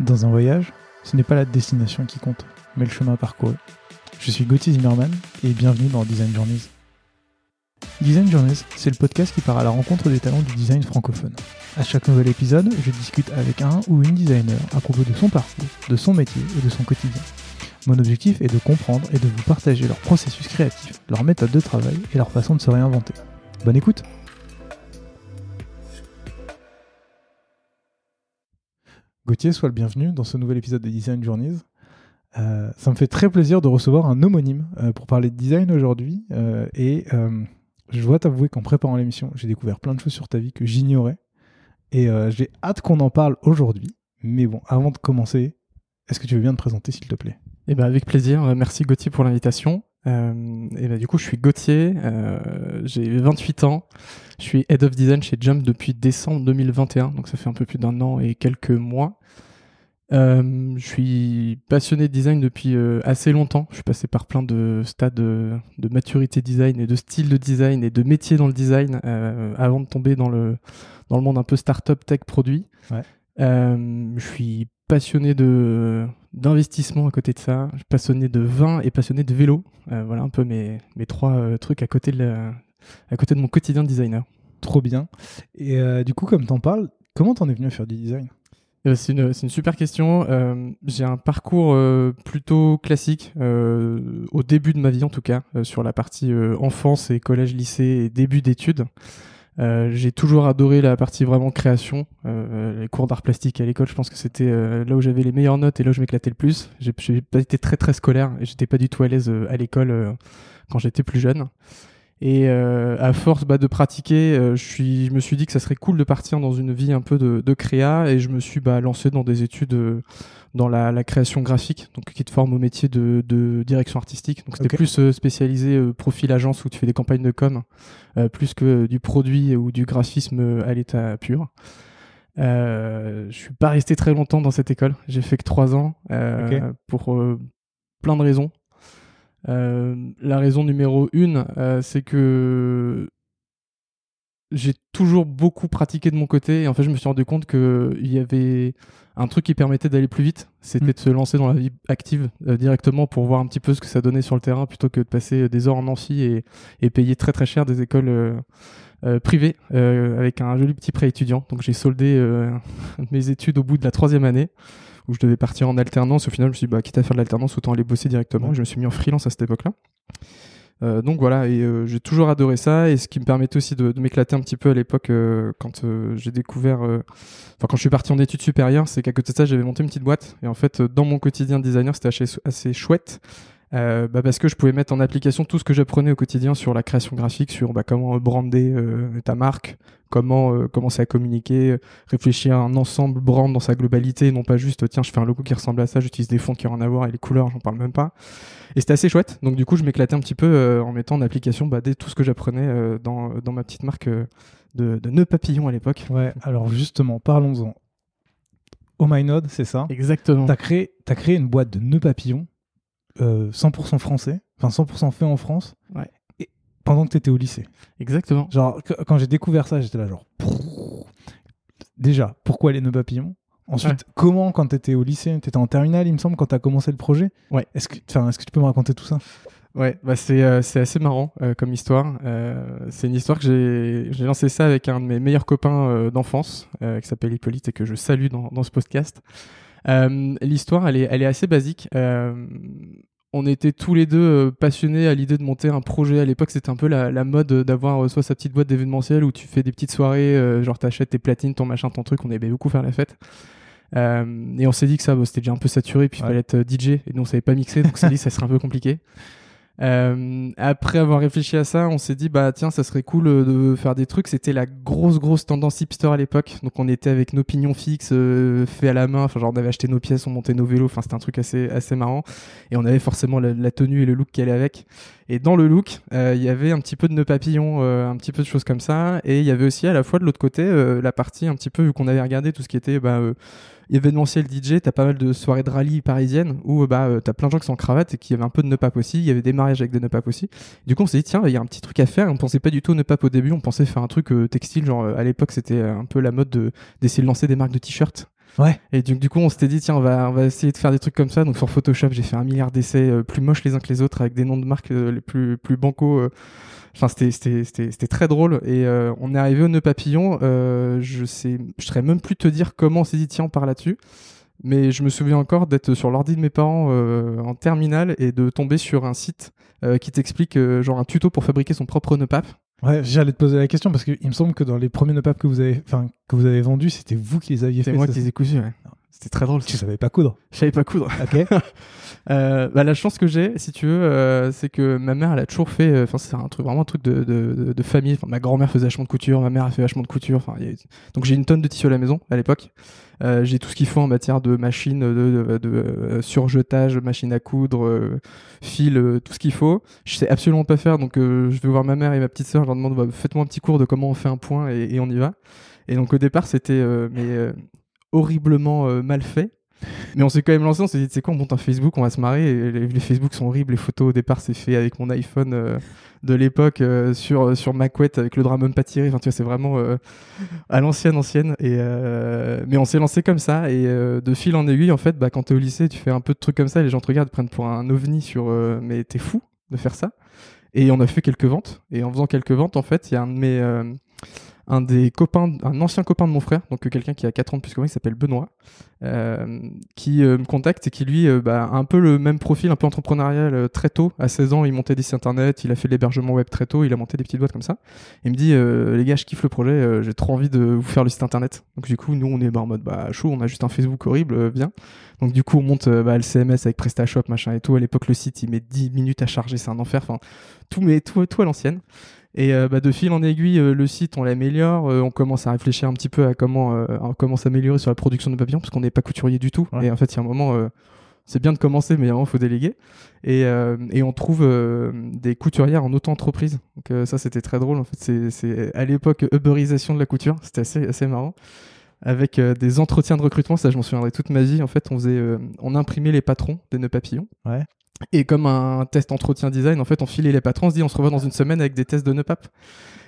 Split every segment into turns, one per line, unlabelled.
Dans un voyage, ce n'est pas la destination qui compte, mais le chemin parcouru. Je suis Gauthier Zimmerman et bienvenue dans Design Journeys. Design Journeys, c'est le podcast qui part à la rencontre des talents du design francophone. À chaque nouvel épisode, je discute avec un ou une designer à propos de son parcours, de son métier et de son quotidien. Mon objectif est de comprendre et de vous partager leur processus créatif, leur méthode de travail et leur façon de se réinventer. Bonne écoute Gauthier, sois le bienvenu dans ce nouvel épisode de Design Journeys. Euh, ça me fait très plaisir de recevoir un homonyme euh, pour parler de design aujourd'hui. euh, et je dois t'avouer qu'en préparant l'émission, j'ai découvert plein de choses sur ta vie que j'ignorais. Et j'ai hâte qu'on en parle aujourd'hui. Mais bon, avant de commencer, est-ce que tu veux bien te présenter, s'il te plaît?
Eh ben avec plaisir. Merci Gauthier pour l'invitation. Euh, et ben du coup, je suis Gauthier. euh, j'ai 28 ans. Je suis head of design chez Jump depuis décembre 2021. Donc ça fait un peu plus d'un an et quelques mois. Euh, je suis passionné de design depuis euh, assez longtemps. Je suis passé par plein de stades de maturité design et de style de design et de métier dans le design avant de tomber dans le dans le monde un peu startup tech produit.
Ouais.
Je suis passionné de d'investissement à côté de ça. Je suis passionné de vin et passionné de vélo. Euh, voilà un peu mes mes trois euh, trucs à côté de la- à côté de mon quotidien de designer.
Trop bien. Et euh, du coup, comme t'en parles, comment t'en es venu à faire du design?
C'est une, c'est une super question. Euh, j'ai un parcours euh, plutôt classique, euh, au début de ma vie en tout cas, sur la partie enfance et collège, lycée et début d'études. Euh, j'ai toujours adoré la partie vraiment création. Euh, les cours d'art plastique à l'école, je pense que c'était euh, là où j'avais les meilleures notes et là où je m'éclatais le plus. J'ai pas été très très scolaire et j'étais pas du tout à l'aise à l'école quand j'étais plus jeune. Et euh, à force bah, de pratiquer, euh, je, suis, je me suis dit que ça serait cool de partir dans une vie un peu de, de créa et je me suis bah, lancé dans des études euh, dans la, la création graphique, donc qui te forme au métier de, de direction artistique. Donc c'était plus euh, spécialisé euh, profil agence où tu fais des campagnes de com, euh, plus que du produit ou du graphisme à l'état pur. Euh, je suis pas resté très longtemps dans cette école. J'ai fait que trois ans euh, pour plein de raisons. Euh, la raison numéro une, euh, c'est que j'ai toujours beaucoup pratiqué de mon côté et en fait je me suis rendu compte qu'il y avait un truc qui permettait d'aller plus vite, c'était
Mm.
de se lancer dans la vie active euh, directement pour voir un petit peu ce que ça donnait sur le terrain plutôt que de passer des heures en amphi et, et payer très très cher des écoles euh, euh, privées avec un joli petit prêt étudiant. Donc j'ai soldé mes études au bout de la troisième année où je devais partir en alternance. Au final, je me suis dit, bah, quitte à faire de l'alternance, autant aller bosser directement.
Ouais.
Je me suis mis en freelance à cette époque-là. Euh, donc voilà, et euh, j'ai toujours adoré ça, et ce qui me permettait aussi de, de m'éclater un petit peu à l'époque euh, quand j'ai découvert, enfin quand je suis parti en études supérieures, c'est qu'à côté de ça j'avais monté une petite boîte, et en fait dans mon quotidien de designer c'était assez, assez chouette, euh, bah, parce que je pouvais mettre en application tout ce que j'apprenais au quotidien sur la création graphique, sur bah, comment euh, brander euh, ta marque, comment euh, commencer à communiquer, euh, réfléchir à un ensemble brand dans sa globalité, non pas juste tiens je fais un logo qui ressemble à ça, j'utilise des fonds qui ont rien à voir et les couleurs j'en parle même pas. Et c'était assez chouette. Donc du coup, je m'éclatais un petit peu euh, en mettant en application bah, dès tout ce que j'apprenais euh, dans, dans ma petite marque euh, de, de nœuds papillons à l'époque.
Ouais, alors justement, parlons-en. Oh My Node, c'est ça?
Exactement.
T'as créé, t'as créé une boîte de nœuds papillons, euh, 100% français, enfin 100% fait en France,
Ouais.
et pendant que t'étais au lycée.
Exactement.
Genre, que- quand j'ai découvert ça, j'étais là genre... Déjà, pourquoi les nœuds papillons Ensuite, comment, quand t'étais au lycée, t'étais en terminale, il me semble, quand t'as commencé le projet?
Ouais.
Est-ce que, est-ce que tu peux me raconter tout ça?
Ouais, bah c'est euh, c'est assez marrant euh, comme histoire. Euh, c'est une histoire que j'ai j'ai lancé ça avec un de mes meilleurs copains euh, d'enfance euh, qui s'appelle Hippolyte et que je salue dans, dans ce podcast. Euh, L'histoire, elle est, elle est assez basique. On était tous les deux euh, passionnés à l'idée de monter un projet. À l'époque, c'était un peu la, la mode d'avoir euh, soit sa petite boîte d'événementiel où tu fais des petites soirées, euh, genre t'achètes tes platines, ton machin, ton truc. On aimait beaucoup faire la fête. Euh, et on s'est dit que ça, bon, c'était déjà un peu saturé, puis il
Ouais.
fallait être DJ, et nous on savait pas mixer, donc on s'est dit que ça serait un peu compliqué. Euh, après avoir réfléchi à ça, on s'est dit bah tiens, ça serait cool euh, de faire des trucs. C'était la grosse grosse tendance hipster à l'époque. Donc on était avec nos pignons fixes, euh, faits à la main. Enfin genre on avait acheté nos pièces, on montait nos vélos. Enfin c'était un truc assez assez marrant. Et on avait forcément la, tenue et le look qui allait avec. Et dans le look, euh, il y avait un petit peu de nœuds papillons, euh, un petit peu de choses comme ça. Et il y avait aussi à la fois de l'autre côté la partie un petit peu vu qu'on avait regardé tout ce qui était bah, événementiel DJ, t'as pas mal de soirées de rallye parisiennes où bah euh, t'as plein de gens qui sont en cravate et qui avaient un peu de nœud aussi. Il y avait des mariages avec des nœud pape aussi. Du coup, on s'est dit tiens, il y a un petit truc à faire. On pensait pas du tout au nœud au début. On pensait faire un truc euh, textile. Genre euh, à l'époque, c'était euh, un peu la mode de d'essayer de lancer des marques de t-shirts.
Ouais.
Et du, du coup, on s'était dit, tiens, on va, on va essayer de faire des trucs comme ça. Donc sur Photoshop, j'ai fait un milliard d'essais euh, plus moches les uns que les autres avec des noms de marques euh, les plus, plus bancaux. euh. Enfin, c'était, très drôle. Et euh, on est arrivé au nœud papillon. Euh, je sais, je saurais même plus te dire comment on s'est dit, tiens, on part là-dessus. Mais je me souviens encore d'être sur l'ordi de mes parents euh, en terminale et de tomber sur un site qui t'explique genre un tuto pour fabriquer son propre nœud pape.
Ouais, j'allais te poser la question parce qu'il me semble que dans les premiers nopap que vous avez, enfin, que vous avez vendus, c'était vous qui les aviez
C'est
fait.
moi
ça,
qui les ai cousus. ouais. C'était très drôle.
Tu savais pas coudre.
Je savais pas coudre.
Ok.
Euh, bah, la chance que j'ai, si tu veux, euh, c'est que ma mère, elle a toujours fait. euh, Enfin, c'est un truc vraiment un truc de, de, de- famille. Enfin, ma grand-mère faisait vachement de couture, ma mère a fait vachement de couture. Enfin, a- donc j'ai une tonne de tissus à la maison à l'époque. Euh, j'ai tout ce qu'il faut en matière de machine, de, de, de, euh, surjetage, machine à coudre, euh, fil, tout ce qu'il faut. Je sais absolument pas faire, donc euh, je vais voir ma mère et ma petite sœur. Je leur demande, bah, faites-moi un petit cours de comment on fait un point et, et on y va. Et donc au départ, c'était euh, mais euh, horriblement euh, mal fait. Mais on s'est quand même lancé, on s'est dit, c'est quoi, on monte un Facebook, on va se marrer. Les, les Facebook sont horribles, les photos au départ, c'est fait avec mon iPhone euh, de l'époque euh, sur, sur MacWet avec le Dramon pas tiré. Enfin, tu vois, c'est vraiment à l'ancienne, ancienne. Et, mais on s'est lancé comme ça. Et de fil en aiguille, en fait, bah, quand t'es au lycée, tu fais un peu de trucs comme ça, les gens te regardent, prennent pour un ovni sur. mais t'es fou de faire ça. Et on a fait quelques ventes. Et en faisant quelques ventes, en fait, il y a un de mes. Un des copains, un ancien copain de mon frère, donc euh, quelqu'un qui a 4 ans de plus que moi, qui s'appelle Benoît, euh, qui euh, me contacte et qui lui bah, a un peu le même profil, un peu entrepreneurial très tôt. À 16 ans, il montait des sites internet, il a fait l'hébergement web très tôt, il a monté des petites boîtes comme ça. Il me dit, les gars, je kiffe le projet, j'ai trop envie de vous faire le site internet. Donc du coup, nous, on est bah, en mode bah, chaud, on a juste un Facebook horrible, viens. Donc du coup, on monte bah, le CMS avec PrestaShop, machin et tout. À l'époque, le site, il met 10 minutes à charger, c'est un enfer. Enfin, tout, mais tout à l'ancienne. Et euh, bah, de fil en aiguille, euh, le site, on l'améliore. euh, on commence à réfléchir un petit peu à comment, à comment s'améliorer sur la production de papillons, parce qu'on n'est pas couturier du tout.
Ouais.
Et en fait, il y a un moment, c'est bien de commencer, mais il y a un moment, il faut déléguer. Et, et on trouve des couturières en auto-entreprise. Donc ça, c'était très drôle. En fait, c'est- c'est à l'époque Uberisation de la couture. C'était assez, assez marrant. Avec euh, des entretiens de recrutement, ça, je m'en souviendrai toute ma vie. En fait, on faisait, euh, on imprimait les patrons des nœuds papillons.
Ouais.
Et comme un test entretien design, en fait, on filait les patrons, on se dit on se revoit dans une semaine avec des tests de nœuds pap.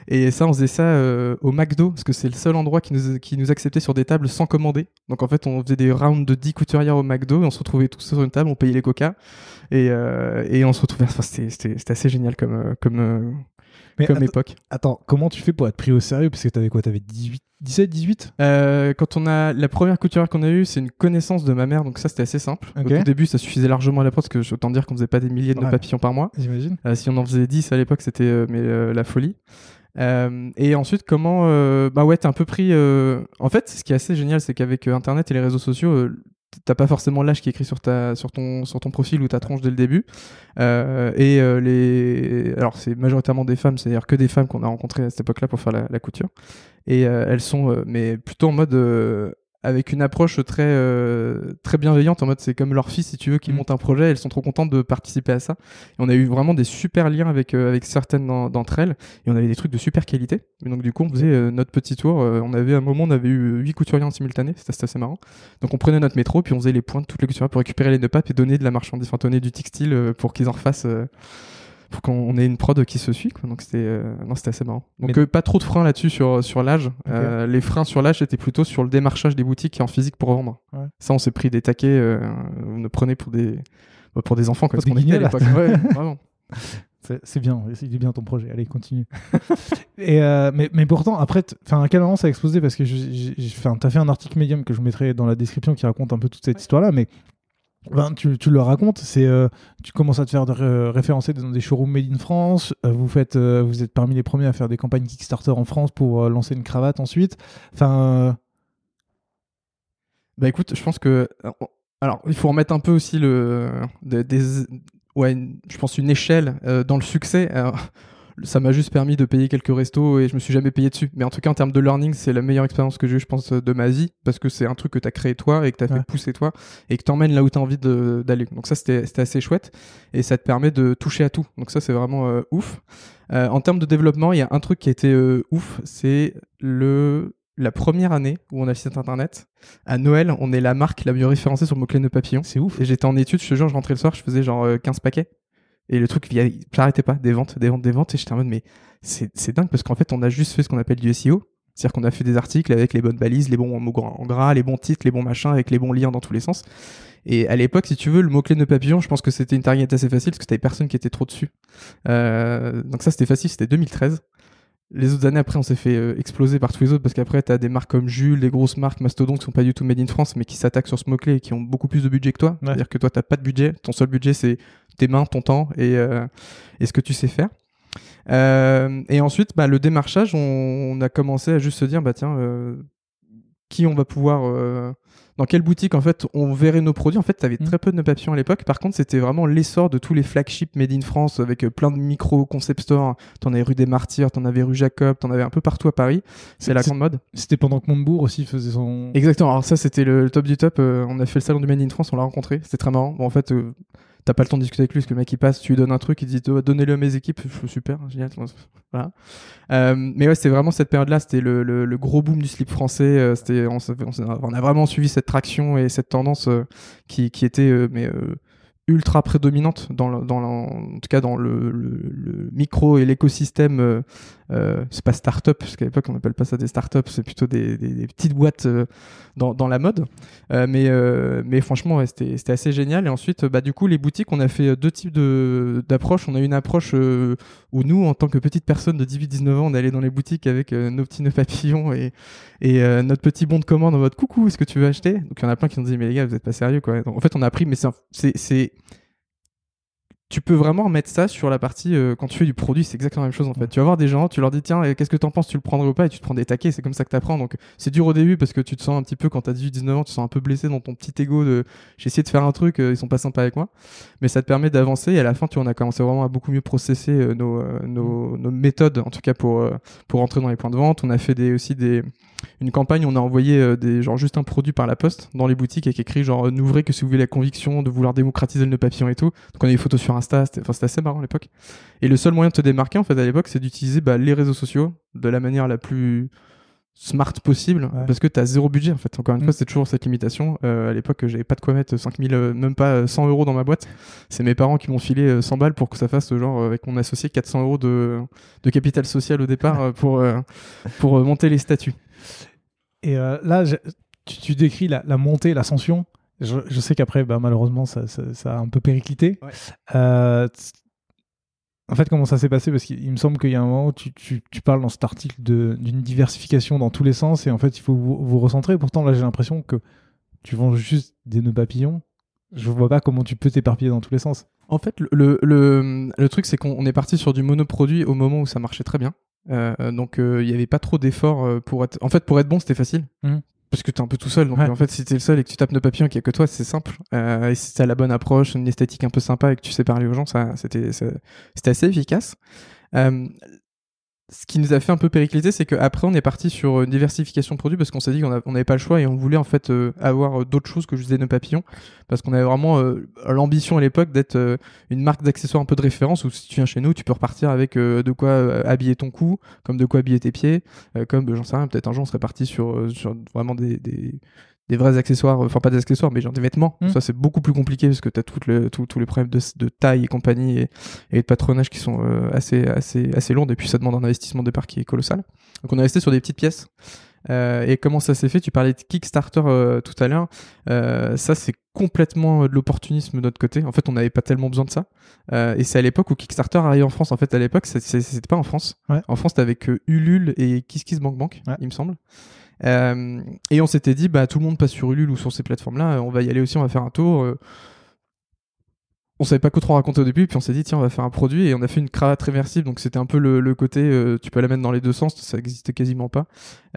Et ça, on faisait ça euh, au McDo, parce que c'est le seul endroit qui nous, qui nous acceptait sur des tables sans commander. Donc en fait, on faisait des rounds de 10 couturières au McDo, et on se retrouvait tous sur une table, on payait les coca, et, euh, et on se retrouvait. Enfin, c'était- assez génial comme, euh, comme,
Mais
comme
att-
époque.
attends, comment tu fais pour être pris au sérieux? Parce que t'avais quoi? T'avais 18, 17, 18
Euh, quand on a la première couturière qu'on a eue, c'est une connaissance de ma mère, donc ça c'était assez simple. Au tout début, ça suffisait largement à la prod, parce que autant dire qu'on faisait pas des milliers de
Ouais.
papillons par mois.
J'imagine.
Euh, si on en faisait 10 à l'époque, c'était euh, mais euh, la folie. Et ensuite, comment Bah ouais, t'es un peu pris. En fait, ce qui est assez génial, c'est qu'avec Internet et les réseaux sociaux, t'as pas forcément l'âge qui est écrit sur ta sur ton sur ton profil ou ta tronche dès le début. Euh, et euh, les alors c'est majoritairement des femmes, c'est-à-dire que des femmes qu'on a rencontrées à cette époque-là pour faire la, la couture. Et euh, elles sont euh, mais plutôt en mode euh, avec une approche très euh, très bienveillante en mode c'est comme leur fils si tu veux qui
Mm.
monte un projet elles sont trop contentes de participer à ça. Et on a eu vraiment des super liens avec euh, avec certaines d'en- d'entre elles. Et on avait des trucs de super qualité. Et donc du coup on faisait euh, notre petit tour. Euh, on avait à un moment on avait eu huit couturiers en simultané. C'était assez marrant. Donc on prenait notre métro puis on faisait les points de toutes les couturières pour récupérer les nœuds papes et donner de la marchandise enfin donner du textile euh, pour qu'ils en refassent pour qu'on ait une prod qui se suit quoi. donc c'était euh, non c'était assez marrant donc
Mais-
euh, pas trop de freins là-dessus sur sur l'âge Euh, les freins sur l'âge c'était plutôt sur le démarchage des boutiques en physique pour vendre
Ouais.
ça on s'est pris des taquets euh, on nous prenait pour des bah, pour des enfants quoi,
Pour
ce qu'on
des
était à
guignols.
l'époque Ouais, vraiment
C'est c'est bien, il est bien ton projet. Allez, continue. Et euh, mais, mais pourtant, après, enfin, à quel moment ça a explosé? Parce que enfin, t'as fait un article Medium que je vous mettrai dans la description qui raconte un peu toute cette histoire-là, mais ben, tu, tu le racontes. C'est euh, tu commences à te faire référencer dans des showrooms made in France. euh, vous faites, euh, vous êtes parmi les premiers à faire des campagnes Kickstarter en France pour lancer une cravate ensuite. Enfin,
Bah écoute, je pense que. Alors, il faut remettre un peu aussi le. Des, ouais, une- je pense une échelle dans le succès. Ça m'a juste permis de payer quelques restos et je me suis jamais payé dessus. Mais en tout cas, en termes de learning, c'est la meilleure expérience que j'ai eue, je pense, de ma vie. Parce que c'est un truc que tu as créé toi et que tu as
Ouais.
fait pousser toi et que t'emmènes là où tu as envie d'aller. Donc, ça, c'était assez chouette. Et ça te permet de toucher à tout. Donc, ça, c'est vraiment euh, ouf. Euh, en termes de développement, il y a un truc qui a été euh, ouf. C'est le. La première année où on a site internet, à Noël, on est la marque la mieux référencée sur le mot-clé de papillon.
c'est ouf.
Et j'étais en études, je te jure, je rentrais le soir, je faisais genre euh, 15 paquets. Et le truc, il y a- j'arrêtais pas, des ventes, des ventes, des ventes. Et j'étais en mode, mais c'est c'est dingue parce qu'en fait, on a juste fait ce qu'on appelle du SEO. C'est-à-dire qu'on a fait des articles avec les bonnes balises, les bons mots en gras, les bons titres, les bons machins, avec les bons liens dans tous les sens. Et à l'époque, si tu veux, le mot-clé de papillon, je pense que c'était une target assez facile parce que t'avais personne qui était trop dessus. Euh, donc ça, c'était facile, c'était 2013. Les autres années après, on s'est fait euh, exploser par tous les autres parce qu'après, t'as des marques comme Jules, des grosses marques Mastodon qui sont pas du tout made in France, mais qui s'attaquent sur ce mot-clé et qui ont beaucoup plus de budget que toi. C'est-à-dire que toi, t'as pas de budget. Ton seul budget, c'est tes mains, ton temps et, euh, et ce que tu sais faire. Euh, et ensuite, bah, le démarchage, on, on, a commencé à juste se dire, bah tiens, euh, qui on va pouvoir dans quelle boutique en fait on verrait nos produits? En fait, tu avais mm. très peu de nos papillons à l'époque. Par contre, c'était vraiment l'essor de tous les flagships made in France avec euh, plein de micro concept stores. T'en avais rue des Martyrs, t'en avais rue Jacob, t'en avais un peu partout à Paris. C'est la grande mode.
C'était pendant que Montebourg aussi faisait son.
Exactement. Alors ça, c'était le, top du top. Euh, on a fait le salon du made in France, on l'a rencontré. C'était très marrant. Bon, en fait, t'as pas le temps de discuter avec lui parce que le mec il passe, tu lui donnes un truc, il dit donnez-le à mes équipes, je super, génial. Voilà. Euh, mais ouais, c'était vraiment cette période-là, c'était le, gros boom du slip français. Euh, on, a vraiment suivi cette traction et cette tendance euh, qui, qui était mais ultra prédominante dans, dans en tout cas dans le, le, micro et l'écosystème euh, euh, c'est pas start-up parce qu'à l'époque on n'appelle pas ça des start-up c'est plutôt des, petites boîtes euh, dans, dans, la mode. Euh, mais mais franchement ouais, c'était assez génial. Et ensuite bah du coup les boutiques on a fait deux types de d'approches. On a une approche où nous en tant que petite personne de 18-19 ans on allait dans les boutiques avec nos petits nœuds papillons et et notre petit bon de commande en mode coucou est-ce que tu veux acheter? Donc il y en a plein qui ont dit mais les gars vous êtes pas sérieux quoi donc, en fait on a appris mais c'est tu peux vraiment remettre ça sur la partie euh, quand tu fais du produit, c'est exactement la même chose en fait. Tu vas voir des gens, tu leur dis tiens, qu'est-ce que t'en penses, tu le prendrais ou pas et tu te prends des taquets, c'est comme ça que t'apprends. Donc c'est dur au début parce que tu te sens un petit peu quand t'as 18 19 ans, tu te sens un peu blessé dans ton petit ego de j'ai essayé de faire un truc, euh, ils sont pas sympas avec moi. Mais ça te permet d'avancer et à la fin tu on a commencé vraiment à beaucoup mieux processer euh, nos, nos, nos, méthodes en tout cas pour pour rentrer dans les points de vente. On a fait des aussi des une campagne, on a envoyé des genre juste un produit par la poste dans les boutiques avec écrit genre n'ouvrez que si vous avez la conviction de vouloir démocratiser le nœud papillon et tout. Donc on a des photos sur Insta, c'était assez marrant à l'époque. Et le seul moyen de te démarquer, en fait, à l'époque, c'est d'utiliser bah, les réseaux sociaux de la manière la plus smart possible parce que tu as zéro budget en fait encore une mm. fois c'est toujours cette limitation euh, à l'époque j'avais pas de quoi mettre 5000 euh, même pas 100 euros dans ma boîte c'est mes parents qui m'ont filé 100 euh, balles pour que ça fasse genre avec mon associé 400 euros de, de capital social au départ pour pour monter les statuts
et là tu, décris la, la montée l'ascension je, sais qu'après, bah, malheureusement, ça, ça, a un peu périclité. Euh, en fait, comment ça s'est passé? Parce qu'il me semble qu'il y a un moment où tu, tu, tu parles dans cet article d'une diversification dans tous les sens et en fait, il faut vous, vous recentrer. Pourtant, là, j'ai l'impression que tu vends juste des nœuds papillons. Je vois pas comment tu peux t'éparpiller dans tous les sens.
En fait, le, le, le, truc, c'est qu'on est parti sur du monoproduit au moment où ça marchait très bien. Euh, donc, euh, il n'y avait pas trop d'efforts pour être. En fait, pour être bon, c'était facile. Mmh parce que t'es un peu tout seul. Donc en fait, si t'es le seul et que tu tapes nos papillons qu'il y a que toi, c'est simple. Euh, et si t'as la bonne approche, une esthétique un peu sympa et que tu sais parler aux gens, ça, c'était, c'était assez efficace. Euh, ce qui nous a fait un peu péricliter, c'est qu'après, on est parti sur une diversification de produits parce qu'on s'est dit qu'on n'avait pas le choix et on voulait en fait euh, avoir euh, d'autres choses que juste des nœuds papillons parce qu'on avait vraiment euh, l'ambition à l'époque d'être une marque d'accessoires un peu de référence où si tu viens chez nous, tu peux repartir avec de quoi habiller ton cou, comme de quoi habiller tes pieds, comme j'en sais rien, peut-être un jour on serait parti sur, sur vraiment des, des, des vrais accessoires, enfin pas des accessoires, mais genre des vêtements. Mmh. Ça, c'est beaucoup plus compliqué parce que tu as tous les problèmes de, de, taille et compagnie et, et, de patronage qui sont euh, assez, assez, assez lourds. Et puis, ça demande un investissement de départ qui est colossal. Donc, on est resté sur des petites pièces. Euh, et comment ça s'est fait? Tu parlais de Kickstarter euh, tout à l'heure. Euh, ça, c'est complètement de l'opportunisme de notre côté. En fait, on n'avait pas tellement besoin de ça. et c'est à l'époque où Kickstarter arrivait en France. En fait, à l'époque, c'était pas en France. En France, t'avais que Ulule et KissKissBankBank, il me semble. Euh, et on s'était dit, bah, tout le monde passe sur Ulule ou sur ces plateformes-là, on va y aller aussi, on va faire un tour. Euh, on savait pas quoi trop raconter au début, puis on s'est dit tiens on va faire un produit et on a fait une cravate réversible, donc c'était un peu le, côté euh, tu peux la mettre dans les deux sens, ça existait quasiment pas.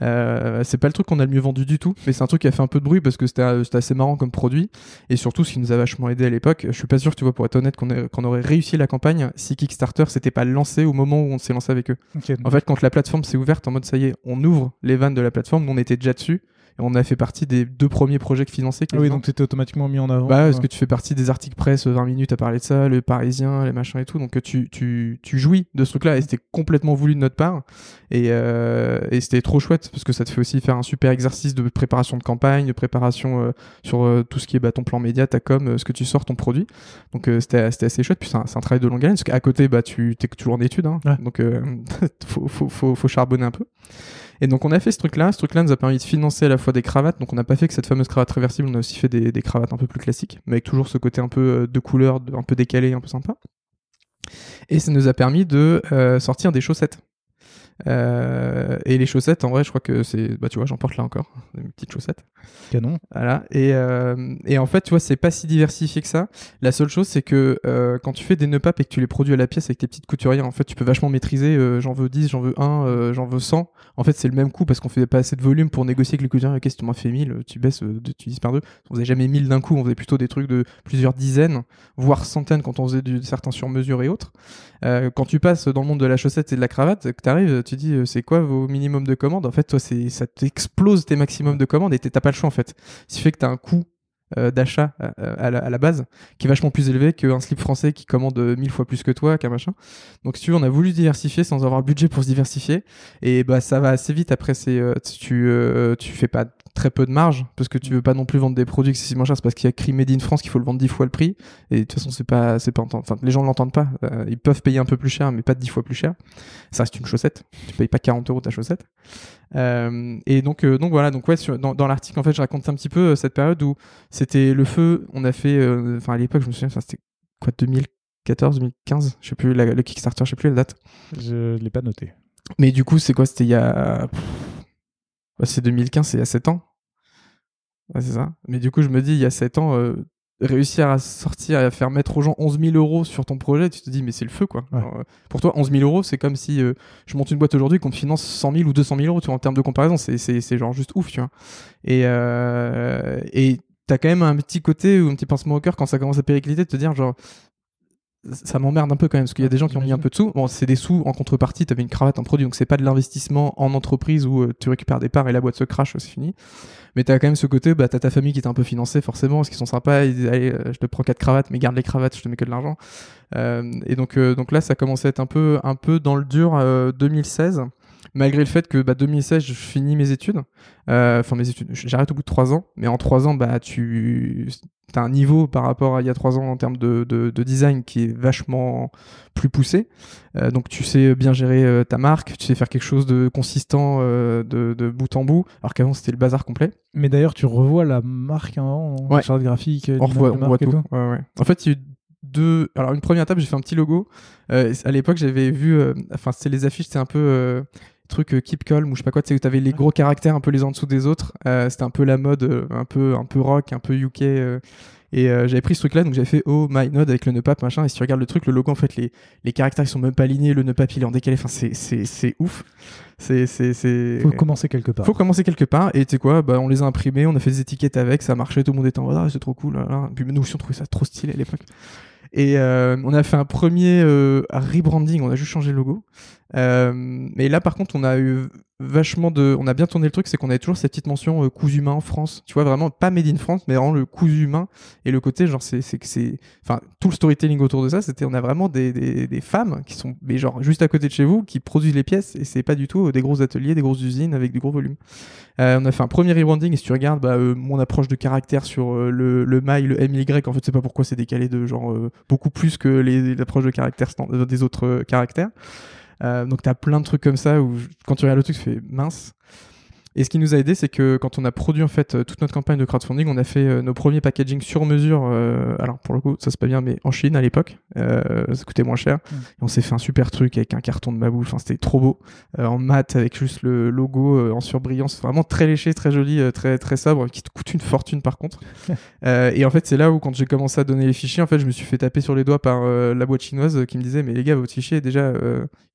Euh, c'est pas le truc qu'on a le mieux vendu du tout, mais c'est un truc qui a fait un peu de bruit parce que c'était assez marrant comme produit et surtout ce qui nous a vachement aidé à l'époque. Je suis pas sûr, tu vois, pour être honnête, qu'on aurait réussi la campagne si Kickstarter s'était pas lancé au moment où on s'est lancé avec eux. En fait, quand la plateforme s'est ouverte en mode ça y est, on ouvre les vannes de la plateforme, on était déjà dessus on a fait partie des deux premiers projets financés.
Ah oui, donc tu étais automatiquement mis en avant.
Bah, parce que tu fais partie des articles presse 20 minutes à parler de ça, le Parisien, les machins et tout. Donc tu, tu, tu jouis de ce truc-là et c'était complètement voulu de notre part. Et, euh, et c'était trop chouette parce que ça te fait aussi faire un super exercice de préparation de campagne, de préparation euh, sur euh, tout ce qui est bah, ton plan média, ta com, ce que tu sors, ton produit. Donc c'était assez chouette. Puis c'est un, un, travail de longue haleine parce qu'à côté, bah, tu es toujours en études. Hein, Donc faut, faut, faut, faut charbonner un peu. Et donc on a fait ce truc-là. Ce truc-là nous a permis de financer à la fois des cravates. Donc on n'a pas fait que cette fameuse cravate réversible, on a aussi fait des, cravates un peu plus classiques, mais avec toujours ce côté un peu euh, de couleur, un peu décalé, un peu sympa. Et ça nous a permis de euh, sortir des chaussettes. Euh, et les chaussettes, en vrai, je crois que c'est, bah tu vois, j'en porte là encore, des petites chaussettes.
Canon.
Voilà. Et, euh, et en fait, tu vois, c'est pas si diversifié que ça. La seule chose, c'est que euh, quand tu fais des nœuds papes et que tu les produis à la pièce avec tes petites couturières, en fait, tu peux vachement maîtriser. j'en veux 10, j'en veux 1, euh, j'en veux 100. En fait, c'est le même coût parce qu'on fait pas assez de volume pour négocier avec les couturières. Ok, si tu m'en fais 1000, tu baisses, tu divises par deux. On faisait jamais 1000 d'un coup, on faisait plutôt des trucs de plusieurs dizaines, voire centaines quand on faisait du, certains sur mesure et autres. Quand tu passes dans le monde de la chaussette et de la cravate, que t'arrives, tu dis euh, c'est quoi vos minimums de commandes? En fait, toi, ça t'explose tes maximums de commandes et t'as pas le choix en fait. Ce qui fait que t'as un coût euh, d'achat euh, à, la, base qui est vachement plus élevé qu'un slip français qui commande mille fois plus que toi, qu'un machin. Donc si tu veux, on a voulu diversifier sans avoir le budget pour se diversifier et bah ça va assez vite. Après, c'est tu tu fais pas très peu de marge parce que tu veux pas non plus vendre des produits excessivement chers. C'est parce qu'il y a écrit Made in France qu'il faut le vendre dix fois le prix. Et de toute façon c'est pas c'est pas enfin les gens l'entendent pas. Euh, ils peuvent payer un peu plus cher mais pas dix fois plus cher. Ça reste une chaussette. Tu payes pas 40 euros ta chaussette. Euh, et donc euh, donc voilà. Donc ouais sur- dans, dans l'article en fait je raconte un petit peu cette période où c'était le feu. On a fait enfin à l'époque je me souviens c'était quoi 2014 2015 je sais plus la- le Kickstarter je sais plus la date.
Je l'ai pas noté.
mais du coup, c'est quoi? C'était il y a. Bah, c'est 2015, c'est il y a 7 ans. Ouais, c'est ça. Mais du coup, je me dis, il y a 7 ans, euh, réussir à sortir et à faire mettre aux gens 11 000 euros sur ton projet, tu te dis, mais c'est le feu, quoi.
Ouais.
Euh, pour toi, 11 000 euros, c'est comme si euh, je monte une boîte aujourd'hui qu'on me finance 100 000 ou 200 000 euros, tu vois, en termes de comparaison. C'est, c'est, c'est genre juste ouf, tu vois. Et, et t'as quand même un petit côté ou un petit pincement au cœur quand ça commence à péricliter de te dire, genre, ça m'emmerde un peu quand même parce qu'il y a des gens qui ont mis un peu de sous. Bon, c'est des sous en contrepartie, tu avais une cravate, un produit, donc c'est pas de l'investissement en entreprise où euh, tu récupères des parts et la boîte se crache, c'est fini. Mais t'as quand même ce côté, bah t'as ta famille qui t'a un peu financé forcément, parce qu'ils sont sympas, ils disent allez, euh, je te prends quatre cravates, mais garde les cravates, je te mets que de l'argent. Euh, et donc, euh, donc là, ça commençait à être un peu, un peu dans le dur euh, 2016. Malgré le fait que bah, 2016, je finis mes études, Euh, enfin mes études, j'arrête au bout de trois ans, mais en trois ans, bah tu as un niveau par rapport à il y a trois ans en termes de, de, de design qui est vachement plus poussé. Euh, donc tu sais bien gérer euh, ta marque, tu sais faire quelque chose de consistant euh, de, de bout en bout, alors qu'avant c'était le bazar complet.
Mais d'ailleurs, tu revois la marque hein, en
Ouais.
charte graphique,
On revoit, on voit tout. Ouais, ouais. En fait, il y a eu deux. Alors, une première étape, j'ai fait un petit logo. Euh, à l'époque, j'avais vu. euh, Enfin, c'est les affiches, c'était un peu. euh, truc euh, keep calm ou je sais pas quoi tu sais où t'avais les gros caractères un peu les en dessous des autres Euh, c'était un peu la mode euh, un peu un peu rock un peu UK euh, et euh, j'avais pris ce truc là donc j'avais fait oh my node avec le nœud pape machin et si tu regardes le truc le logo en fait les, les caractères ils sont même pas alignés le nœud pape il est en décalé enfin c'est c'est c'est ouf c'est c'est c'est
Faut commencer quelque part.
faut commencer quelque part et tu sais quoi bah on les a imprimés on a fait des étiquettes avec ça marchait tout le monde était en mode ah c'est trop cool là, là. puis nous aussi on trouvait ça trop stylé à l'époque et euh, on a fait un premier euh, rebranding on a juste changé le logo. Euh, mais là par contre on a eu vachement de on a bien tourné le truc c'est qu'on avait toujours cette petite mention euh, coûts humains en France. Tu vois vraiment pas made in France mais vraiment le coût humain et le côté genre c'est que c'est enfin tout le storytelling autour de ça c'était on a vraiment des, des, des femmes qui sont mais genre juste à côté de chez vous qui produisent les pièces et c'est pas du tout euh, des gros ateliers des grosses usines avec des gros volumes euh, on a fait un premier rebranding et si tu regardes bah, euh, mon approche de caractère sur le, le mail, le MY, en fait, c'est pas pourquoi c'est décalé de genre beaucoup plus que les l'approche de caractère stand- euh, des autres euh, caractères. Euh, donc t'as plein de trucs comme ça où quand tu regardes le truc, tu fais mince. Et ce qui nous a aidé, c'est que quand on a produit en fait euh, toute notre campagne de crowdfunding, on a fait euh, nos premiers packaging sur mesure. euh, alors pour le coup, ça c'est pas bien, mais en Chine à l'époque, euh, ça coûtait moins cher.
Mm.
Et on s'est fait un super truc avec un carton de Maboule. Enfin, c'était trop beau, euh, en mat avec juste le logo en surbrillance, vraiment très léché, très joli, très très sobre, qui te coûte une fortune par contre. Et en fait, c'est là où quand j'ai commencé à donner les fichiers, en fait, je me suis fait taper sur les doigts par la boîte chinoise qui me disait mais les gars, votre fichier déjà,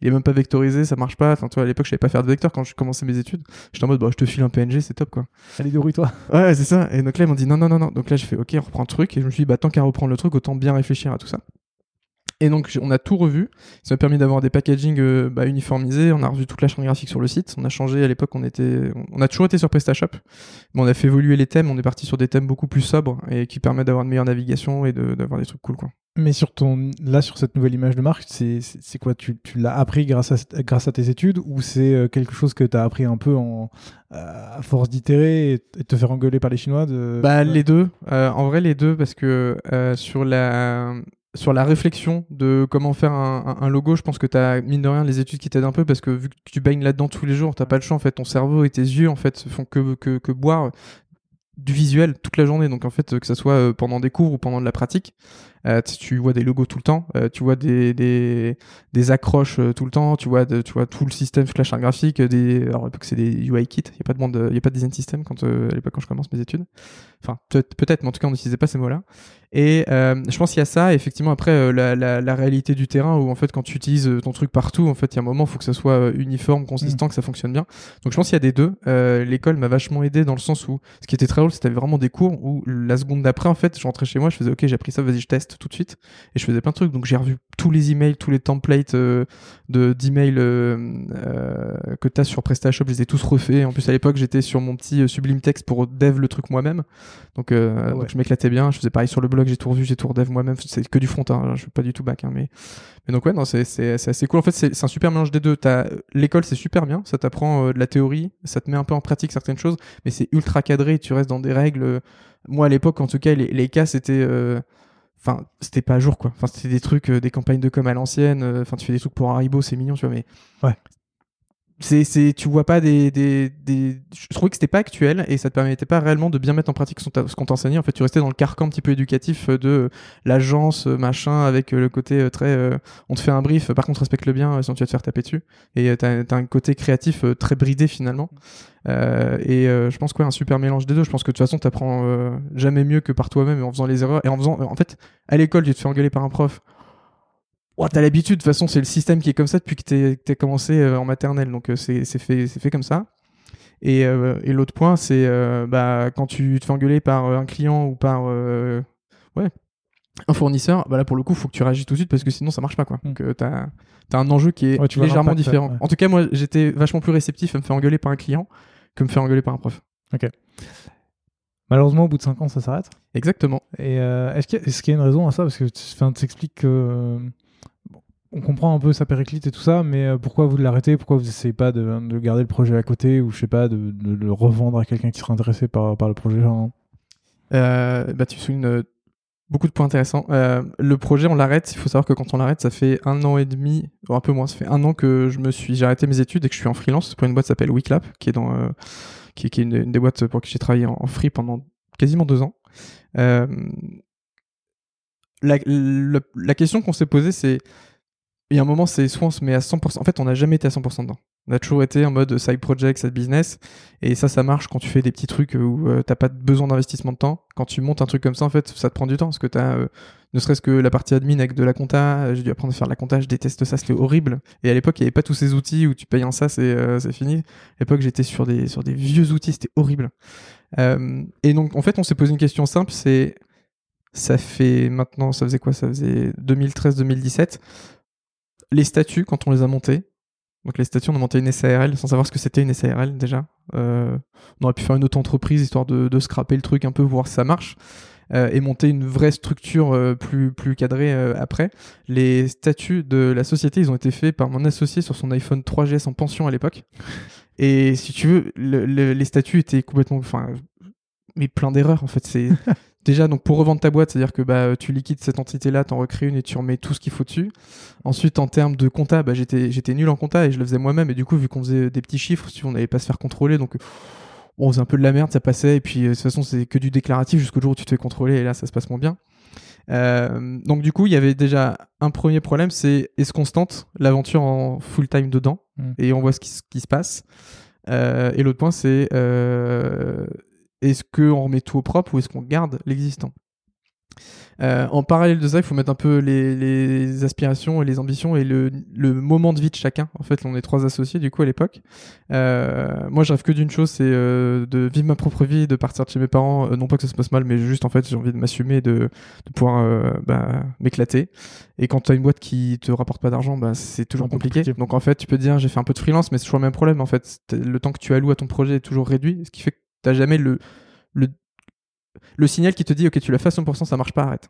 il est même pas vectorisé, ça marche pas. Enfin, toi à l'époque, je savais pas faire de vecteur quand je commençais mes études. J'étais en mode bah je te file un PNG, c'est top quoi.
Allez, débrouille-toi.
Ouais, c'est ça. Et donc là, ils m'ont dit non, non, non, non. Donc là, j'ai fait ok, on reprend le truc. Et je me suis dit, bah tant qu'à reprendre le truc, autant bien réfléchir à tout ça. Et donc, on a tout revu. Ça m'a permis d'avoir des packaging euh, bah, uniformisés. On a revu toute la charte graphique sur le site. On a changé. À l'époque, on était, on a toujours été sur PrestaShop, mais on a fait évoluer les thèmes. On est parti sur des thèmes beaucoup plus sobres et qui permettent d'avoir une meilleure navigation et de- d'avoir des trucs cool, quoi.
Mais sur ton, là, sur cette nouvelle image de marque, c'est quoi? Tu, tu l'as appris grâce à, grâce à tes études ou c'est euh, quelque chose que tu as appris un peu en, à force d'itérer et de te faire engueuler par les Chinois de...
Bah
Ouais.
les deux. Euh, en vrai les deux parce que euh, sur la sur la réflexion de comment faire un, logo, je pense que tu as, mine de rien, les études qui t'aident un peu parce que vu que tu baignes là-dedans tous les jours, t'as pas le choix. En fait, ton cerveau et tes yeux, en fait, font que, que, que boire du visuel toute la journée. Donc, en fait, que ça soit euh, pendant des cours ou pendant de la pratique, euh, tu- tu vois des logos tout le temps, euh, tu vois des, des, des accroches euh, tout le temps, tu vois, de- tu vois tout le système, la charte graphique, des, alors l'époque c'est des UI kits, il n'y a pas de monde, il a pas de design system quand, à l'époque quand je commence mes études. Enfin, peut-être, mais en tout cas on n'utilisait pas ces mots-là. Et je pense qu'il y a ça, effectivement après la, la, la réalité du terrain où en fait quand tu utilises ton truc partout, en fait il y a un moment il faut que ça soit uniforme, consistant, que ça fonctionne bien. Donc je pense qu'il y a des deux. L'école m'a vachement aidé dans le sens où ce qui était très drôle, c'était vraiment des cours où la seconde d'après en fait je rentrais chez moi, je faisais ok j'ai appris ça, vas-y je teste tout de suite, et je faisais plein de trucs. Donc j'ai revu tous les emails, tous les templates euh, de d'emails euh, euh, que tu as sur PrestaShop, je les ai tous refaits. En plus à l'époque j'étais sur mon petit Sublime Text pour dev le truc moi-même. Donc,
Ah ouais.
donc je m'éclatais bien. Je faisais pareil sur le blog, j'ai tout revu, j'ai tout redev moi-même. C'est que du front, hein, je fais pas du tout back. Hein, mais, mais donc ouais, non, c'est assez cool. En fait, c'est un super mélange des deux. L'école, c'est super bien. Ça t'apprend de la théorie, ça te met un peu en pratique certaines choses, mais c'est ultra cadré. Tu restes dans des règles. Moi, à l'époque, en tout cas, les, les cas, c'était. euh, Enfin, c'était pas à jour, quoi. Enfin, c'était des trucs, euh, des campagnes de com à l'ancienne. euh, Enfin, tu fais des trucs pour Haribo, c'est mignon, tu vois, mais.
Ouais.
C'est, tu vois pas des, des, des... Je trouvais que c'était pas actuel et ça te permettait pas réellement de bien mettre en pratique ce qu'on t'enseignait. En fait, tu restais dans le carcan un petit peu éducatif euh, de euh, l'agence, euh, machin, avec le côté très. euh, on te fait un brief, par contre, respecte-le bien, euh, sinon tu vas te faire taper dessus. Et t'as, t'as un côté créatif très bridé finalement. Euh, et euh, je pense quoi, un super mélange des deux. Je pense que de toute façon, t'apprends jamais mieux que par toi-même en faisant les erreurs. Et en faisant. En fait, à l'école, tu te fais engueuler par un prof. Oh, t'as l'habitude, de toute façon, c'est le système qui est comme ça depuis que t'es- commencé euh, en maternelle. Donc, euh, c'est fait, fait comme ça. Et, euh, et l'autre point, c'est euh, bah, quand tu te fais engueuler par un client ou par euh, ouais, un fournisseur, bah là pour le coup, faut que tu réagisses tout de suite parce que sinon ça marche pas. Quoi. Donc, euh, t'as as un enjeu qui est
Ouais, tu
légèrement différent.
ouais.
En tout cas, moi, j'étais vachement plus réceptif à me faire engueuler par un client que me faire engueuler par un prof.
Malheureusement, au bout de 5 ans, ça s'arrête.
Exactement.
Et est-ce qu'il y, y a une raison à ça? Parce que tu enfin, t'expliques que. On comprend un peu sa périclite et tout ça, mais euh, pourquoi vous l'arrêtez Pourquoi vous essayez pas de, de garder le projet à côté ou je sais pas, de, le revendre à quelqu'un qui serait intéressé par, le projet
Euh, bah, tu soulignes euh, beaucoup de points intéressants. Le projet, on l'arrête. Il faut savoir que quand on l'arrête, ça fait un an et demi, ou un peu moins. Ça fait un an que je me suis, j'ai arrêté mes études et que je suis en freelance pour une boîte qui s'appelle Wiclap, qui est dans, qui, est une, des boîtes pour qui j'ai travaillé en, free pendant quasiment deux ans. La question qu'on s'est posée, c'est il y a un moment, c'est soit on se met à 100%. En fait, on n'a jamais été à 100% dedans. On a toujours été en mode side project, side business. Et ça, ça marche quand tu fais des petits trucs où euh, t'as pas besoin d'investissement de temps. Quand tu montes un truc comme ça, en fait, ça te prend du temps parce que t'as, euh, ne serait-ce que la partie admin avec de la compta, euh, j'ai dû apprendre à faire de la compta, je déteste ça, c'était horrible. Et à l'époque, il y avait pas tous ces outils où tu payes un ça, c'est euh, c'est fini. À l'époque, j'étais sur des, sur des vieux outils, c'était horrible. Euh, et donc, en fait, on s'est posé une question simple, c'est, ça fait maintenant, ça faisait quoi? Ça faisait 2013-2017. Les statuts, quand on les a montés, donc les statuts, on a monté une SARL sans savoir ce que c'était une SARL déjà. Euh, on aurait pu faire une auto-entreprise histoire de, de scraper le truc un peu, voir si ça marche. euh, et monter une vraie structure euh, plus, plus cadrée après. Les statuts de la société, ils ont été faits par mon associé sur son iPhone 3GS en pension à l'époque. Et si tu veux, le- le- les statuts étaient complètement... Enfin, mais plein d'erreurs en fait. déjà donc pour revendre ta boîte, c'est-à-dire que bah tu liquides cette entité-là, t'en recrées une et tu remets tout ce qu'il faut dessus. Ensuite, en termes de compta, bah, j'étais j'étais nul en compta et je le faisais moi-même. Et du coup, vu qu'on faisait des petits chiffres, on n'allait pas se faire contrôler, donc bon, on faisait un peu de la merde, ça passait. Et puis euh, de toute façon, c'est que du déclaratif jusqu'au jour où tu te fais contrôler et là, ça se passe moins bien. Euh, donc du coup, il y avait déjà un premier problème, c'est est-ce qu'on se tente l'aventure en full time dedans
Mm.
et on voit ce qui, ce qui se passe. Euh, et l'autre point, c'est euh, est-ce qu'on remet tout au propre ou est-ce qu'on garde l'existant? Euh, En parallèle de ça, il faut mettre un peu les, les aspirations et les ambitions et le, le moment de vie de chacun. En fait, on est trois associés du coup à l'époque. Euh, moi, je rêve que d'une chose, c'est euh, de vivre ma propre vie, de partir de chez mes parents. Non pas que ça se passe mal, mais juste en fait, j'ai envie de m'assumer, de, de pouvoir bah, m'éclater. Et quand tu as une boîte qui te rapporte pas d'argent, bah, c'est toujours compliqué.
compliqué.
Donc en fait, tu peux te dire, j'ai fait un peu de freelance, mais c'est toujours le même problème. En fait, le temps que tu alloues à ton projet est toujours réduit, ce qui fait que t'as jamais le, le, le signal qui te dit, ok, tu l'as fait à 100%, ça marche pas, arrête.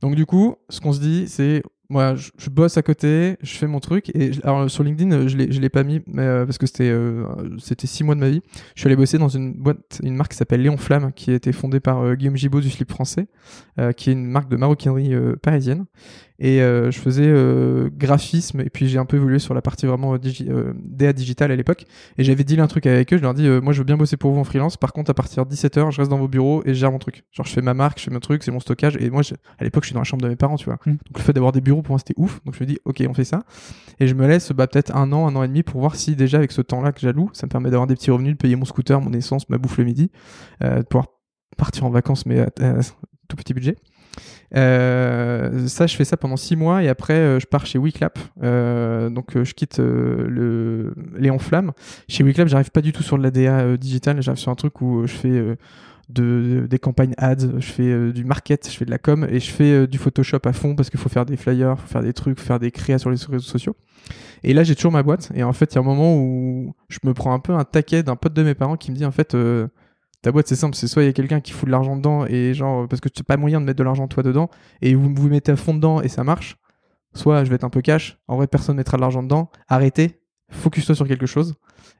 Donc du coup, ce qu'on se dit, c'est moi, je, bosse à côté, je fais mon truc. Et sur LinkedIn, euh, je je l'ai pas mis mais, euh, parce que c'était, euh, c'était six mois de ma vie. Je suis allé bosser dans une boîte, une marque qui s'appelle Léon Flamme, qui a été fondée par Guillaume Gibaud du Slip Français, qui est une marque de maroquinerie parisienne. Et euh, je faisais euh, graphisme et puis j'ai un peu évolué sur la partie vraiment euh, digi- euh, DA digital à l'époque. Et j'avais dit un truc avec eux, je leur dis, euh, moi je veux bien bosser pour vous en freelance. Par contre, à partir de 17h, je reste dans vos bureaux et je gère mon truc. Genre, je fais ma marque, je fais mon truc, c'est mon stockage. Et moi, je- à l'époque, je suis dans la chambre de mes parents, tu vois.
Mm.
Donc le fait d'avoir des bureaux pour moi c'était ouf. Donc je me dis ok on fait ça. Et je me laisse bah, peut-être un an, un an et demi pour voir si déjà avec ce temps-là que j'alloue, ça me permet d'avoir des petits revenus, de payer mon scooter, mon essence, ma bouffe le midi, euh, de pouvoir partir en vacances mais à, à tout petit budget. Euh, ça, je fais ça pendant six mois et après, euh, je pars chez WeClap. Euh, donc, je quitte le Léon Flamme. Chez WeClap, j'arrive pas du tout sur de l'ADA digital. J'arrive sur un truc où je fais de, des campagnes ads, je fais du market, je fais de la com et je fais du Photoshop à fond parce qu'il faut faire des flyers, faire des trucs, faire des créas sur les réseaux sociaux. Et là, j'ai toujours ma boîte. Et en fait, il y a un moment où je me prends un peu un taquet d'un pote de mes parents qui me dit en fait, ta boîte, c'est simple, c'est soit il y a quelqu'un qui fout de l'argent dedans et genre parce que tu n'as pas moyen de mettre de l'argent toi dedans et vous vous mettez à fond dedans et ça marche. Soit je vais être un peu cash, en vrai personne mettra de l'argent dedans. Arrêtez, focus-toi sur quelque chose.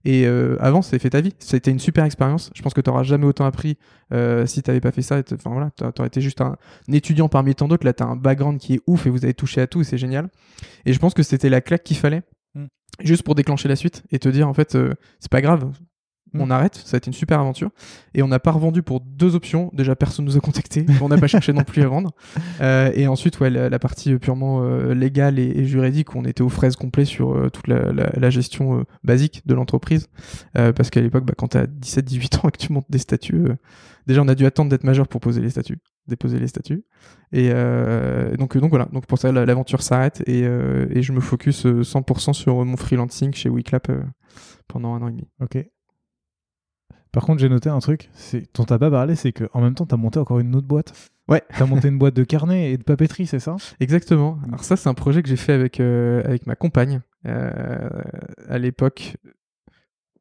Et euh, avant, c'est fait ta vie. C'était une super expérience. Je pense que tu n'auras jamais autant appris euh, si tu n'avais pas fait ça. Et Enfin voilà, tu aurais été juste un, un étudiant parmi tant d'autres. Là, tu as un background qui est ouf et vous avez touché à tout et c'est génial. Et je pense que c'était la claque qu'il fallait.
Mm.
Juste pour déclencher la suite et te dire en fait, euh, c'est pas grave, On arrête, ça a été une super aventure. Et on n'a pas revendu pour deux options. Déjà, personne nous a contacté. on n'a pas cherché non plus à vendre. Euh, et ensuite, ouais, la, la partie euh, purement euh, légale et, et juridique, on était aux fraises complets sur euh, toute la, la- la gestion basique de l'entreprise. Parce qu'à l'époque, bah, quand tu as 17-18 ans et que tu montes des statuts, déjà, on a dû attendre d'être majeur pour poser les statuts, déposer les statuts. Et euh, donc, donc voilà, donc pour ça, la- l'aventure s'arrête et, euh, et je me focus euh, 100% sur mon freelancing chez WeClap euh, pendant un an et demi.
Ok. Par contre, j'ai noté un truc c'est dont t'as pas parlé, c'est que en même temps, t'as monté encore une autre boîte.
Ouais.
T'as monté une boîte de carnet et de papeterie, c'est ça?
Exactement. Alors ça, c'est un projet que j'ai fait avec, euh, avec ma compagne. Euh, à l'époque,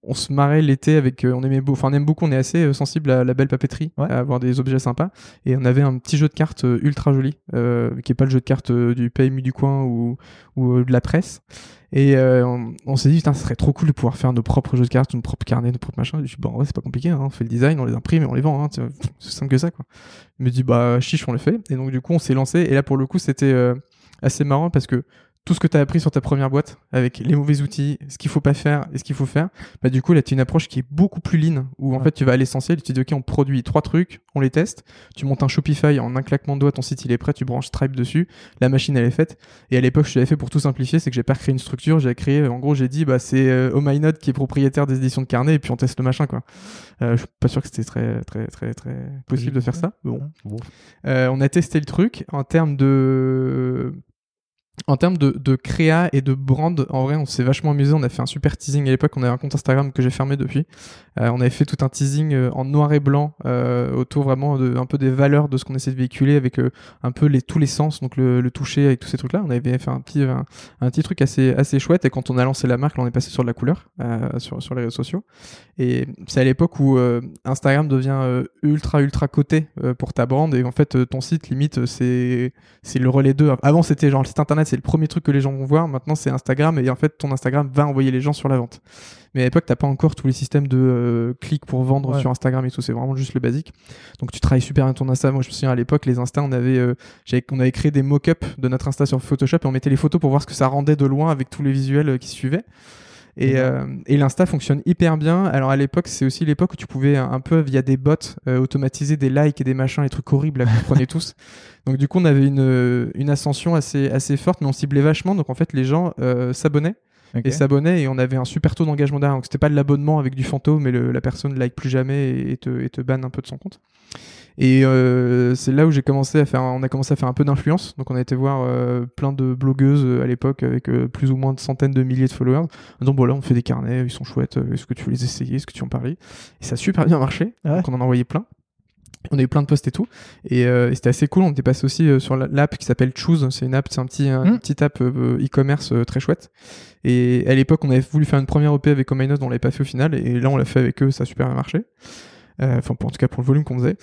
on se marrait l'été avec... euh, on, aimait beau, enfin, on aime beaucoup, on est assez sensible à la belle papeterie,
Ouais.
à avoir des objets sympas. Et on avait un petit jeu de cartes ultra joli, qui est pas le jeu de cartes du PMU du coin ou, ou de la presse. Et euh, on, s'est dit, putain, ce serait trop cool de pouvoir faire nos propres jeux de cartes, nos propres carnets, nos propres machins. Je dis, bon, en c'est pas compliqué, hein, on fait le design, on les imprime et on les vend. Hein, c'est simple que ça, quoi. Il me dit, bah, chiche, on le fait. Et donc, du coup, on s'est lancé. Et là, pour le coup, c'était euh, assez marrant parce que tout ce que tu as appris sur ta première boîte, avec les mauvais outils, ce qu'il faut pas faire et ce qu'il faut faire, bah, du coup, là, tu as une approche qui est beaucoup plus lean, où en
Ouais.
fait, tu vas à l'essentiel, tu te dis, OK, on produit trois trucs, on les teste, tu montes un Shopify en un claquement de doigts, ton site, il est prêt, tu branches Stripe dessus, la machine, elle est faite. Et à l'époque, je l'avais fait pour tout simplifier, c'est que j'ai pas créé une structure, j'ai créé, en gros, j'ai dit, bah, c'est euh, Oh My Note qui est propriétaire des éditions de carnet, et puis on teste le machin, quoi. Euh, je suis pas sûr que c'était très, très, très, très possible de faire ça. mais Bon,
Bon.
euh, on a testé le truc en termes de en termes de, créa et de brand, en vrai, on s'est vachement amusé. On a fait un super teasing à l'époque. On avait un compte Instagram que j'ai fermé depuis. Euh, on avait fait tout un teasing euh, en noir et blanc euh, autour vraiment de un peu des valeurs de ce qu'on essaie de véhiculer avec un peu les tous les sens, donc le, toucher avec tous ces trucs-là. On avait fait un petit un, petit truc assez assez chouette. Et quand on a lancé la marque, on est passé sur de la couleur sur sur les réseaux sociaux. Et c'est à l'époque où Instagram devient ultra ultra coté pour ta brand et en fait ton site limite c'est le relais 2. Avant c'était genre le site internet c'est le premier truc que les gens vont voir, maintenant c'est Instagram et en fait ton Instagram va envoyer les gens sur la vente. Mais à l'époque t'as pas encore tous les systèmes de euh, clics pour vendre
Ouais.
sur Instagram et tout, c'est vraiment juste le basique. Donc tu travailles super bien ton Insta. Moi je me souviens à l'époque les Insta on avait euh, on avait créé des mock-ups de notre Insta sur Photoshop et on mettait les photos pour voir ce que ça rendait de loin avec tous les visuels euh, qui suivaient. Et, euh, et l'Insta fonctionne hyper bien. Alors à l'époque, c'est aussi l'époque où tu pouvais un, peu via des bots euh, automatiser des likes et des machins, les trucs horribles là, qu'on prenait tous. Donc du coup, on avait une, euh, une ascension assez, assez forte, mais on ciblait vachement. Donc en fait, les gens euh, s'abonnaient et s'abonnaient et on avait un super taux d'engagement derrière. Donc c'était pas de l'abonnement avec du fantôme, mais le- la personne like plus jamais et, et te, et te banne un peu de son compte. Et euh, c'est là où j'ai commencé à faire, on a commencé à faire un peu d'influence. Donc on a été voir euh, plein de blogueuses euh, à l'époque avec euh, plus ou moins de centaines de milliers de followers. Donc voilà, on fait des carnets, ils sont chouettes. Est-ce que tu veux les essayer Est-ce que tu en parlais Et ça a super bien marché.
Ah ouais
Donc on en a envoyé plein. On a eu plein de posts et tout. Et, euh, et c'était assez cool. On était passé aussi euh, sur la- l'app qui s'appelle Choose. C'est une app, c'est un petit, un
Mm.
petit app euh, e-commerce euh, très chouette. Et à l'époque, on avait voulu faire une première OP avec Omainos, dont on l'avait pas fait au final. Et là, on l'a fait avec eux, ça a super bien marché. Euh, Enfin, en tout cas, pour le volume qu'on faisait.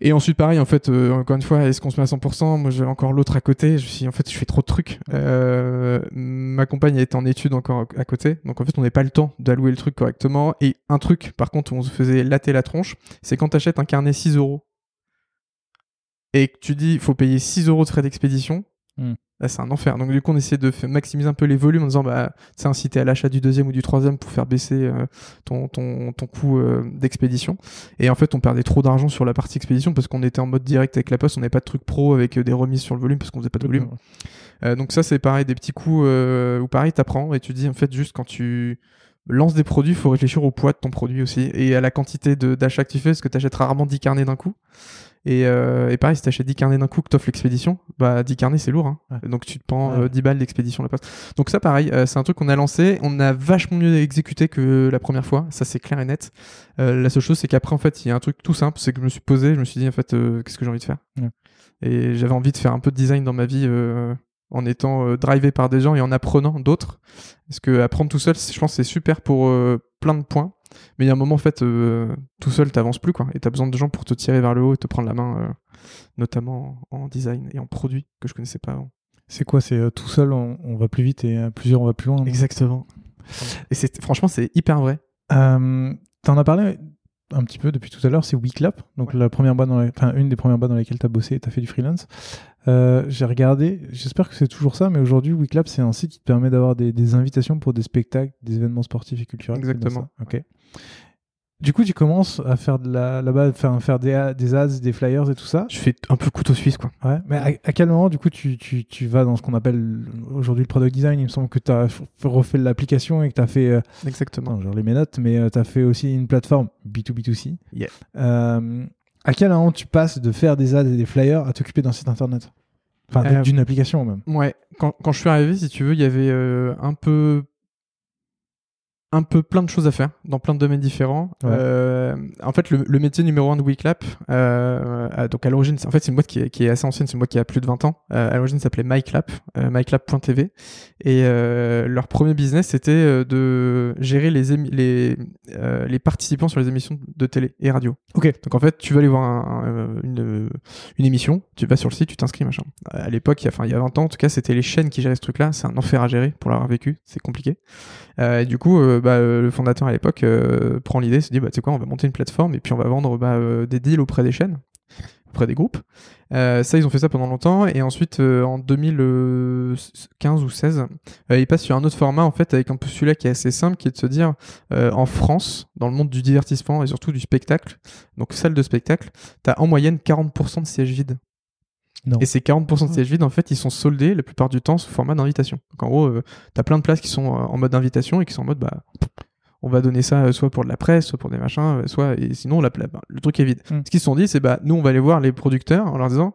Et ensuite, pareil, en fait, euh, encore une fois, est-ce qu'on se met à 100% Moi, j'ai encore l'autre à côté. Je suis en fait, je fais trop de trucs. Euh, ma compagne était en études encore à côté. Donc, en fait, on n'avait pas le temps d'allouer le truc correctement. Et un truc, par contre, où on se faisait latter la tronche, c'est quand tu achètes un carnet 6 euros et que tu dis, il faut payer 6 euros de frais d'expédition.
Hmm.
Là, c'est un enfer. Donc, du coup, on essaie de maximiser un peu les volumes en disant, bah, c'est inciter à l'achat du deuxième ou du troisième pour faire baisser euh, ton, ton, ton coût euh, d'expédition. Et en fait, on perdait trop d'argent sur la partie expédition parce qu'on était en mode direct avec la poste, on n'avait pas de truc pro avec euh, des remises sur le volume parce qu'on faisait pas de volume. Euh, donc ça, c'est pareil, des petits coups où pareil, t'apprends et tu dis en fait juste quand tu lances des produits, il faut réfléchir au poids de ton produit aussi et à la quantité de- d'achats que tu fais parce que tu achètes rarement 10 carnets d'un coup. Et, euh, et pareil, si t'achètes 10 carnets d'un coup que t'offres l'expédition, bah 10 carnets c'est lourd. Hein.
Ouais.
Donc tu te prends
Ouais.
euh, 10 balles d'expédition la poste. Donc ça pareil, euh, c'est un truc qu'on a lancé, on a vachement mieux exécuté que la première fois, ça c'est clair et net. Euh, la seule chose c'est qu'après en fait il y a un truc tout simple, c'est que je me suis posé, je me suis dit en fait euh, qu'est-ce que j'ai envie de faire?
Ouais.
Et j'avais envie de faire un peu de design dans ma vie euh, en étant euh, drivé par des gens et en apprenant d'autres. Parce que apprendre tout seul, je pense c'est super pour euh, plein de points. Mais il y a un moment, en fait, euh, tout seul, t'avances plus, quoi. Et t'as besoin de gens pour te tirer vers le haut et te prendre la main, euh, notamment en, en design et en produit que je connaissais pas avant.
C'est quoi C'est euh, tout seul, on, on va plus vite et plusieurs, on va plus loin. non?
Exactement. Et c'est franchement, c'est hyper vrai.
T'en as parlé un petit peu depuis tout à l'heure, c'est Weeklap, donc la première boîte dans la- enfin, une des premières boîtes dans lesquelles tu as bossé et tu as fait du freelance. Euh, J'ai regardé, j'espère que c'est toujours ça, mais aujourd'hui, Weeklap, c'est un site qui te permet d'avoir des, des invitations pour des spectacles, des événements sportifs et culturels.
Exactement.
Ok. Du coup, tu commences à faire de la, là-bas, faire, faire des, ads, des flyers et tout ça.
Je fais un peu couteau suisse, quoi.
Ouais. Mais à, à quel moment, du coup, tu, tu, tu vas dans ce qu'on appelle aujourd'hui le product design? Il me semble que tu as refait l'application et que tu as fait. euh,
Exactement.
non, je relis mes notes, mais tu as fait aussi une plateforme B2B2C.
Yeah.
Euh, à quel moment tu passes de faire des ads et des flyers à t'occuper d'un site internet? Enfin,
Euh,
d'une application même.
Ouais, quand, quand je suis arrivé, si tu veux, il y avait euh, un peu un peu plein de choses à faire dans plein de domaines différents.
Ouais.
Euh, en fait, le, le métier numéro un de Weeklap, euh, donc à l'origine, c'est- en fait, c'est une boîte qui est, qui est assez ancienne, c'est une boîte qui a plus de 20 ans. Euh, à l'origine, ça s'appelait MyClap, myclap.tv. Et leur premier business, c'était de gérer les, émi- les, les participants sur les émissions de télé et radio.
Ok.
Donc en fait, tu vas aller voir un- un- une, une émission, tu vas sur le site, tu t'inscris, machin. À l'époque, il y a- enfin il y a 20 ans, en tout cas, c'était les chaînes qui géraient ce truc-là. C'est un enfer à gérer pour l'avoir vécu, c'est compliqué. Et du coup, bah, euh, le fondateur à l'époque euh, prend l'idée, se dit, bah tu sais quoi, on va monter une plateforme et puis on va vendre bah, euh, des deals auprès des chaînes, auprès des groupes. Ça, ils ont fait ça pendant longtemps et ensuite en 2015 ou 16, euh, ils passent sur un autre format en fait avec un celui-là qui est assez simple, qui est de se dire en France, dans le monde du divertissement et surtout du spectacle, donc salle de spectacle, t'as en moyenne 40% de sièges vides.
Non.
Et ces 40% de sièges vides, en fait, ils sont soldés la plupart du temps sous format d'invitation. Donc en gros, euh, t'as plein de places qui sont euh, en mode invitation et qui sont en mode bah on va donner ça euh, soit pour de la presse, soit pour des machins, soit et sinon la, bah, le truc est vide.
Mm.
Ce qu'ils se sont dit, c'est bah nous on va aller voir les producteurs en leur disant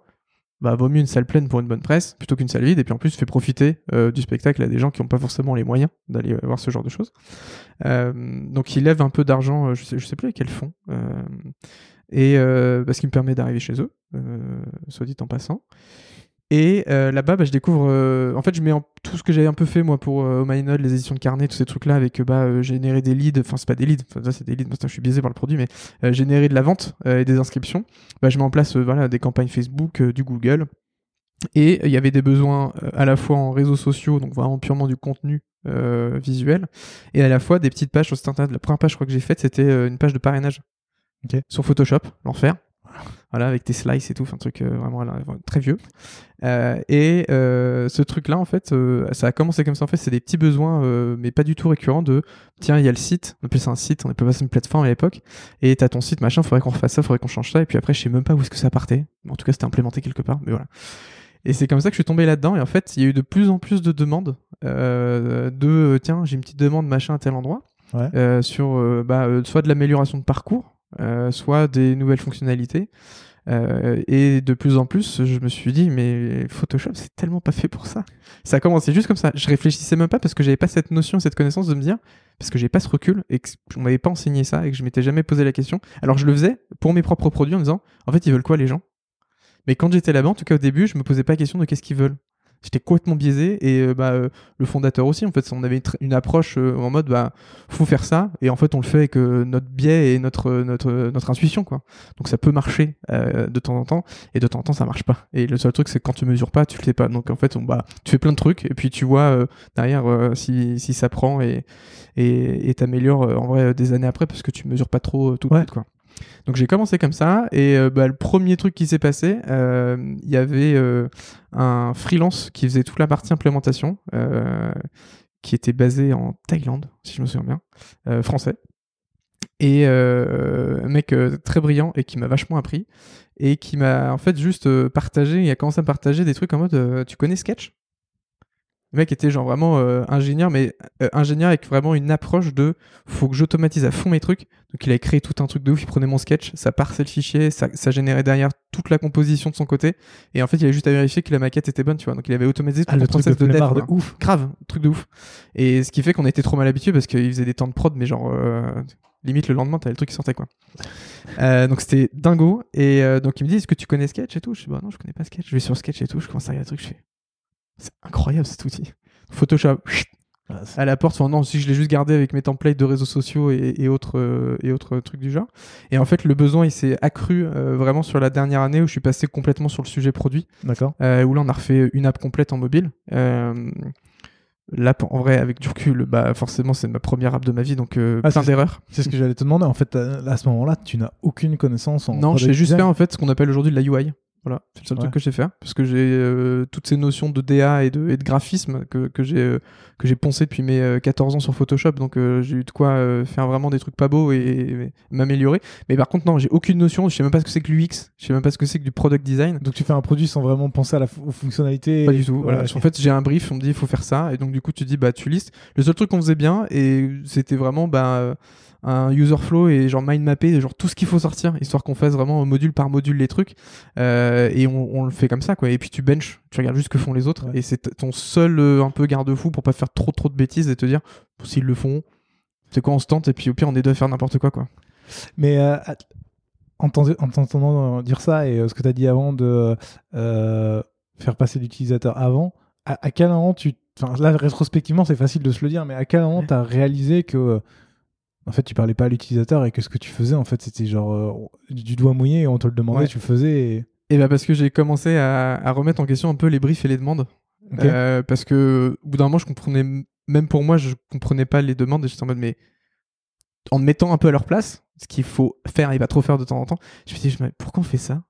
bah vaut mieux une salle pleine pour une bonne presse plutôt qu'une salle vide et puis en plus fait profiter euh, du spectacle à des gens qui n'ont pas forcément les moyens d'aller voir ce genre de choses. Euh, donc ils lèvent un peu d'argent, euh, je sais, je sais plus avec quel fonds, euh, et euh, parce qu'il me permet d'arriver chez eux, euh, soit dit en passant. Et euh, là-bas, bah, je découvre. en fait, je mets tout ce que j'avais un peu fait moi pour euh, Node, les éditions de carnet, tous ces trucs-là, avec bah, générer des leads. Enfin, c'est pas des leads, ça c'est des leads. Ça, je suis biaisé par le produit, mais générer de la vente et des inscriptions. Bah, je mets en place voilà des campagnes Facebook, du Google. Et il y avait des besoins à la fois en réseaux sociaux, donc vraiment purement du contenu visuel, et à la fois des petites pages sur site internet. La première page, je crois que j'ai faite, c'était une page de parrainage
Ok.
sur Photoshop, l'enfer. Voilà, avec tes slices et tout, un truc euh, vraiment là, très vieux. Euh, et euh, ce truc-là, en fait, ça a commencé comme ça. En fait, c'est des petits besoins, mais pas du tout récurrents de tiens, il y a le site, on appelle ça un site, on appelle pas ça une plateforme à l'époque, et t'as ton site, machin, faudrait qu'on refasse ça, faudrait qu'on change ça, et puis après, je sais même pas où est-ce que ça partait. En tout cas, c'était implémenté quelque part, mais voilà. Et c'est comme ça que je suis tombé là-dedans, et en fait, il y a eu de plus en plus de demandes euh, de tiens, j'ai une petite demande, machin, à tel endroit,
Ouais.
euh, sur euh, bah, soit de l'amélioration de parcours, soit des nouvelles fonctionnalités. Euh, et de plus en plus, je me suis dit, mais Photoshop, c'est tellement pas fait pour ça. Ça a commencé juste comme ça. Je réfléchissais même pas parce que j'avais pas cette notion, cette connaissance de me dire, parce que j'ai pas ce recul et que on m'avait pas enseigné ça et que je m'étais jamais posé la question. Alors je le faisais pour mes propres produits en disant, en fait, ils veulent quoi les gens? Mais quand j'étais là-bas, en tout cas au début, je me posais pas la question de qu'est-ce qu'ils veulent. J'étais complètement biaisé et euh, bah, euh, le fondateur aussi. En fait, on avait une, approche euh, en mode bah faut faire ça et en fait on le fait avec euh, notre biais et notre notre notre intuition quoi. Donc ça peut marcher euh, de temps en temps et de temps en temps ça marche pas. Et le seul truc c'est que quand tu mesures pas, tu le sais pas. Donc en fait on bah tu fais plein de trucs et puis tu vois euh, derrière euh, si si ça prend et et t'améliores euh, en vrai des années après parce que tu mesures pas trop tout de
Ouais.
suite quoi. Donc j'ai commencé comme ça et euh, bah, le premier truc qui s'est passé, euh, il y avait euh, un freelance qui faisait toute la partie implémentation, qui était basé en Thaïlande, si je me souviens bien, français. Et un mec très brillant et qui m'a vachement appris et qui m'a en fait juste partagé, il a commencé à partager des trucs en mode tu connais Sketch? Le mec était genre vraiment euh, ingénieur, mais euh, ingénieur avec vraiment une approche de faut que j'automatise à fond mes trucs. Donc il a créé tout un truc de ouf, il prenait mon sketch, ça parsait le fichier, ça, ça générait derrière toute la composition de son côté. Et en fait, il avait juste à vérifier que la maquette était bonne, tu vois. Donc il avait automatisé tout
Ah, le
le
truc de
process de dev.
flemmard de ouf.
Grave, truc de ouf. Et ce qui fait qu'on était trop mal habitués parce qu'il faisait des temps de prod, mais genre, euh, limite le lendemain, t'avais le truc qui sortait, quoi. Euh, donc c'était dingo. Et euh, donc il me dit, est-ce que tu connais Sketch et tout? Je dis, bah non, je connais pas Sketch. Je vais sur Sketch et tout, je commence à regarder le truc, je fais, c'est incroyable cet outil. Photoshop,
Ah,
à la porte. Enfin, non, si je l'ai juste gardé avec mes templates de réseaux sociaux et, et autres, euh, et autres trucs du genre. Et en fait, le besoin, il s'est accru euh, vraiment sur la dernière année où je suis passé complètement sur le sujet produit
D'accord.
euh, où là on a refait une app complète en mobile. L'app, en vrai, avec du recul, bah forcément c'est ma première app de ma vie, donc euh,
Ah,
plein
c'est-
d'erreurs.
C'est ce que j'allais te demander. En fait, à à ce moment-là, tu n'as aucune connaissance en.
Non, j'ai juste fait en fait ce qu'on appelle aujourd'hui de la UI. Voilà, c'est le seul
Ouais.
truc que j'ai fait, parce que j'ai euh, toutes ces notions de DA et de, et de graphisme que, que j'ai euh, j'ai poncé depuis mes euh, 14 ans sur Photoshop, donc euh, j'ai eu de quoi euh, faire vraiment des trucs pas beaux et, et m'améliorer. Mais par contre, non, j'ai aucune notion, je sais même pas ce que c'est que l'UX, je sais même pas ce que c'est que du product design.
Donc tu fais un produit sans vraiment penser à la aux fonctionnalités.
Pas du tout. Voilà. En fait, j'ai un brief, on me dit il faut faire ça, et donc du coup tu dis bah tu listes. Le seul truc qu'on faisait bien, et c'était vraiment bah un user flow et genre mind mappé, genre tout ce qu'il faut sortir, histoire qu'on fasse vraiment module par module les trucs, euh, et on, on le fait comme ça quoi. Et puis tu bench, tu regardes juste ce que font les autres,
Ouais.
et c'est ton seul euh, un peu garde-fou pour pas faire trop trop de bêtises et te dire s'ils le font, c'est quoi on se tente, et puis au pire on est deux à faire n'importe quoi quoi.
Mais euh, en t'en- en t'entendant dire ça et ce que tu as dit avant de faire passer l'utilisateur avant, à, à quel moment tu. Enfin, là, rétrospectivement, c'est facile de se le dire, mais à quel moment tu as réalisé que. En fait, tu parlais pas à l'utilisateur et que ce que tu faisais, en fait, c'était genre euh, du doigt mouillé et on te le demandait,
Ouais.
tu le faisais. Et...
Et bah parce que j'ai commencé à, à remettre en question un peu les briefs et les demandes. Euh, parce que au bout d'un moment, je comprenais, même pour moi, je comprenais pas les demandes et j'étais en mode, mais en me mettant un peu à leur place, ce qu'il faut faire et pas trop faire de temps en temps, je me suis dit, pourquoi on fait ça?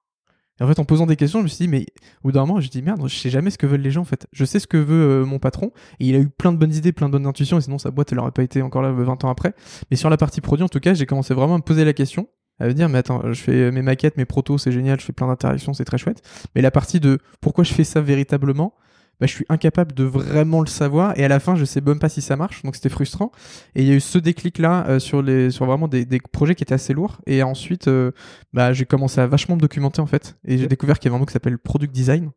Et en fait, en posant des questions, je me suis dit, mais au bout d'un moment, je dis, merde, je sais jamais ce que veulent les gens en fait. Je sais ce que veut euh, mon patron et il a eu plein de bonnes idées, plein de bonnes intuitions et sinon sa boîte, elle aurait pas été encore là 20 ans après. Mais sur la partie produit, en tout cas, j'ai commencé vraiment à me poser la question. À me dire, mais attends, je fais mes maquettes, mes protos, c'est génial, je fais plein d'interactions, c'est très chouette. Mais la partie de pourquoi je fais ça véritablement, bah, je suis incapable de vraiment le savoir. Et à la fin je sais même pas si ça marche. Donc c'était frustrant. Et il y a eu ce déclic là sur les sur vraiment des, des projets qui étaient assez lourds. Et ensuite euh, bah, j'ai commencé à vachement me documenter en fait. Et j'ai découvert qu'il y avait un mot qui s'appelle product design.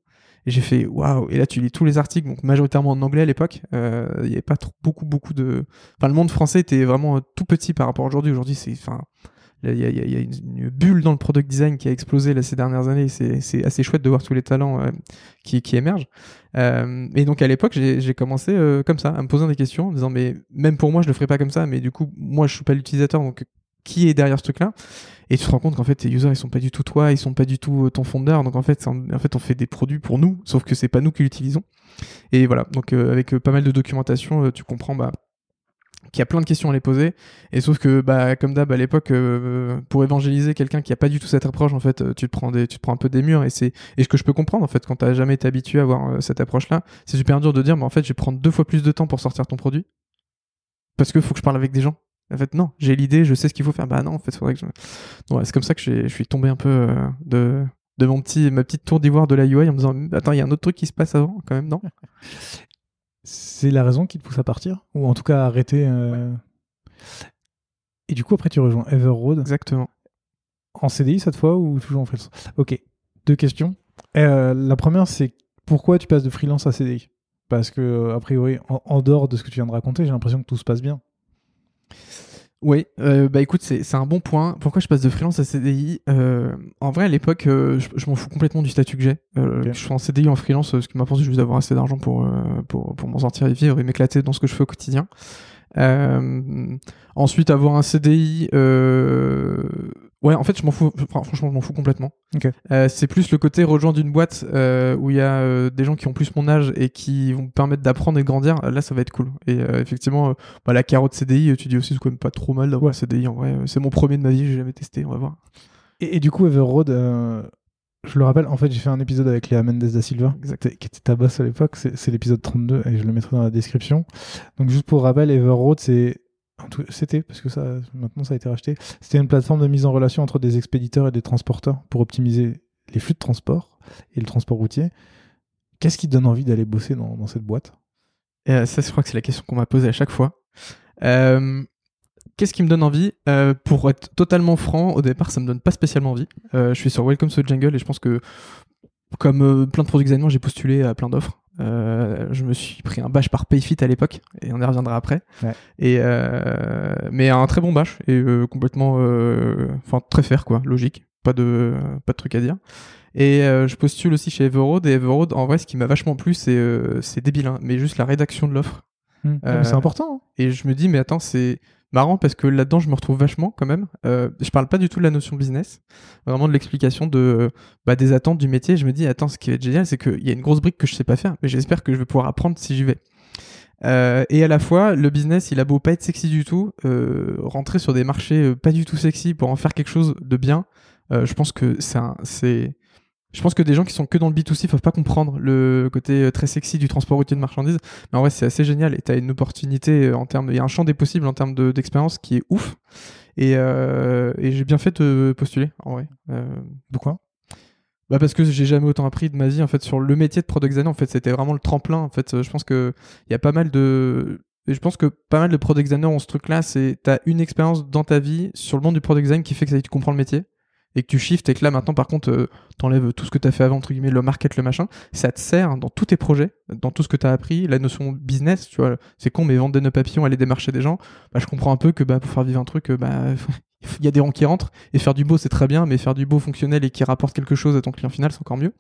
Et j'ai fait waouh. Et là tu lis tous les articles donc majoritairement en anglais à l'époque. Euh, il y avait pas trop, beaucoup beaucoup de enfin le monde français était vraiment euh, tout petit par rapport à aujourd'hui. Aujourd'hui c'est enfin Il y a, y a- y a une, bulle dans le product design qui a explosé là, ces dernières années. C'est assez chouette de voir tous les talents euh, qui, qui émergent. Euh, et donc à l'époque, j'ai commencé euh, comme ça, à me poser des questions, en disant mais même pour moi, je le ferais pas comme ça. Mais du coup, moi, je suis pas l'utilisateur, donc qui est derrière ce truc-là? Et tu te rends compte qu'en fait, tes users, ils sont pas du tout toi, ils sont pas du tout euh, ton fondeur. Donc en fait, en, fait, on fait des produits pour nous, sauf que c'est pas nous qui l'utilisons. Et voilà. Donc euh, avec euh, pas mal de documentation, tu comprends bah qu'il y a plein de questions à les poser. Et sauf que bah comme d'hab à l'époque euh, pour évangéliser quelqu'un qui a pas du tout cette approche en fait euh, tu te prends des tu prends un peu des murs. Et c'est et ce que je peux comprendre en fait quand t'as jamais été habitué à avoir euh, cette approche là c'est super dur de dire mais en fait je vais prendre deux fois plus de temps pour sortir ton produit. Parce que faut que je parle avec des gens. En fait non j'ai l'idée je sais ce qu'il faut faire. Bah non en fait faudrait que je ouais, c'est comme ça que je suis tombé un peu de de mon petit ma petite tour d'ivoire de la UI en me disant attends il y a un autre truc qui se passe avant quand même non?
C'est la raison qui te pousse à partir Ou en tout cas à arrêter euh, Et du coup, après, tu rejoins Everroad.
exactement
En CDI cette fois ou toujours en freelance? Ok, deux questions. Euh, la première, c'est pourquoi tu passes de freelance à CDI Parce que, a priori, en, en dehors de ce que tu viens de raconter, j'ai l'impression que tout se passe bien.
Oui, euh, bah écoute, c'est c'est un bon point. Pourquoi je passe de freelance à CDI Euh, En vrai, à l'époque, euh, je, je m'en fous complètement du statut que j'ai. Euh, Je suis en CDI en freelance, euh, ce qui m'importe, c'est juste d'avoir assez d'argent pour, euh, pour, pour m'en sortir et vivre et m'éclater dans ce que je fais au quotidien. Euh, ensuite, avoir un CDI, euh, ouais, en fait, je m'en fous. Enfin, franchement, je m'en fous complètement.
Ok.
Euh, c'est plus le côté rejoindre une boîte euh, où il y a euh, des gens qui ont plus mon âge et qui vont me permettre d'apprendre et de grandir. Là, ça va être cool. Et effectivement, bah, la carotte CDI, tu dis aussi, c'est quand même pas trop mal d'avoir
Ouais.
un CDI. En vrai, c'est mon premier de ma vie, j'ai jamais testé. On va voir.
Et, et du coup, Everroad, je le rappelle, en fait, j'ai fait un épisode avec Léa Mendes da Silva,
Exact.
qui était- qui était ta boss à l'époque. C'est c'est l'épisode 32 et je le mettrai dans la description. Donc, juste pour rappel, Everroad, c'est. C'était, parce que ça, maintenant ça a été racheté, c'était une plateforme de mise en relation entre des expéditeurs et des transporteurs pour optimiser les flux de transport et le transport routier. Qu'est-ce qui donne envie d'aller bosser dans, cette boîte?
Euh, ça, je crois que c'est la question qu'on m'a posée à chaque fois. Euh, Qu'est-ce qui me donne envie? Euh, Pour être totalement franc, au départ, ça me donne pas spécialement envie. Je suis sur Welcome to the Jungle et je pense que, comme plein de designers, j'ai postulé à plein d'offres. Euh, je me suis pris un bash par Payfit à l'époque et on y reviendra après.
Ouais.
Et euh, mais un très bon bash et euh, complètement, enfin très fair quoi, logique, pas de pas de truc à dire. Et je postule aussi chez Everroad et Everroad, en vrai, ce qui m'a vachement plu, c'est c'est débile, hein, mais juste la rédaction de l'offre.
Hmm. Mais C'est important. hein.
Et je me dis, mais attends, c'est marrant parce que là-dedans, je me retrouve vachement quand même. Euh, je parle pas du tout de la notion business, vraiment de l'explication de euh, bah, des attentes du métier. Je me dis, attends, ce qui va être génial, c'est qu'il y a une grosse brique que je sais pas faire, mais j'espère que je vais pouvoir apprendre si j'y vais. Euh, et à la fois, le business, il a beau pas être sexy du tout, euh, rentrer sur des marchés euh, pas du tout sexy pour en faire quelque chose de bien, je pense que c'est je pense que des gens qui sont que dans le B2C peuvent pas comprendre le côté euh, très sexy du transport routier de marchandises. Mais en vrai, c'est assez génial et t'as une opportunité euh, en termes, il y a un champ des possibles en termes de- d'expérience qui est ouf. Et, euh, et j'ai bien fait de postuler, en vrai. Euh,
Pourquoi?
bah parce que j'ai jamais autant appris de ma vie en fait sur le métier de product designer. En fait, c'était vraiment le tremplin. En fait, je pense que il y a pas mal de et je pense que pas mal de product designers ont ce truc-là, c'est t'as une expérience dans ta vie sur le monde du product design qui fait que ça tu comprends le métier et que tu shifts et que là maintenant par contre euh, t'enlèves tout ce que t'as fait avant entre guillemets le market le machin ça te sert dans tous tes projets dans tout ce que t'as appris. La notion business tu vois c'est con mais vendre des nœuds papillons aller démarcher des gens bah je comprends un peu que bah pour faire vivre un truc euh, bah il y a des rangs qui rentrent et faire du beau c'est très bien mais faire du beau fonctionnel et qui rapporte quelque chose à ton client final c'est encore mieux.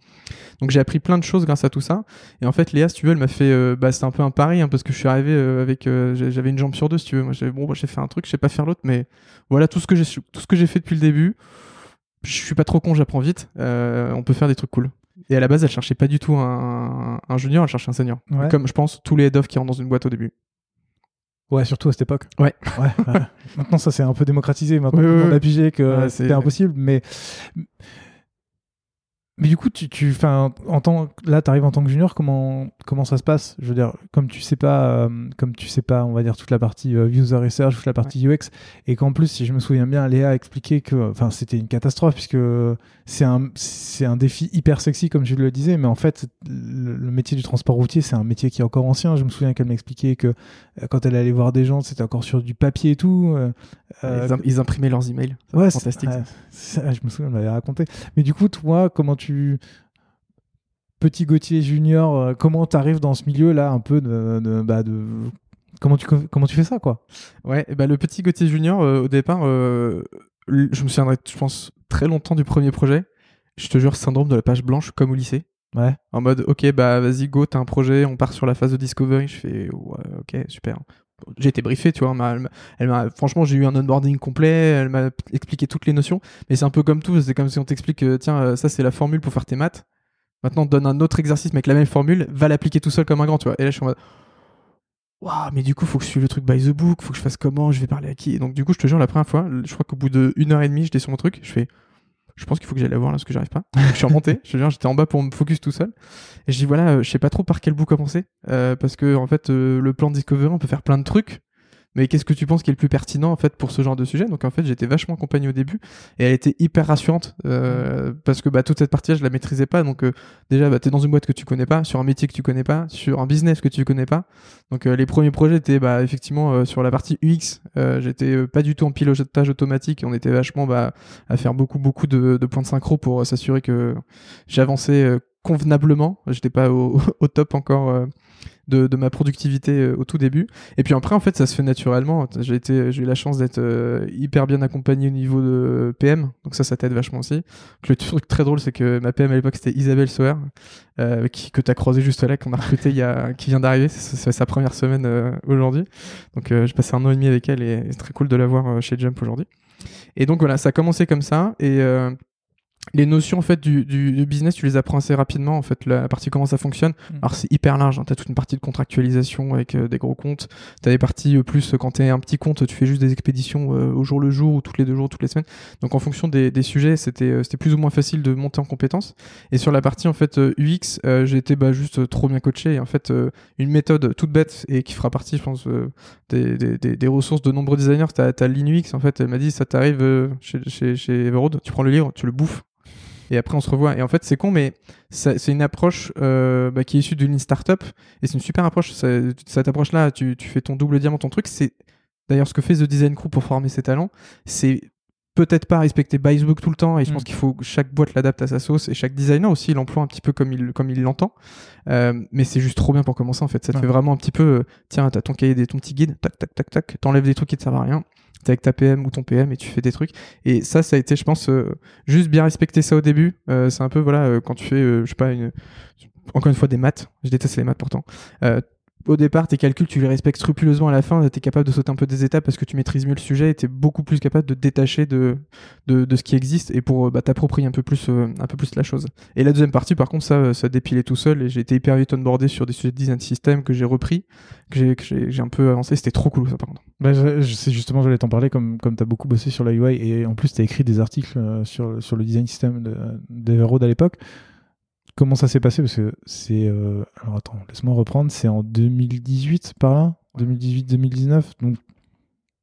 Donc j'ai appris plein de choses grâce à tout ça. Et en fait Léa si tu veux elle m'a fait euh, bah c'était un peu un pari hein, parce que je suis arrivé avec j'ai- j'avais une jambe sur deux si tu veux. Moi j'avais bon bah, j'ai fait un truc je sais pas faire l'autre mais voilà tout ce que j'ai tout ce que j'ai fait depuis le début je suis pas trop con j'apprends vite euh, on peut faire des trucs cool et à la base elle cherchait pas du tout un, un junior elle cherchait un senior
Ouais.
comme je pense tous les head of qui rentrent dans une boîte au début
Ouais, surtout à cette époque.
Ouais.
ouais. Maintenant, ça s'est un peu démocratisé. Maintenant,
Oui, oui, oui.
a pigé que
Ouais,
c'était
c'est-
impossible. Mais, mais du coup, tu, tu, en tant, là, tu arrives en tant que junior. Comment, comment ça se passe? Je veux dire, comme tu sais pas, euh, comme tu sais pas, on va dire toute la partie euh, user research, toute la partie UX, et qu'en plus, si je me souviens bien, Léa a expliqué que, c'était une catastrophe puisque c'est un, un défi hyper sexy, comme tu le disais. Mais en fait, le, le métier du transport routier, c'est un métier qui est encore ancien. Je me souviens qu'elle m'expliquait que euh, quand elle allait voir des gens, c'était encore sur du papier et tout. euh,
ils, im- ils imprimaient leurs emails
ouais,
c'est fantastique
je me souviens, on m'avait raconté. Mais du coup, toi, comment tu. Petit Gauthier junior, euh, comment tu arrives dans ce milieu-là, un peu de. de- bah, de- Comment tu, comment tu fais ça, quoi?
Ouais, et bah, le petit Gauthier Junior, euh, au départ, euh, je me souviendrai, je pense, très longtemps du premier projet. Je te jure, syndrome de la page blanche, comme au lycée.
Ouais.
En mode, ok, bah vas-y, go, t'as un projet, on part sur la phase de discovery. Je fais, ouais, ok, super. J'ai été briefé, tu vois. elle franchement, j'ai eu un onboarding complet. Elle m'a expliqué toutes les notions. Mais c'est un peu comme tout. C'est comme si on t'explique, euh, tiens, euh, ça c'est la formule pour faire tes maths. Maintenant, on te donne un autre exercice, mais avec la même formule, va l'appliquer tout seul comme un grand, tu vois. Et là, je suis en mode, waouh, mais du coup, faut que je suive le truc by the book, faut que je fasse comment, je vais parler à qui? Et donc, du coup, je te jure, la première fois, je crois qu'au bout d'une heure et demie, j'étais sur mon truc, je fais, je pense qu'il faut que j'aille la voir là, parce que j'arrive pas. Donc, je suis remonté, je jure, j'étais en bas pour me focus tout seul. Et je dis, voilà, euh, je sais pas trop par quel bout commencer, euh, parce que, en fait, euh, le plan de Discovery, on peut faire plein de trucs. Mais qu'est-ce que tu penses qui est le plus pertinent en fait pour ce genre de sujet? Donc en fait j'étais vachement accompagné au début et elle était hyper rassurante euh, parce que bah, toute cette partie-là je la maîtrisais pas donc euh, déjà bah, t'es dans une boîte que tu connais pas, sur un métier que tu connais pas, sur un business que tu connais pas. Donc euh, les premiers projets étaient bah, effectivement euh, sur la partie UX, euh, j'étais pas du tout en pilotage automatique, on était vachement bah, à faire beaucoup beaucoup de, de points de synchro pour s'assurer que j'avançais euh, convenablement. J'étais pas au, au top encore de, de ma productivité euh, au tout début. Et puis après, en fait, ça se fait naturellement. J'ai été, j'ai eu la chance d'être euh, hyper bien accompagné au niveau de PM, donc ça, ça t'aide vachement aussi. le truc très drôle, c'est que ma PM à l'époque, c'était Isabelle Sauer, euh, qui, que t'as croisé juste là, qu'on a recruté il y a, qui vient d'arriver. C'est sa première semaine euh, aujourd'hui. Donc j'ai passé un an et demi avec elle et c'est très cool de la voir chez Jump aujourd'hui. Et donc voilà, ça a commencé comme ça et les notions en fait du, du, business, tu les apprends assez rapidement en fait la partie comment ça fonctionne. Mm. Alors c'est hyper large, hein. tu as toute une partie de contractualisation avec euh, des gros comptes, tu as des parties euh, plus quand tu es un petit compte, tu fais juste des expéditions euh, au jour le jour ou toutes les deux jours, toutes les semaines. Donc en fonction des, des sujets, c'était c'était plus ou moins facile de monter en compétences. Et sur la partie en fait UX, j'ai été bah, juste trop bien coaché et en fait une méthode toute bête et qui fera partie je pense des, des, des, ressources de nombreux designers, tu as, as l'InUX en fait, elle m'a dit ça t'arrive chez, chez, chez Everroad, tu prends le livre, tu le bouffes et après on se revoit. Et en fait, c'est con, mais c'est une approche euh, bah, qui est issue d'une startup et c'est une super approche. Cette approche-là, tu, tu, fais ton double diamant, ton truc. C'est d'ailleurs ce que fait The Design Crew pour former ses talents. C'est peut-être pas respecter by the book tout le temps et je pense mm. qu'il faut que chaque boîte l'adapte à sa sauce et chaque designer aussi l'emploie un petit peu comme il comme il l'entend. Euh, mais c'est juste trop bien pour commencer en fait. Ça te fait vraiment un petit peu euh, tiens t'as ton cahier des ton petit guide tac tac tac tac t'enlèves des trucs qui te servent à rien t'es avec ta PM ou ton PM et tu fais des trucs. Et ça ça a été je pense euh, juste bien respecter ça au début. C'est un peu voilà quand tu fais je sais pas une encore une fois des maths. Je déteste les maths pourtant au départ, tes calculs, tu les respectes scrupuleusement à la fin, tu es capable de sauter un peu des étapes parce que tu maîtrises mieux le sujet et tu es beaucoup plus capable de détacher de, de, de, ce qui existe et pour bah, t'approprier un peu plus euh, un peu plus la chose. Et la deuxième partie, par contre, ça, ça dépilait tout seul et j'ai été hyper vite onboardé sur des sujets de design system que j'ai repris, que j'ai un peu avancé. C'était trop cool ça, par contre.
Bah, je, sais justement, j'allais t'en parler comme, comme tu as beaucoup bossé sur la UI et en plus, tu as écrit des articles euh, sur, sur le design system d'Everroad à l'époque comment ça s'est passé Parce que c'est. Euh, alors attends, laisse-moi reprendre. C'est en 2018 par là? 2018-2019. Donc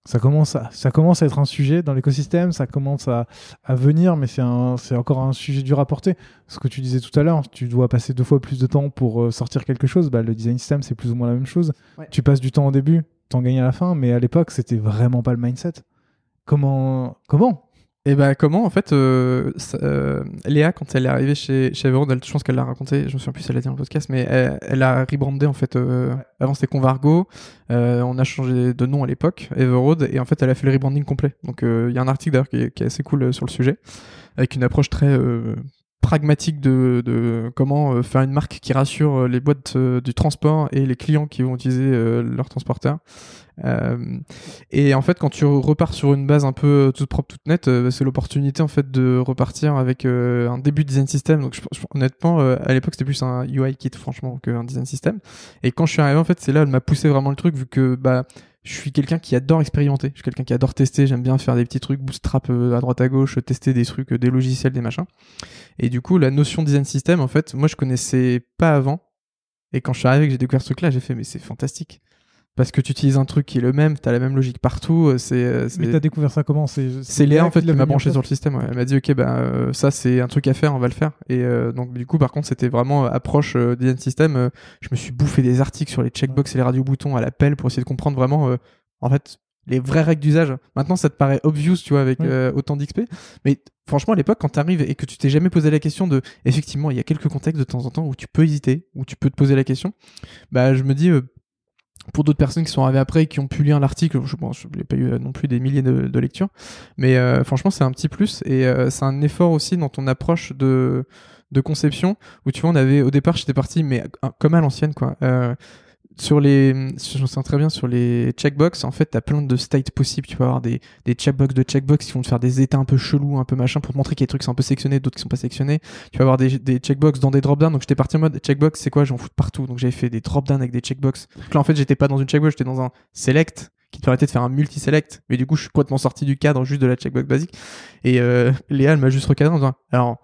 ça commence, à, ça commence à être un sujet dans l'écosystème, ça commence à, à venir, mais c'est encore un sujet dur à porter. Ce que tu disais tout à l'heure, tu dois passer deux fois plus de temps pour euh, sortir quelque chose. Bah, le design system, c'est plus ou moins la même chose. Tu passes du temps au début, t'en gagnes à la fin, mais à l'époque, c'était vraiment pas le mindset. Comment, comment
et bah comment en fait euh, euh, Léa quand elle est arrivée chez chez je pense qu'elle l'a raconté, je me souviens plus si elle l'a dit dans le podcast, mais elle, a rebrandé en fait. Euh, avant c'était Convargo, on a changé de nom à l'époque, Everroad, et en fait elle a fait le rebranding complet. Donc il y a un article d'ailleurs qui, qui, est assez cool sur le sujet, avec une approche très pragmatique de, de, comment faire une marque qui rassure les boîtes du transport et les clients qui vont utiliser leur transporteur. Euh, et en fait, quand tu repars sur une base un peu toute propre, toute nette, euh, c'est l'opportunité en fait de repartir avec euh, un début de design system. Donc, honnêtement, à l'époque, c'était plus un UI kit, franchement, qu'un design system. Et quand je suis arrivé, en fait, c'est là, elle m'a poussé vraiment le truc, vu que bah je suis quelqu'un qui adore expérimenter. Je suis quelqu'un qui adore tester. J'aime bien faire des petits trucs, bootstrap à droite à gauche, tester des trucs, des logiciels, des machins. Et du coup, la notion de design system, en fait, moi, je connaissais pas avant. Et quand je suis arrivé, que j'ai découvert ce truc-là, j'ai fait, mais c'est fantastique parce que tu utilises un truc qui est le même, tu as la même logique partout. Euh, c'est,
euh, Mais t'as découvert ça comment
C'est Léa en fait qui m'a branché sur le système. Elle m'a dit ok ben euh, ça c'est un truc à faire, on va le faire. Et donc du coup par contre c'était vraiment approche design system. je me suis bouffé des articles sur les checkbox et les radio boutons à l'appel pour essayer de comprendre vraiment en fait les vraies règles d'usage. Maintenant ça te paraît obvious tu vois avec autant d'XP, mais franchement à l'époque quand tu arrives et que tu t'es jamais posé la question de effectivement il y a quelques contextes de temps en temps où tu peux hésiter, où tu peux te poser la question. Bah je me dis pour d'autres personnes qui sont arrivées après et qui ont pu lire l'article, je pense, a pas eu non plus des milliers de, lectures, mais euh, franchement c'est un petit plus et euh, c'est un effort aussi dans ton approche de de conception où tu vois on avait au départ j'étais parti mais comme à l'ancienne quoi. Euh, sur les, je sens très bien sur les checkbox. En fait, t'as plein de states possibles. Tu peux avoir des, des checkbox de checkbox qui vont te faire des états un peu chelous, un peu machin, pour te montrer qu'il y a des trucs qui sont un peu sélectionnés, d'autres qui sont pas sélectionnés. Tu vas avoir des, des checkbox dans des drop-down. Donc, j'étais parti en mode checkbox, c'est quoi? J'en fous partout. Donc, j'avais fait des drop-down avec des checkbox. Donc là, en fait, j'étais pas dans une checkbox, j'étais dans un select qui te permettait de faire un multi-select. Mais du coup, je suis complètement sorti du cadre juste de la checkbox basique. Et euh, Léa, elle m'a juste recadré en disant, alors,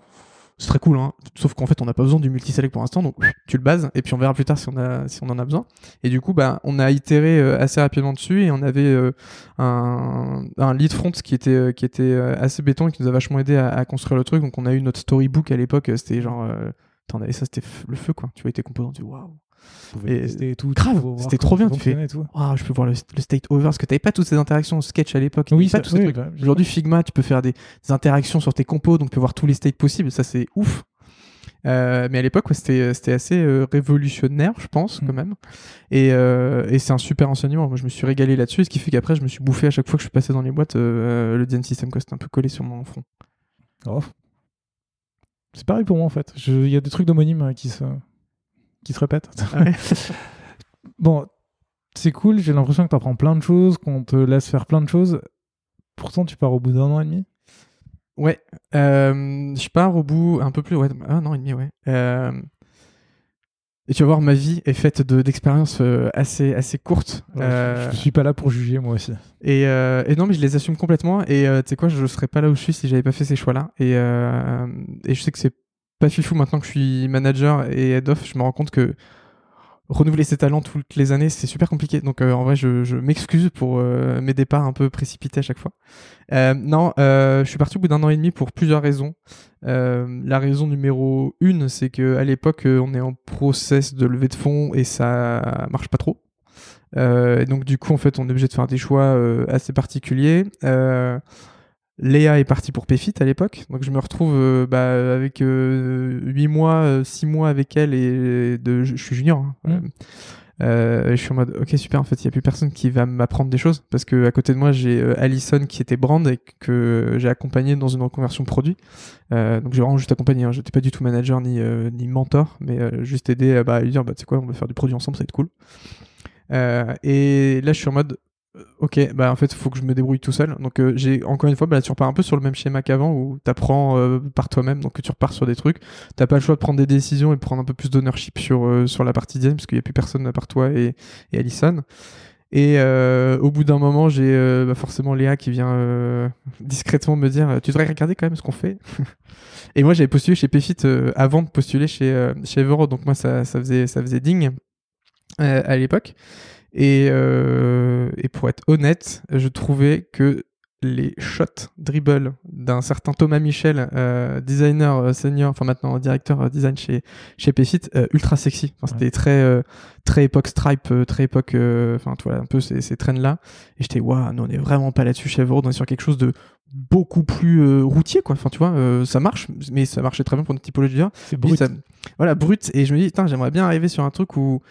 c'est très cool, hein. sauf qu'en fait on n'a pas besoin du multiselect pour l'instant, donc tu le bases et puis on verra plus tard si on a si on en a besoin. Et du coup, bah on a itéré euh, assez rapidement dessus et on avait euh, un, un lead front qui était euh, qui était assez béton et qui nous a vachement aidé à, construire le truc. Donc on a eu notre storybook à l'époque, c'était genre, t'en avais ça, c'était le feu quoi. Tu vois, tes composants, tu waouh
c'était tout.
Grave, c'était trop bien. Tu fais, je peux voir le, state over parce que t'avais pas toutes ces interactions sketch à l'époque. Oui, pas tous bah, Aujourd'hui, Figma, tu peux faire des, interactions sur tes compos, donc tu peux voir tous les states possibles. Ça, c'est ouf. Euh, mais à l'époque, ouais, c'était assez euh, révolutionnaire, je pense, quand
Mm.
même. Et, euh, et c'est un super enseignement. Moi, je me suis régalé là-dessus, ce qui fait qu'après, je me suis bouffé à chaque fois que je suis passé dans les boîtes le design system, quoi. C'était un peu collé sur mon front.
Oh. C'est pareil pour moi en fait. Il y a des trucs d'homonymes euh, qui se, qui se répètent.
Ah ouais
bon, c'est cool, j'ai l'impression que tu apprends plein de choses, qu'on te laisse faire plein de choses. Pourtant, tu pars au bout d'un an et demi?
Ouais, euh, je pars au bout un peu plus, ouais, un an et demi, ouais. Euh, et tu vas voir, ma vie est faite de- d'expériences euh, assez, assez courtes.
Ouais,
Euh,
Je suis pas là pour juger moi aussi.
et, et non, mais je les assume complètement. Et tu sais quoi, je serais pas là où je suis si j'avais pas fait ces choix-là. Et, et je sais que c'est pas fifou maintenant que je suis manager et head off. Je me rends compte que renouveler ses talents toutes les années, c'est super compliqué. Donc euh, en vrai, je, m'excuse pour euh, mes départs un peu précipités à chaque fois. Euh, non, je suis parti au bout d'un an et demi pour plusieurs raisons. La raison numéro une, c'est que à l'époque, on est en process de levée de fonds et ça marche pas trop. Et donc du coup, en fait, on est obligé de faire des choix assez particuliers. Euh, Léa est partie pour PFIT à l'époque, donc je me retrouve euh, bah, avec 8 mois, 6 mois avec elle et de, je, je suis junior. hein.
Mm.
Euh, et je suis en mode ok super en fait il y a plus personne qui va m'apprendre des choses parce que à côté de moi j'ai euh, Alison qui était brand et que j'ai accompagné dans une reconversion produit euh, donc j'ai vraiment juste accompagné hein. j'étais pas du tout manager ni euh, ni mentor mais euh, juste aidé euh, bah, à lui dire bah tu sais quoi on va faire du produit ensemble ça va être cool euh, et là je suis en mode euh, ok bah en fait faut que je me débrouille tout seul. Donc euh, j'ai encore une fois bah, tu repars un peu sur le même schéma qu'avant où t'apprends euh, par toi-même donc tu repars sur des trucs. T'as pas le choix de prendre des décisions et de prendre un peu plus d'ownership sur euh, sur la partie design parce qu'il y a plus personne à part toi et, et Alison. Et au bout d'un moment j'ai bah, forcément Léa qui vient discrètement me dire tu devrais regarder quand même ce qu'on fait. Et moi j'avais postulé chez euh, avant de postuler chez chez Everroad donc moi ça ça faisait ça faisait digne à l'époque et, euh, et pour être honnête, je trouvais que les shots dribble d'un certain Thomas Michel, euh, designer euh, senior, enfin maintenant directeur design chez chez euh, ultra sexy. Enfin, c'était très très époque Stripe, très époque, enfin tu vois un peu ces, ces trends là. Et j'étais waouh, non on est vraiment pas là-dessus chez Everroad, on est sur quelque chose de beaucoup plus euh, routier quoi. Enfin tu vois, euh, ça marche, mais ça marchait très bien pour notre typologie.
C'est brut.
ça- voilà, brut. Et je me dis, j'aimerais bien arriver sur un truc où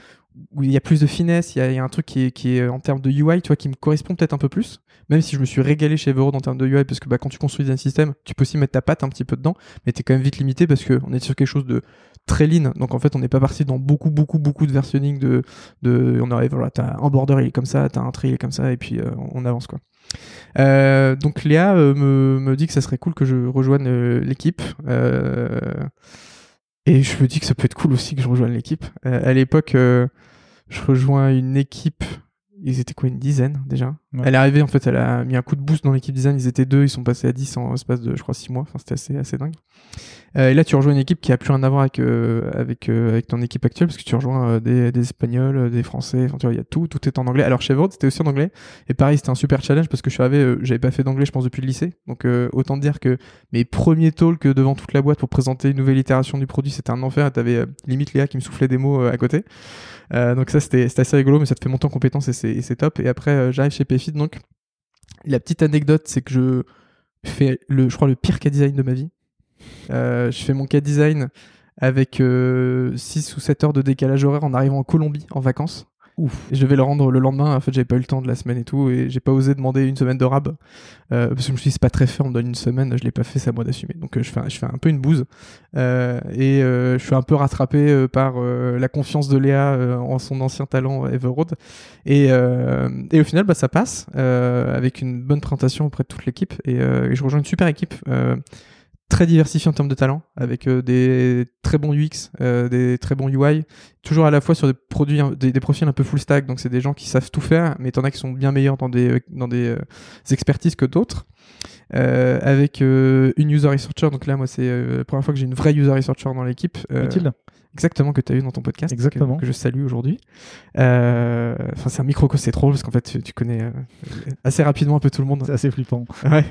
où il y a plus de finesse, il y a, un truc qui est, qui est en termes de UI, tu vois, qui me correspond peut-être un peu plus. Même si je me suis régalé chez Everroad en termes de UI, parce que bah, quand tu construis un système, tu peux aussi mettre ta patte un petit peu dedans, mais t'es quand même vite limité parce qu'on est sur quelque chose de très lean. Donc en fait, on n'est pas parti dans beaucoup, beaucoup, beaucoup de versionning de, de on arrive, voilà, t'as un border, il est comme ça, t'as un trait, il est comme ça, et puis euh, on avance, quoi. Euh, donc Léa euh, me, me dit que ça serait cool que je rejoigne l'équipe. Et je me dis que ça peut être cool aussi que je rejoigne l'équipe. À l'époque, je rejoins une équipe. Ils étaient quoi, une dizaine déjà Elle est arrivée, en fait, elle a mis un coup de boost dans l'équipe design. Ils étaient deux, ils sont passés à 10 en espace de, je crois, 6 mois. Enfin, c'était assez, assez dingue. Euh, et là, tu rejoins une équipe qui a plus rien à voir avec, euh, avec, euh, avec ton équipe actuelle, parce que tu rejoins euh, des, des Espagnols, euh, des Français. Enfin, tu vois, il y a tout, tout est en anglais. Alors, chez Everroad, c'était aussi en anglais. Et pareil, c'était un super challenge parce que je arrivé, euh, j'avais pas fait d'anglais, je pense, depuis le lycée. Donc, autant dire que mes premiers talks devant toute la boîte pour présenter une nouvelle itération du produit, c'était un enfer. T'avais euh, limite Léa qui me soufflait des mots à côté. Donc ça, c'était assez rigolo, mais ça te fait monter en compétence et c'est et top. Et après, j'arrive chez Donc, la petite anecdote, c'est que je fais, le, je crois, le pire cas design de ma vie. Euh, je fais mon cas design avec 6 ou 7 heures de décalage horaire en arrivant en Colombie en vacances.
Ouf.
Je devais le rendre le lendemain. En fait, j'avais pas eu le temps de la semaine et tout. Et j'ai pas osé demander une semaine de rab. Euh, parce que je me suis dit, c'est pas très fait, on me donne une semaine. Je l'ai pas fait, c'est à moi d'assumer. Donc, euh, je, fais un, peu une bouse. Euh, et euh, je suis un peu rattrapé euh, par la confiance de Léa en son ancien talent Everroad. Et, et au final, bah, ça passe avec une bonne présentation auprès de toute l'équipe. Et, et je rejoins une super équipe. Euh, très diversifiée en termes de talent, avec euh, des très bons UX, euh, des très bons UI, toujours à la fois sur des produits, des, profils un peu full stack, donc c'est des gens qui savent tout faire, mais t'en as qui sont bien meilleurs dans des, dans des euh, expertises que d'autres. Euh, avec euh, une user researcher, donc là moi c'est euh, la première fois que j'ai une vraie user researcher dans l'équipe. Euh, exactement que tu as eu dans ton podcast
Exactement.
que, que je salue aujourd'hui. Euh, enfin c'est un microcosme c'est trop parce qu'en fait tu, tu connais euh, assez rapidement un peu tout le monde.
C'est assez flippant.
ouais.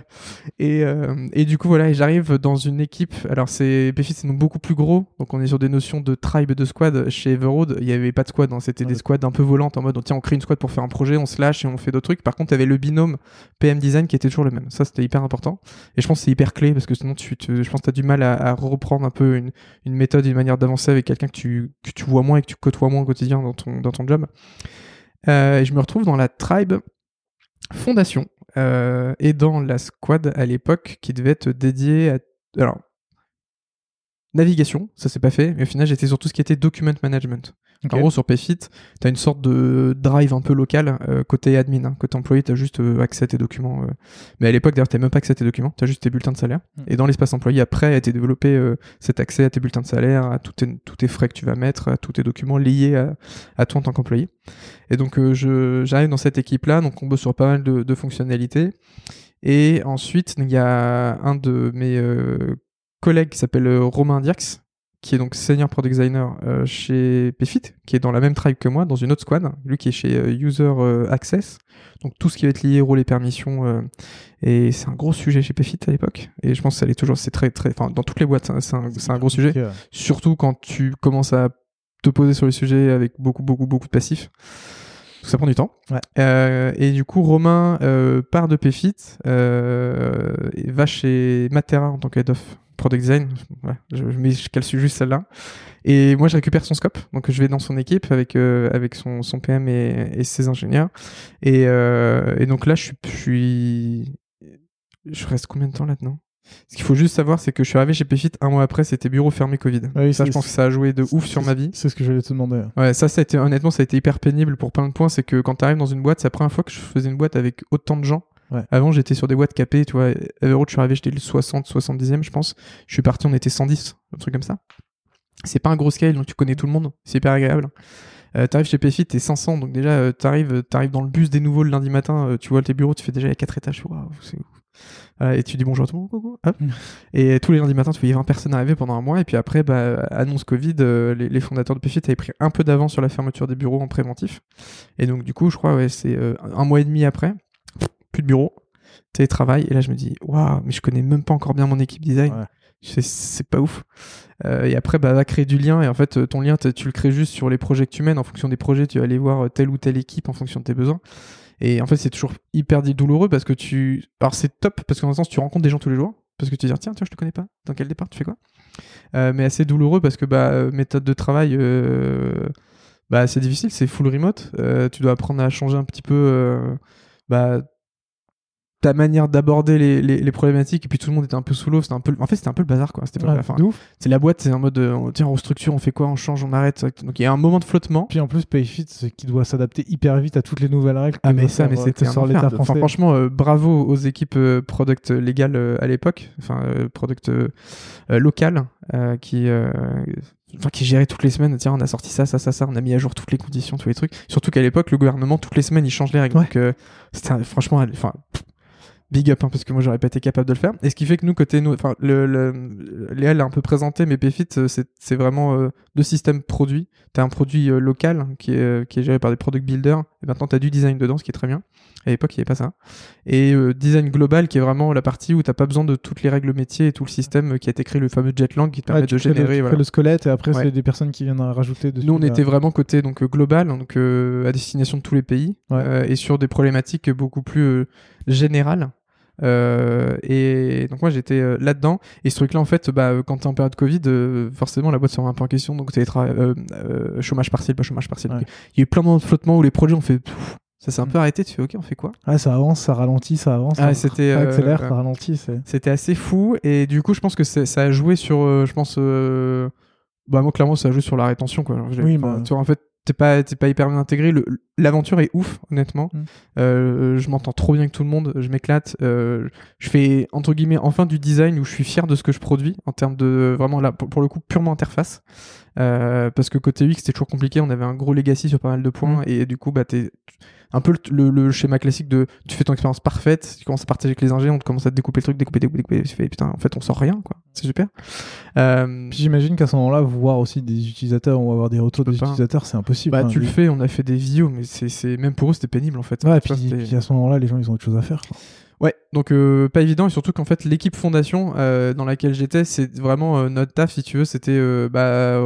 Et, euh, et du coup voilà et j'arrive dans une équipe. Alors c'est PFIT c'est donc beaucoup plus gros. Donc on est sur des notions de tribe et de squad. Chez Everroad il y avait pas de squad hein, c'était des
Ouais.
squads un peu volantes en mode tiens on crée une squad pour faire un projet on se lâche et on fait d'autres trucs. Par contre il y avait le binôme PM design qui était toujours le même. Ça c'était hyper important. Et je pense que c'est hyper clé parce que sinon tu, je pense que tu as du mal à, à, reprendre un peu une, une méthode, une manière d'avancer avec quelqu'un que tu, que tu vois moins et que tu côtoies moins au quotidien dans ton, dans ton job. Euh, et je me retrouve dans la tribe fondation euh, et dans la squad à l'époque qui devait être dédiée à. Alors, navigation, ça s'est pas fait, mais au final j'étais sur tout ce qui était document management. En gros, sur Payfit, tu as une sorte de drive un peu local euh, côté admin. Hein. Côté employé, tu as juste euh, accès à tes documents. Euh. Mais à l'époque, d'ailleurs, tu même pas accès à tes documents, tu as juste tes bulletins de salaire. Hmm. Et dans l'espace employé, après, a été développé cet accès à tes bulletins de salaire, à tous tes, tous tes frais que tu vas mettre, à tous tes documents liés à, à toi en tant qu'employé. Et donc, j'arrive dans cette équipe-là, donc on bosse sur pas mal de, de fonctionnalités. Et ensuite, il y a un de mes collègues qui s'appelle Romain Dirks, qui est donc senior product designer euh, chez Payfit, qui est dans la même tribe que moi, dans une autre squad, lui qui est chez euh, User euh, Access, donc tout ce qui va être lié rôle et permissions, et c'est un gros sujet chez Payfit à l'époque, et je pense que ça l'est toujours, c'est très, très, enfin, dans toutes les boîtes, c'est un, un, gros sujet, surtout quand tu commences à te poser sur les sujets avec beaucoup, beaucoup, beaucoup de passifs. Ça prend du temps. Ouais. et du coup, Romain part de Payfit, et va chez Matera en tant qu'head of product design. je, je, je cale juste celle-là. Et moi, je récupère son scope. Donc, je vais dans son équipe avec, euh, avec son, son PM et, et, ses ingénieurs. Et, euh, et donc là, je suis, je suis. Je reste combien de temps là-dedans? Ce qu'il faut juste savoir, c'est que je suis arrivé chez Pfit un mois après, c'était bureau fermé Covid.
Oui,
ça, je pense que ça a joué de ouf sur ma vie.
C'est ce que j'allais te demander.
Ouais, ça, ça a été, honnêtement, ça a été hyper pénible pour plein de points. C'est que quand tu arrives dans une boîte, c'est la première fois que je faisais une boîte avec autant de gens. Avant, j'étais sur des boîtes capées, tu vois. Everroad, je suis arrivé, j'étais le 60, 70e, je pense. Je suis parti, on était 110, un truc comme ça. C'est pas un gros scale, donc tu connais tout le monde. C'est hyper agréable. Euh, t'arrives chez PFIT, t'es 500, donc déjà, euh, t'arrives, t'arrives dans le bus des nouveaux le lundi matin, euh, tu vois tes bureaux, tu fais déjà les 4 étages, waouh, c'est ouf. et tu dis bonjour à tout le monde, coucou, hop. Mm. Et tous les lundis matins, tu voyais 20 personnes arriver pendant un mois, et puis après, bah, annonce Covid, les, les, fondateurs de PFIT avaient pris un peu d'avance sur la fermeture des bureaux en préventif. Et donc, du coup, je crois, ouais, c'est un mois et demi après, plus de bureau, télétravail. Et là, je me dis, waouh, mais je connais même pas encore bien mon équipe design. C'est pas ouf. Euh, et après, bah, va créer du lien. Et en fait, ton lien, tu le crées juste sur les projets que tu mènes. En fonction des projets, tu vas aller voir telle ou telle équipe en fonction de tes besoins. Et en fait, c'est toujours hyper douloureux parce que tu. Alors, c'est top parce qu'en sens, tu rencontres des gens tous les jours. Parce que tu te dis, tiens, tiens, je te connais pas. Dans quel départ tu fais quoi? Euh, Mais assez douloureux parce que, bah, méthode de travail. Euh, bah, c'est difficile, c'est full remote. tu dois apprendre à changer un petit peu bah, ta manière d'aborder les, les, problématiques et puis tout le monde était un peu sous l'eau c'était un peu en fait c'était un peu le bazar quoi c'était pas c'est la boîte c'est en mode euh, tiens on restructure on fait quoi on change on arrête donc il y a un moment de flottement.
Puis en plus Payfit qui doit s'adapter hyper vite à toutes les nouvelles règles
ah mais ça mais euh, c'était enfin, franchement euh, bravo aux équipes product légales à l'époque enfin product local qui enfin qui gérait toutes les semaines tiens on a sorti ça ça ça ça on a mis à jour toutes les conditions tous les trucs. Surtout qu'à l'époque le gouvernement toutes les semaines il change les règles. Donc c'était franchement enfin big up hein, parce que moi j'aurais pas été capable de le faire. Et ce qui fait que nous côté nous enfin le, le Léa l'a un peu présenté mais Pfit euh, c'est vraiment euh, deux systèmes produits. Tu as un produit euh, local qui est qui est géré par des product builders et maintenant tu as du design dedans ce qui est très bien. À l'époque il n'y avait pas ça. Et design global qui est vraiment la partie où t'as pas besoin de toutes les règles métiers et tout le système qui a été créé le fameux Jetlang qui te permet de générer
le, le squelette et après c'est des personnes qui viennent rajouter dessus
nous on était vraiment côté donc global donc à destination de tous les pays et sur des problématiques beaucoup plus générales euh, et donc moi j'étais euh, là-dedans. Et ce truc-là, en fait, bah, quand t'es en période Covid, euh, forcément la boîte se remet un peu en question. Donc euh, chômage partiel, pas chômage partiel. Il y a eu plein de flottements où les projets ont fait. ça s'est un mm. peu arrêté, tu fais ok, on fait quoi?
Ah, ça avance, ça ralentit, ça avance,
ah,
ça accélère, ça ralentit.
C'était assez fou, et du coup, je pense que ça a joué sur, je pense, bah moi clairement, ça a joué sur la rétention, quoi.
oui, bah...
tu vois, en fait, t'es pas t'es pas hyper bien intégré. L'aventure est ouf honnêtement. Mm. euh, je m'entends trop bien avec tout le monde je m'éclate. Euh, je fais entre guillemets enfin du design où je suis fier de ce que je produis en termes de vraiment là pour, le coup purement interface euh, parce que côté UX c'était toujours compliqué on avait un gros legacy sur pas mal de points mm. et du coup bah t'es un peu le, schéma classique de tu fais ton expérience parfaite, tu commences à partager avec les ingénieurs, on commence à découper le truc, découper, découper, découper, tu fais putain, en fait on sort rien quoi, c'est super.
Euh, j'imagine qu'à ce moment-là, voir aussi des utilisateurs ou avoir des retours des utilisateurs, c'est impossible.
Bah tu le fais, on a fait des vidéos, mais c'est même pour eux c'était pénible en fait.
Ouais, et puis, à ce moment-là, les gens ils ont autre chose à faire.
Ouais, donc euh, pas évident et surtout qu'en fait l'équipe fondation euh, dans laquelle j'étais, c'est vraiment notre taf si tu veux, c'était bah,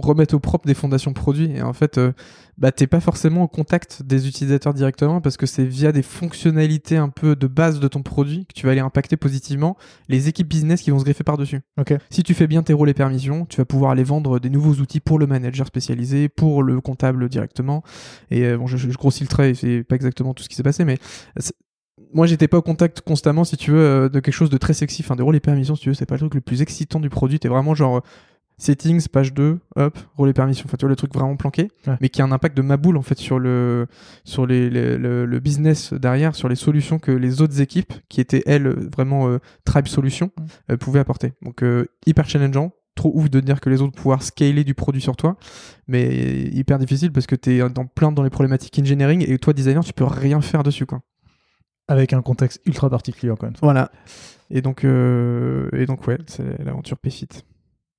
remettre au propre des fondations produits. Et en fait, euh, bah, t'es pas forcément au contact des utilisateurs directement parce que c'est via des fonctionnalités un peu de base de ton produit que tu vas aller impacter positivement les équipes business qui vont se greffer par-dessus.
Ok.
Si tu fais bien tes rôles et permissions, tu vas pouvoir aller vendre des nouveaux outils pour le manager spécialisé, pour le comptable directement. Et euh, bon, je, je grossis le trait, et c'est pas exactement tout ce qui s'est passé, mais moi j'étais pas au contact constamment, si tu veux, euh, de quelque chose de très sexy. Enfin, des rôles et permissions, si tu veux, c'est pas le truc le plus excitant du produit. T'es vraiment genre euh, settings, page 2, hop, rôles et permissions. Enfin, tu vois, le truc vraiment planqué,
Ouais.
mais qui a un impact de maboule en fait sur le sur les, les- le, le business derrière, sur les solutions que les autres équipes, qui étaient elles vraiment euh, Tribe Solutions, euh, pouvaient apporter. Donc euh, hyper challengeant. Trop ouf de dire que les autres pouvoir scaler du produit sur toi, mais hyper difficile parce que t'es dans plein dans les problématiques engineering et toi designer tu peux rien faire dessus quoi.
Avec un contexte ultra particulier encore une fois.
Voilà. Et donc euh, et donc ouais, c'est l'aventure PFIT.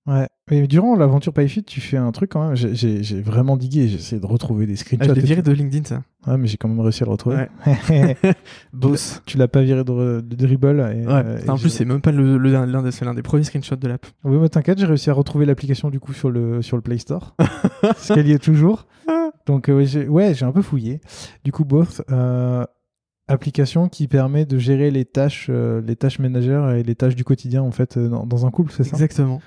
Ouais. Et durant l'aventure PyFit, tu fais un truc quand même. J'ai- vraiment digué. J'ai essayé de retrouver des
Ah,
screenshots.
je l'ai viré de LinkedIn ça.
Ouais, mais j'ai quand même réussi à le retrouver.
Boss.
tu l'as pas viré de, de dribble. Et,
Ouais.
euh,
en plus c'est même pas le le- l'un des l'un premiers screenshots de l'app.
Oui, mais t'inquiète, j'ai réussi à retrouver l'application du coup sur le, sur le Play Store. ce qu'elle y est toujours. Donc, euh, ouais, j'ai ouais, un peu fouillé. Du coup, Both, euh, application qui permet de gérer les tâches, euh, les tâches ménagères et les tâches du quotidien en fait euh, dans, dans un couple, c'est ça?
Exactement.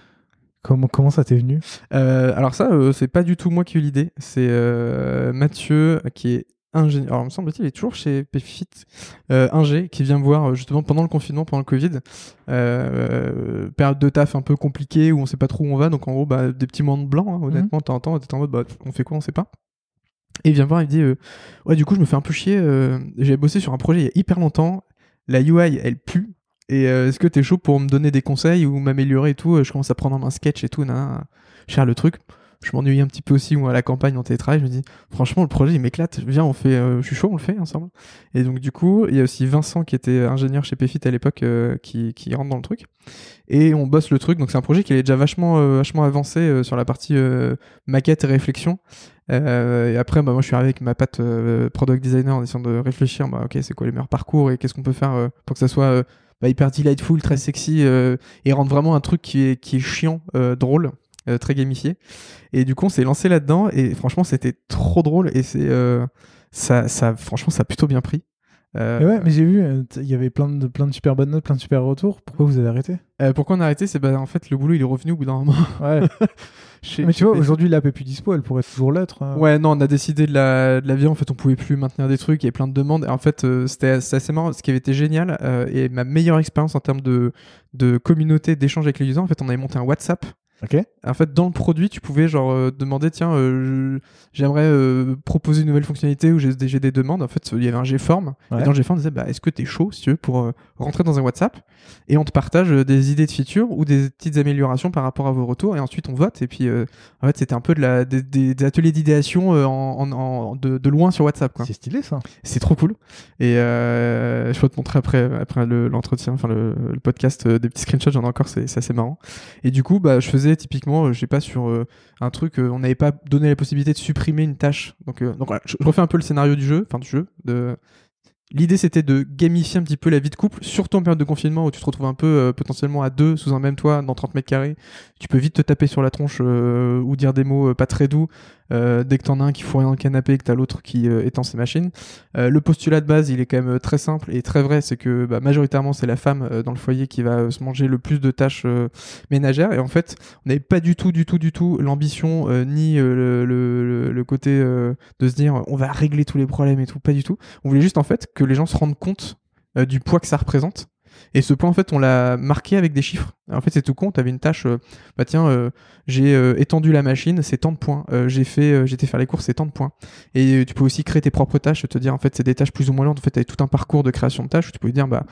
comment, comment ça t'est venu?
Euh, alors ça, c'est pas du tout moi qui ai eu l'idée. C'est Mathieu qui est ingénieur. Alors, il me semble-t-il, il est toujours chez PFIT. Euh, ingé, qui vient me voir justement pendant le confinement, pendant le Covid. Euh, période de taf un peu compliquée où on sait pas trop où on va. Donc en gros, bah, des petits moments de blanc, hein, honnêtement, en temps, t'es en mode, bah, on fait quoi, on sait pas. Et il vient voir, il me dit, euh, ouais, du coup, je me fais un peu chier. euh, J'avais bossé sur un projet il y a hyper longtemps. La UI, elle pue. Et euh, est-ce que t'es chaud pour me donner des conseils ou m'améliorer et tout Je commence à prendre en main sketch et tout, nanana. Cher le truc. Je m'ennuie un petit peu aussi ou à la campagne en télétravail. Je me dis, franchement, le projet il m'éclate. Viens, on fait, je suis chaud, on le fait ensemble. Et donc du coup, il y a aussi Vincent qui était ingénieur chez PFIT à l'époque, qui, rentre dans le truc. Et on bosse le truc. Donc c'est un projet qui est déjà vachement, avancé sur la partie maquette et réflexion. Euh, et après, bah, moi, je suis arrivé avec ma patte euh, product designer en essayant de réfléchir. Bah, ok, c'est quoi les meilleurs parcours et qu'est-ce qu'on peut faire euh, pour que ça soit euh, bah, hyper delightful, très sexy euh, et rendre vraiment un truc qui est, qui est chiant, euh, drôle, très gamifié. Et du coup, on s'est lancé là-dedans et franchement, c'était trop drôle et c'est ça, ça, franchement, ça a plutôt bien pris. Euh,
Et Ouais, mais j'ai vu, euh, il y avait plein de, plein de super bonnes notes, plein de super retours. Pourquoi vous avez arrêté?
Euh, pourquoi on a arrêté? C'est bah, en fait le boulot il est revenu au bout d'un moment.
Ouais.
Chez-
mais tu vois, aujourd'hui, l'app est plus dispo, elle pourrait toujours l'être. hein.
Ouais, non, on a décidé de la, de la virer. En fait, on pouvait plus maintenir des trucs. Il y avait plein de demandes. Et en fait, euh, c'était assez marrant. Ce qui avait été génial euh, et ma meilleure expérience en termes de, de communauté, d'échange avec les users, en fait, on avait monté un WhatsApp. En fait, dans le produit, tu pouvais genre euh, demander tiens, euh, j'aimerais euh, proposer une nouvelle fonctionnalité ou j'ai des, demandes. En fait, il y avait un Gform.
Ouais.
Et dans le Gform, on disait bah, est-ce que tu es chaud, si tu veux, pour rentrer dans un WhatsApp Et on te partage euh, des idées de features ou des petites améliorations par rapport à vos retours. Et ensuite, on vote. Et puis, euh, en fait, c'était un peu de la, des, des- ateliers d'idéation euh, en, en- en- de, de loin sur WhatsApp. Quoi.
C'est stylé ça.
C'est trop cool. Et euh, je peux te montrer après, après le- l'entretien, enfin le, le podcast, euh, des petits screenshots, j'en ai encore, c'est c'est assez marrant. Et du coup, bah, je faisais typiquement, je sais pas, sur euh, un truc, euh, on n'avait pas donné la possibilité de supprimer une tâche. Donc, euh, donc voilà, je, je refais un peu le scénario du jeu, enfin du jeu. De... L'idée c'était de gamifier un petit peu la vie de couple, surtout en période de confinement où tu te retrouves un peu euh, potentiellement à deux sous un même toit dans 30 mètres carrés. Tu peux vite te taper sur la tronche euh, ou dire des mots euh, pas très doux euh, dès que t'en as un qui fout rien dans le canapé et que t'as l'autre qui euh, étend ses machines. Euh, le postulat de base, il est quand même euh, très simple et très vrai, c'est que bah, majoritairement c'est la femme dans le foyer qui va se manger le plus de tâches ménagères. Et en fait, on n'avait pas du tout, du tout, du tout l'ambition ni le, le- le- côté de se dire on va régler tous les problèmes et tout, pas du tout. On voulait juste en fait que les gens se rendent compte du poids que ça représente. Et ce point, en fait, on l'a marqué avec des chiffres. En fait, c'est tout con. T'avais une tâche, euh, bah tiens, euh, j'ai euh, étendu la machine, c'est tant de points. J'ai fait, j'étais faire les courses, c'est tant de points. Et tu peux aussi créer tes propres tâches, te dire en fait c'est des tâches plus ou moins lourdes. En fait, t'avais tout un parcours de création de tâches où tu pouvais dire bah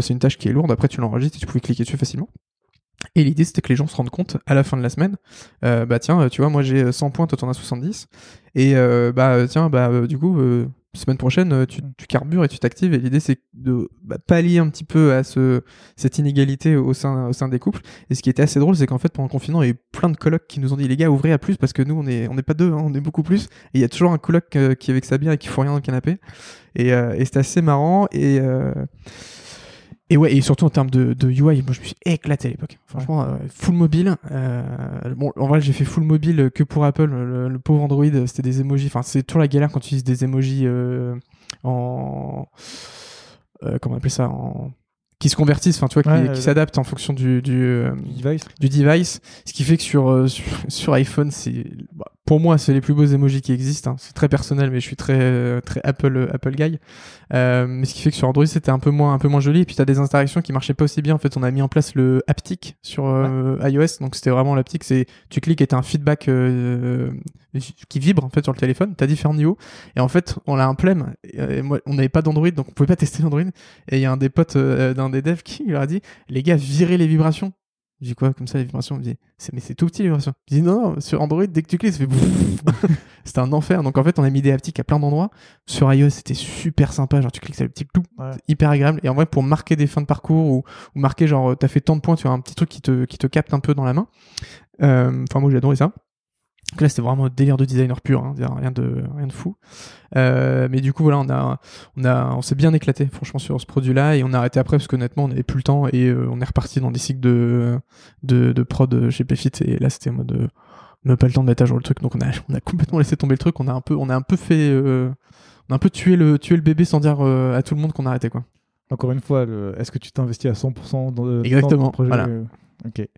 c'est une tâche qui est lourde. Après, tu l'enregistres et tu pouvais cliquer dessus facilement. Et l'idée, c'était que les gens se rendent compte à la fin de la semaine, bah tiens, tu vois, moi j'ai 100 points, toi t'en as 70. Et bah tiens, bah du coup, semaine prochaine, euh, tu, tu carbures et tu t'actives. Et l'idée, c'est de bah, pallier un petit peu à ce, cette inégalité au sein, au sein des couples. Et ce qui était assez drôle, c'est qu'en fait, pendant le confinement, il y a eu plein de colocs qui nous ont dit, les gars, ouvrez à plus parce que nous, on est, on n'est pas deux, hein, on est beaucoup plus. Et il y a toujours un coloc euh, qui est avec sa bière et qui fout rien dans le canapé. Et, euh, et c'était assez marrant. Et, euh, et ouais, et surtout en termes de, de UI, moi je me suis éclaté à l'époque. Franchement, euh, full mobile. Euh, bon, en vrai, j'ai fait full mobile que pour Apple. Le, pauvre Android, c'était des emojis. Enfin, c'est toujours la galère quand tu utilises des emojis euh, en. comment on appelle ça en qui se convertissent, enfin tu vois, qui, qui s'adaptent en fonction du, du, euh,
device.
du device. Ce qui fait que sur, euh, sur, iPhone, c'est bah, pour moi, c'est les plus beaux emojis qui existent. Hein. C'est très personnel, mais je suis très, euh, très Apple, Apple guy. mais ce qui fait que sur Android, c'était un peu moins, un peu moins joli. Et puis t'as des interactions qui marchaient pas aussi bien. En fait, on a mis en place le haptic sur iOS, donc c'était vraiment l'haptic. C'est tu cliques et t'as un feedback qui vibre en fait sur le téléphone. T'as différents niveaux. Et en fait, on a un problème. moi, on n'avait pas d'Android, donc on pouvait pas tester Android. Et il y a un des potes d'un des devs qui leur a dit les gars, virez les vibrations. Je dis quoi comme ça les vibrations me dit mais c'est tout petit les vibrations. Je dis non, non, sur Android dès que tu cliques ça fait c'était un enfer. Donc en fait on a mis des haptiques à plein d'endroits. Sur iOS c'était super sympa, genre tu cliques ça le petit clou, hyper agréable. Et en vrai pour marquer des fins de parcours ou, ou marquer genre t'as fait tant de points, tu as un petit truc qui te qui te capte un peu dans la main. Euh, enfin moi j'ai adoré ça. Donc là, c'était vraiment un délire de designer pur, hein, rien de rien de fou. Euh, mais du coup, voilà, on a on a on s'est bien éclaté, franchement, sur ce produit-là, et on a arrêté après parce qu'honnêtement, on n'avait plus le temps et euh, on est reparti dans des cycles de de, de prod chez Pfit et là, c'était en mode euh, on n'a pas le temps de mettre à jour le truc, donc on a on a complètement laissé tomber le truc. On a un peu on a un peu fait on a un peu tué le tué le bébé sans dire à tout le monde qu'on arrêtait quoi.
Encore une fois, est-ce que tu t'investis à 100% dans,
Exactement,
dans projet
voilà.
Ok.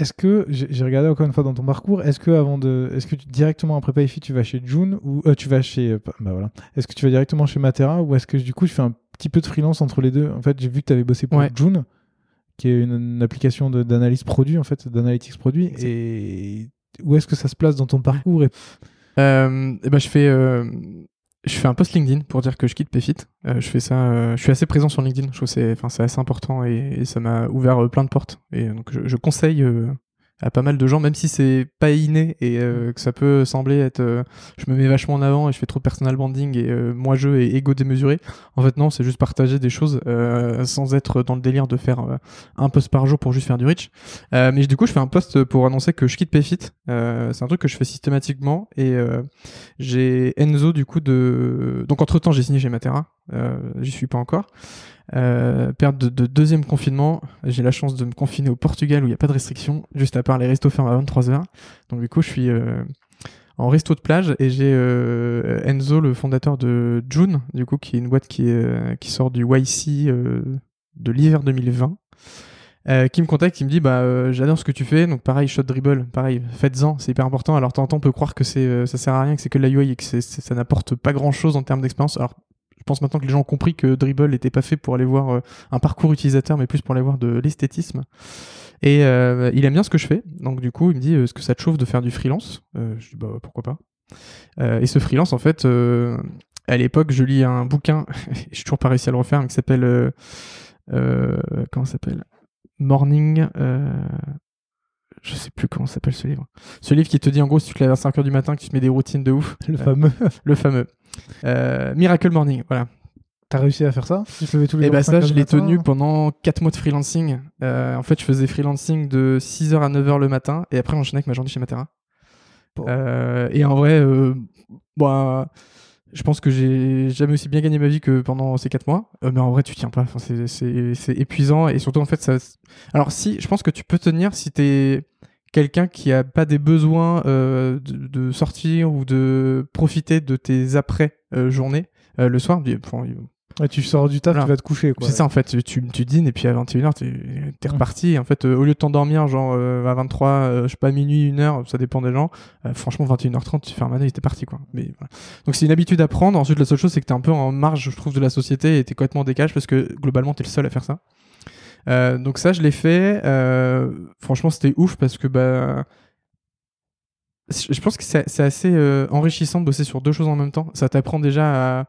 Est-ce que j'ai regardé encore une fois dans ton parcours, est-ce que avant de, est-ce que tu, directement après PayFit tu vas chez June ou euh, tu vas chez, euh, bah voilà, est-ce que tu vas directement chez Matera ou est-ce que du coup tu fais un petit peu de freelance entre les deux? En fait, j'ai vu que tu avais bossé pour June, qui est une, application d'analyse produit en fait, d'analytics produit. Et où est-ce que ça se place dans ton parcours et...
Euh, et ben je fais je fais un post LinkedIn pour dire que je quitte PayFit. Euh, je fais ça, euh, je suis assez présent sur LinkedIn. Je trouve c'est, enfin, c'est assez important et, ça m'a ouvert euh, plein de portes. Et donc, je, je conseille à pas mal de gens, même si c'est pas inné et euh, que ça peut sembler être, euh, je me mets vachement en avant et je fais trop de personal branding et euh, moi je et ego démesuré. En fait non, c'est juste partager des choses sans être dans le délire de faire un post par jour pour juste faire du reach. mais du coup, je fais un post pour annoncer que je quitte Payfit. c'est un truc que je fais systématiquement et j'ai Enzo du coup de, donc entre temps j'ai signé chez Matera. J'y suis pas encore. Euh, période de, deuxième confinement, j'ai la chance de me confiner au Portugal où il n'y a pas de restrictions, juste à part les restos ferment à 23h. Donc du coup, je suis euh, en resto de plage et j'ai euh, Enzo, le fondateur de June, du coup, qui est une boîte qui, est, qui sort du YC de l'hiver 2020. qui me contacte, qui me dit bah j'adore ce que tu fais, donc pareil shot dribble, pareil faites-en, c'est hyper important. Alors temps on peut croire que c'est ça sert à rien, que c'est que la UI et que ça n'apporte pas grand chose en termes d'expérience. Alors je pense maintenant que les gens ont compris que Dribble n'était pas fait pour aller voir euh, un parcours utilisateur, mais plus pour aller voir de l'esthétisme. Et euh, il aime bien ce que je fais. Donc du coup, il me dit, est-ce que ça te chauffe de faire du freelance? Je dis, bah pourquoi pas. et ce freelance, en fait, à l'époque, je lis un bouquin, j'ai toujours pas réussi à le refaire, mais qui s'appelle... comment s'appelle? Morning je sais plus comment s'appelle ce livre. Ce livre qui te dit en gros si tu te lèves à 5h du matin que tu te mets des routines de ouf.
Le fameux.
Le fameux. Euh, Miracle Morning, voilà.
T'as réussi à faire ça?
Tu tous les Et bah ça, je l'ai tenu pendant 4 mois de freelancing. Euh, en fait, je faisais freelancing de 6h à 9h le matin et après j'enchaînais avec ma journée chez Matera. Euh, et en vrai, bah, je pense que j'ai jamais aussi bien gagné ma vie que pendant ces 4 mois. mais en vrai, tu tiens pas. Enfin, c'est épuisant et surtout en fait, ça. Alors si, je pense que tu peux tenir si t'es quelqu'un qui a pas des besoins euh, de, sortir ou de profiter de tes après euh, journées euh, le soir
tu sors du taf tu vas te coucher
c'est ça en fait. Tu, tu dînes et puis à 21h tu es reparti. En fait au lieu de t'endormir genre à 23 je sais pas minuit 1h ça dépend des gens franchement 21h30 tu fermes la et t'es parti quoi. Mais donc c'est une habitude à prendre. Ensuite la seule chose c'est que t'es un peu en marge je trouve de la société et t'es complètement décalé parce que globalement t'es le seul à faire ça. Euh, donc ça, je l'ai fait. Euh, franchement, c'était ouf parce que bah, je pense que c'est assez euh, enrichissant de bosser sur deux choses en même temps. Ça t'apprend déjà à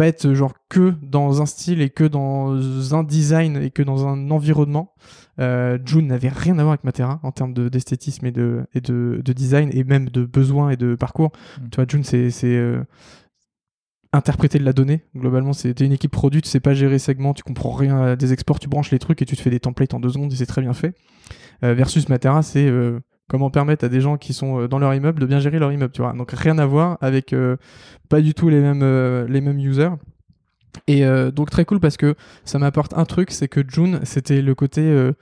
pas être genre que dans un style et que dans un design et que dans un environnement. Euh, June n'avait rien à voir avec Matera en termes d'esthétisme et, de, et de, de, design et même de besoins et de parcours. Mm. Tu vois, June, c'est interpréter de la donnée. Globalement, c'était une équipe produit, tu sais pas gérer segments, tu comprends rien des exports, tu branches les trucs et tu te fais des templates en deux secondes et c'est très bien fait. Euh, versus Matera, c'est euh, comment permettre à des gens qui sont euh, dans leur immeuble de bien gérer leur immeuble, tu vois. Donc rien à voir avec pas du tout les mêmes les mêmes users. Et euh, donc très cool parce que ça m'apporte un truc, c'est que June, c'était le côté, euh,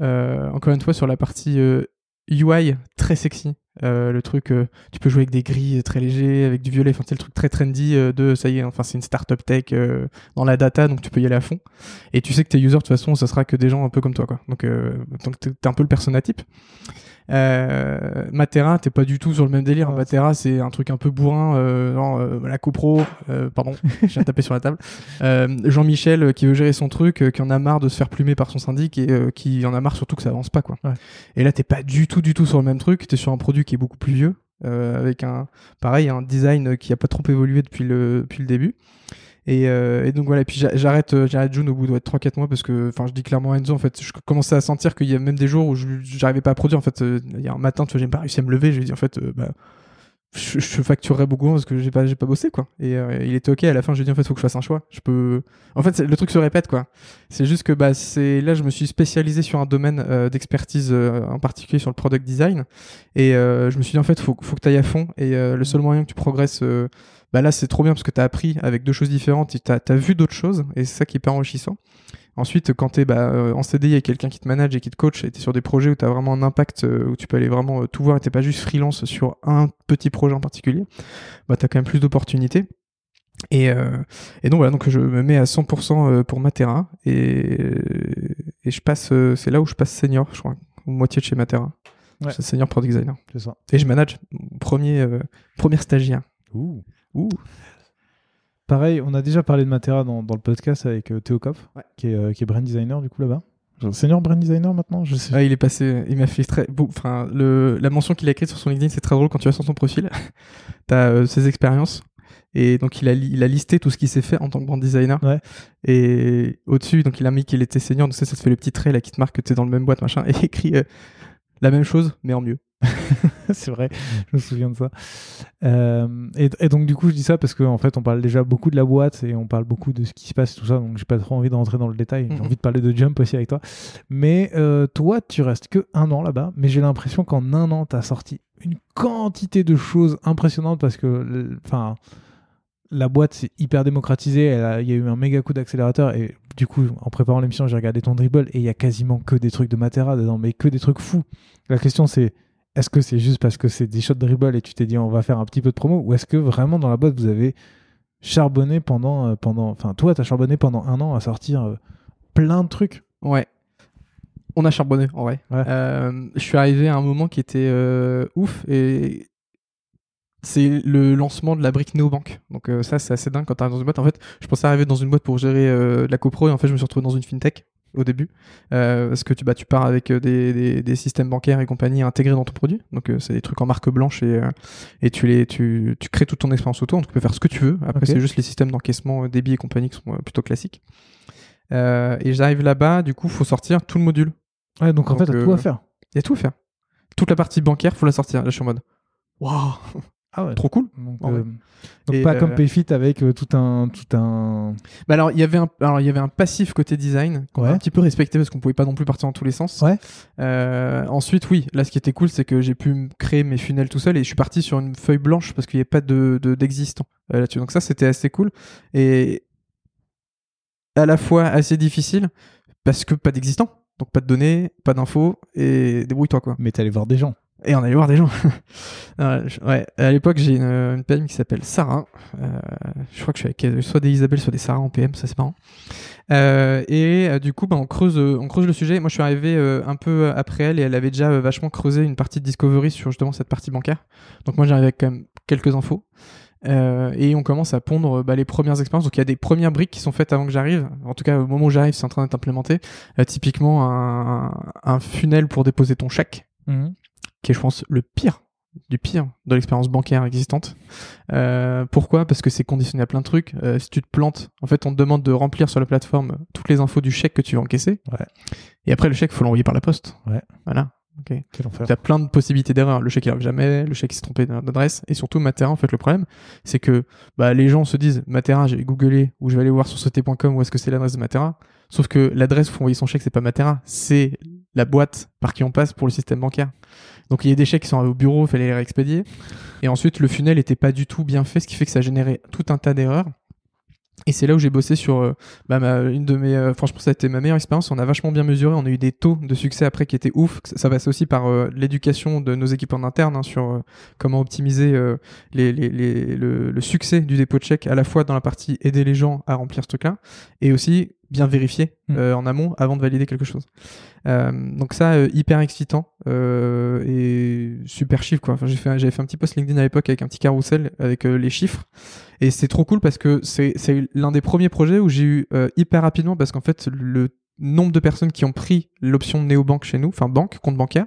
euh, encore une fois, sur la partie euh, UI très sexy. Euh, le truc, euh, tu peux jouer avec des gris très légers, avec du violet, enfin c'est le truc très trendy euh, de ça y est, enfin c'est une startup tech euh, dans la data, donc tu peux y aller à fond. Et tu sais que tes users de toute façon, ça sera que des gens un peu comme toi, quoi. Donc, euh, donc t'es un peu le persona type. Euh, Matera, t'es pas du tout sur le même délire.
Ouais,
Matera, c'est un truc un peu bourrin, euh, genre euh, la copro, euh, pardon, j'ai tapé sur la table. Euh, Jean-Michel qui veut gérer son truc, qui en a marre de se faire plumer par son syndic et qui en a marre surtout que ça avance pas quoi.
Ouais.
Et là, t'es pas du tout, du tout sur le même truc. T'es sur un produit qui est beaucoup plus vieux, euh, avec un, pareil, un design qui a pas trop évolué depuis le, depuis le début. Et, euh, et donc voilà, et puis j'a- j'arrête euh, j'arrête June au bout de ouais, 3-4 mois parce que, enfin, je dis clairement à Enzo, en fait, je commençais à sentir qu'il y a même des jours où je- j'arrivais pas à produire. En fait, euh, il y a un matin, tu vois, j'ai pas réussi à me lever. Je lui ai dit, en fait, euh, bah, je, je facturerais beaucoup parce que j'ai pas, j'ai pas bossé, quoi. Et euh, il était ok. À la fin, je lui ai dit, en fait, faut que je fasse un choix. Je peux. En fait, le truc se répète, quoi. C'est juste que, bah, c'est là, je me suis spécialisé sur un domaine euh, d'expertise euh, en particulier sur le product design. Et euh, je me suis dit, en fait, faut, faut que tu ailles à fond. Et euh, le seul moyen que tu progresses, euh, bah là, c'est trop bien parce que tu as appris avec deux choses différentes et tu as, vu d'autres choses. Et c'est ça qui est hyper enrichissant. Ensuite, quand tu es bah, euh, en CDI avec quelqu'un qui te manage et qui te coach, et tu es sur des projets où tu as vraiment un impact, euh, où tu peux aller vraiment euh, tout voir et tu pas juste freelance sur un petit projet en particulier, bah, tu as quand même plus d'opportunités. Et, euh, et donc voilà, donc je me mets à 100% euh, pour Matera et, et je passe, c'est là où je passe senior, je crois, ou moitié de chez Matera.
Ouais.
C'est senior product designer.
C'est ça.
Et je manage mon premier, euh, première stagiaire.
Ouh.
Ouh.
Pareil, on a déjà parlé de Matera dans, dans le podcast avec euh, Théo Kopf,
Ouais.
qui, est, euh, qui est brand designer du coup là-bas. Senior brand designer maintenant Je sais.
Ah, il est passé, il m'a fait très, enfin, le, la mention qu'il a écrite sur son LinkedIn, c'est très drôle quand tu vas sur son profil. T'as euh, ses expériences. Et donc, il a, il a listé tout ce qu'il s'est fait en tant que brand designer.
Ouais.
Et au-dessus, donc, il a mis qu'il était senior. Donc, ça, ça te fait le petit trait là qui te marque que t'es dans le même boîte, machin. Et il écrit euh, la même chose, mais en mieux.
c'est vrai, je me souviens de ça. Euh, et, et donc du coup, je dis ça parce qu'en en fait, on parle déjà beaucoup de la boîte et on parle beaucoup de ce qui se passe, tout ça. Donc j'ai pas trop envie de rentrer dans le détail. J'ai
Mhm.
envie de parler de Jump aussi avec toi. Mais euh, toi, tu restes que un an là-bas. Mais j'ai l'impression qu'en un an, tu as sorti une quantité de choses impressionnantes parce que, enfin, la boîte c'est hyper démocratisée. Il y a eu un méga coup d'accélérateur et du coup, en préparant l'émission, j'ai regardé ton dribble et il y a quasiment que des trucs de Matera dedans, mais que des trucs fous. La question c'est est-ce que c'est juste parce que c'est des shots de dribble et tu t'es dit on va faire un petit peu de promo ou est-ce que vraiment dans la boîte vous avez charbonné pendant euh, pendant enfin toi t'as charbonné pendant un an à sortir euh, plein de trucs?
Ouais. On a charbonné, en vrai.
Ouais.
Euh, je suis arrivé à un moment qui était euh, ouf et c'est le lancement de la brique Neobank. Donc euh, ça, c'est assez dingue quand tu arrives dans une boîte. En fait, je pensais arriver dans une boîte pour gérer euh, de la copro et en fait, je me suis retrouvé dans une fintech au début Euh, parce que tu, bah, tu pars avec euh, des, des, des systèmes bancaires et compagnie intégrés dans ton produit. Donc euh, c'est des trucs en marque blanche et, euh, et tu, les, tu, tu crées toute ton expérience autour. Donc tu peux faire ce que tu veux. Après, c'est juste les systèmes d'encaissement, débit et compagnie qui sont plutôt classiques. Et j'arrive là-bas, du coup, faut sortir tout le module.
ouais donc en fait t'as
euh,
tout à faire
Il y a tout à faire. Toute la partie bancaire, faut la sortir. Là, je suis en mode, waouh,
ah ouais
trop cool.
donc,
vrai.
euh, donc pas
euh,
comme Payfit avec euh, tout un tout un
Bah alors, il y avait un, alors il y avait un passif côté design qu'on a un petit peu respecté parce qu'on pouvait pas non plus partir dans tous les sens.
Ouais.
Euh, ensuite, oui, là, ce qui était cool, c'est que j'ai pu créer mes funnels tout seul et je suis parti sur une feuille blanche parce qu'il n'y avait pas de de- d'existant euh, là-dessus. Donc ça, c'était assez cool et à la fois assez difficile parce que pas d'existant. Donc pas de données, pas d'infos et débrouille-toi quoi.
mais allé voir des gens
Et on allait voir des gens. Ouais, à l'époque, j'ai une, PM qui s'appelle Sarah. Euh, je crois que je suis avec soit des Isabelle, soit des Sarah en PM, ça c'est marrant. Euh, et euh, du coup, bah, on, creuse, on creuse le sujet. Moi, je suis arrivé un peu après elle et elle avait déjà vachement creusé une partie de Discovery sur justement cette partie bancaire. Donc moi, j'arrive avec quand même quelques infos. Et on commence à pondre bah, les premières expériences. Donc il y a des premières briques qui sont faites avant que j'arrive. En tout cas, au moment où j'arrive, c'est en train d'être implémenté. Typiquement, un, un funnel pour déposer ton chèque qui est, je pense, le pire du pire de l'expérience bancaire existante. Euh, pourquoi? Parce que c'est conditionné à plein de trucs. Euh, si tu te plantes, en fait, on te demande de remplir sur la plateforme toutes les infos du chèque que tu veux encaisser.
Ouais.
Et après, le chèque, faut l'envoyer par la poste.
Ouais.
Voilà. Ok.
quel enfer
Tu as plein de possibilités d'erreur. Le chèque il arrive jamais, le chèque il s'est trompé d'adresse. Et surtout, Matera, en fait, le problème, c'est que bah, les gens se disent Matera, j'ai googlé ou je vais aller voir sur sauté.com où est-ce que c'est l'adresse de Matera. Sauf que l'adresse où faut envoyer son chèque, c'est pas Matera, c'est la boîte par qui on passe pour le système bancaire. Donc il y a des chèques qui sont arrivés au bureau, il fallait les réexpédier. Et ensuite, le funnel était pas du tout bien fait, ce qui fait que ça générait tout un tas d'erreurs. Et c'est là où j'ai bossé sur euh, bah, une de mes. euh, franchement, ça a été ma meilleure expérience. On a vachement bien mesuré. On a eu des taux de succès après qui étaient ouf. Ça, passe aussi par euh, l'éducation de nos équipes en interne hein, sur comment optimiser le, le succès du dépôt de chèque, à la fois dans la partie aider les gens à remplir ce truc-là, et aussi bien vérifier
Mm.
euh, en amont avant de valider quelque chose. Euh, donc ça, euh, hyper excitant et super chiffre quoi. Enfin, j'ai fait, j'avais fait un petit post LinkedIn à l'époque avec un petit carrousel avec les chiffres et c'est trop cool parce que c'est, l'un des premiers projets où j'ai eu hyper rapidement parce qu'en fait le nombre de personnes qui ont pris l'option néobanque chez nous, enfin banque, compte bancaire,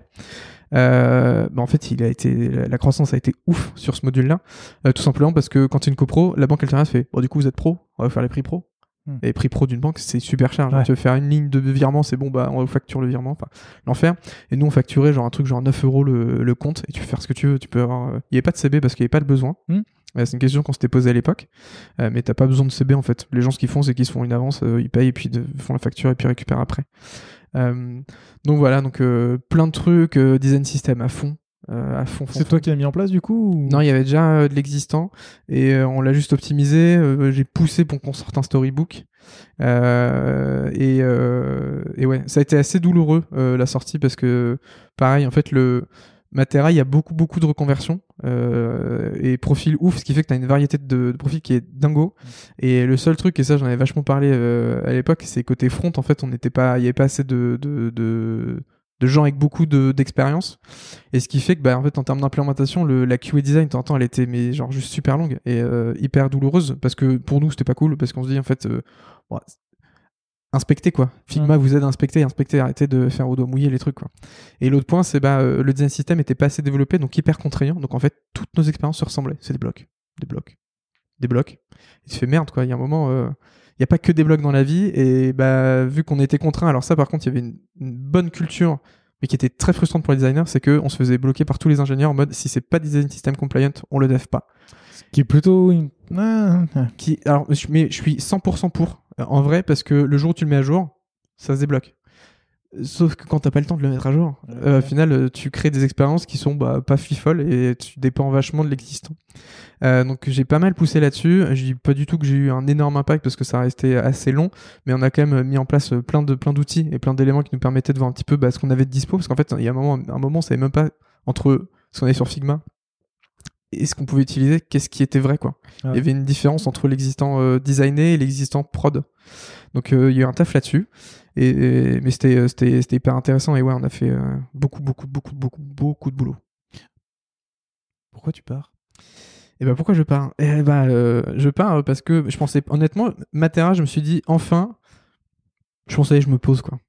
euh, bah en fait, il a été, la la croissance a été ouf sur ce module-là, euh, tout simplement parce que quand tu es une copro, la banque alternative fait, bon du coup vous êtes pro, on va faire les prix pro.
Hmm.
Et prix pro d'une banque, c'est super cher. Genre,
Ouais.
Tu veux faire une ligne de virement, c'est bon, bah on facture le virement, enfin l'enfer. Et nous on facturait genre un truc genre 9 euros le, le compte et tu peux faire ce que tu veux. Tu peux avoir, euh, il n'y avait pas de CB parce qu'il n'y avait pas de besoin.
Hmm.
Euh, c'est une question qu'on s'était posée à l'époque, Euh, mais t'as pas besoin de CB en fait. Les gens ce qu'ils font, c'est qu'ils se font une avance, euh, ils payent et puis de- font la facture et puis récupèrent après. Euh, donc voilà, donc euh, plein de trucs, design system à fond, euh, à fond. fond,
C'est toi qui l'as mis en place du coup ou-
non, il y avait déjà euh, de l'existant et euh, on l'a juste optimisé. Euh, J'ai poussé pour qu'on sorte un storybook. Et, et ouais, ça a été assez douloureux la sortie parce que pareil, en fait, le Matera, il y a beaucoup beaucoup de reconversions et profils ouf, ce qui fait que tu as une variété de, de profils qui est dingo. Et le seul truc, et ça j'en avais vachement parlé à l'époque, c'est côté front, en fait, on n'était pas, il y avait pas assez de, de, de, de gens avec beaucoup de- d'expérience. Et ce qui fait que, bah, en fait, en termes d'implémentation, la QA design, t'entends, elle était, mais genre, juste super longue et euh, hyper douloureuse parce que pour nous, c'était pas cool parce qu'on se dit, en fait, euh, bon, inspecter quoi. Figma vous aide à inspecter, inspecter, arrêtez de faire au doigt mouillé les trucs quoi. Et l'autre point, c'est bah euh, le design system était pas assez développé, donc hyper contraignant. Donc en fait, toutes nos expériences se ressemblaient. C'est des blocs, des blocs, des blocs. Et tu fais merde quoi. Il y a un moment, il n'y a pas que des blocs dans la vie. Et bah vu qu'on était contraint, alors ça par contre, il y avait une, une bonne culture, mais qui était très frustrante pour les designers, c'est que on se faisait bloquer par tous les ingénieurs en mode si c'est pas design system compliant, on le dev pas.
Ce qui est plutôt. une- Ah, ah.
Qui, alors, mais je suis 100% pour, en vrai, parce que le jour où tu le mets à jour, ça se débloque. Sauf que quand t'as pas le temps de le mettre à jour,
Ouais.
euh, au final, euh, tu crées des expériences qui sont bah, pas fifoles et tu dépends vachement de l'existant. Euh, donc j'ai pas mal poussé là-dessus. Je dis pas du tout que j'ai eu un énorme impact parce que ça restait assez long, mais on a quand même mis en place plein de plein d'outils et plein d'éléments qui nous permettaient de voir un petit peu bah, ce qu'on avait de dispo. Parce qu'en fait, il y a un moment, un moment, on savait même pas entre ce qu'on avait sur Figma et ce qu'on pouvait utiliser, qu'est-ce qui était vrai quoi.
Ouais.
Il y avait une différence entre l'existant euh, designé et l'existant prod. Donc il y a eu un taf là-dessus. Et, et- mais c'était euh, c'était c'était hyper intéressant et ouais, on a fait euh, beaucoup beaucoup beaucoup beaucoup beaucoup de boulot.
Pourquoi tu pars?
Et bah pourquoi je pars? Eh bah euh, je pars parce que je pensais honnêtement Matera, je me suis dit enfin je pensais je me pose quoi.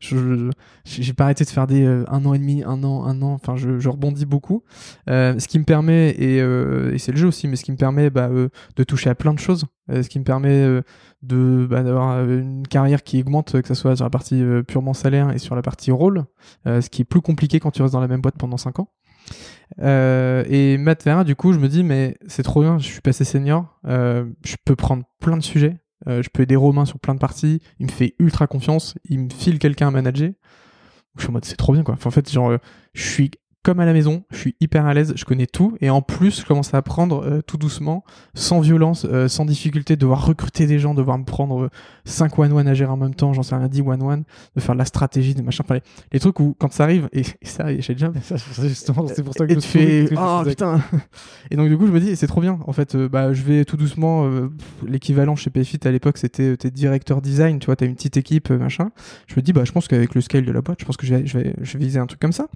Je- j'ai pas arrêté de faire des euh, un an et demi, un an, un an. Enfin, je, je rebondis beaucoup. Euh, ce qui me permet et, euh, et c'est le jeu aussi, mais ce qui me permet bah, euh, de toucher à plein de choses. Euh, ce qui me permet euh, bah, d'avoir euh, une carrière qui augmente, que ce soit sur la partie purement salaire et sur la partie rôle. Ce qui est plus compliqué quand tu restes dans la même boîte pendant 5 ans. Euh, et Matt du coup, je me dis, mais c'est trop bien, je suis passé senior, je peux prendre plein de sujets, je peux aider Romain sur plein de parties, il me fait ultra confiance, il me file quelqu'un à manager. Je suis en mode, c'est trop bien, quoi. En fait, genre, je suis comme à la maison, je suis hyper à l'aise, je connais tout, et en plus, je commence à apprendre euh, tout doucement, sans violence, euh, sans difficulté, de devoir recruter des gens, de devoir me prendre 5 one-one à gérer en même temps, j'en sais rien, 10 one-one, de faire de la stratégie, des machins, enfin, les, les trucs où, quand ça arrive, et, et ça, j'ai déjà
Justement, c'est pour ça que
et
je
tu fais oh putain. Et donc du coup je me dis c'est trop bien. En fait euh, bah je vais tout doucement euh, l'équivalent chez PFIT à l'époque c'était euh, t'es directeur design tu vois t'as une petite équipe euh, machin. Je me dis bah je pense qu'avec le scale de la boîte je pense que je vais je vais je vais viser un truc comme ça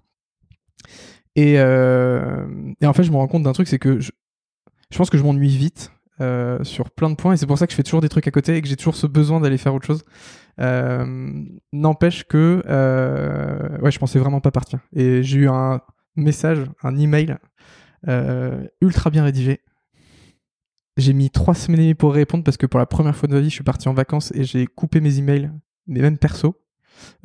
et euh, et en fait je me rends compte d'un truc c'est que je, pense que je m'ennuie vite euh, sur plein de points et c'est pour ça que je fais toujours des trucs à côté et que j'ai toujours ce besoin d'aller faire autre chose. Euh, n'empêche que ouais je pensais vraiment pas partir. Et j'ai eu un message un email ultra bien rédigé. J'ai mis trois semaines et demie pour répondre parce que pour la première fois de ma vie je suis parti en vacances et j'ai coupé mes emails mais même perso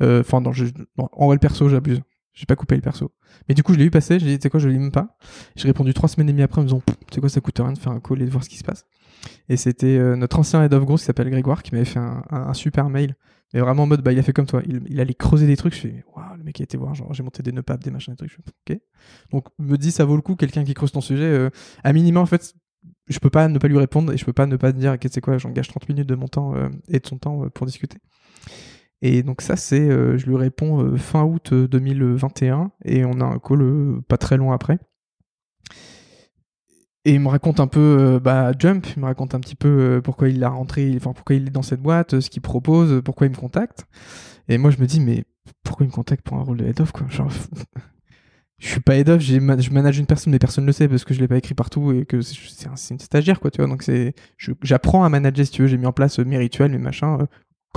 enfin non, en vrai le perso j'abuse j'ai pas coupé le perso mais du coup je l'ai eu passer j'ai dit tu sais quoi je lis même pas j'ai répondu trois semaines et demie après en me disant tu sais quoi ça coûte rien de faire un call et de voir ce qui se passe et c'était euh, notre ancien head of growth qui s'appelle Grégoire qui m'avait fait un, super mail. Mais vraiment en mode, bah, il a fait comme toi. Il, il allait creuser des trucs. Je fais, waouh, le mec a été voir. Genre, j'ai monté des nœuds des machins, des trucs. Je ok. Donc, me dis, ça vaut le coup, quelqu'un qui creuse ton sujet. euh, à minima, en fait, je peux pas ne pas lui répondre et je peux pas ne pas dire, ok, c'est quoi, j'engage 30 minutes de mon temps euh, et de son temps pour discuter. Et donc ça, c'est, je lui réponds fin août 2021 et on a un call pas très loin après. Et il me raconte un peu bah, Jump, il me raconte un petit peu pourquoi il a rentré, enfin pourquoi il est dans cette boîte, ce qu'il propose, pourquoi il me contacte. Et moi je me dis mais pourquoi il me contacte pour un rôle de head of quoi? Genre je suis pas head of, je manage une personne, mais personne ne le sait parce que je l'ai pas écrit partout et que c'est une stagiaire, quoi, tu vois? Donc j'apprends à manager, si tu veux. J'ai mis en place euh, mes rituels, mes machins, euh,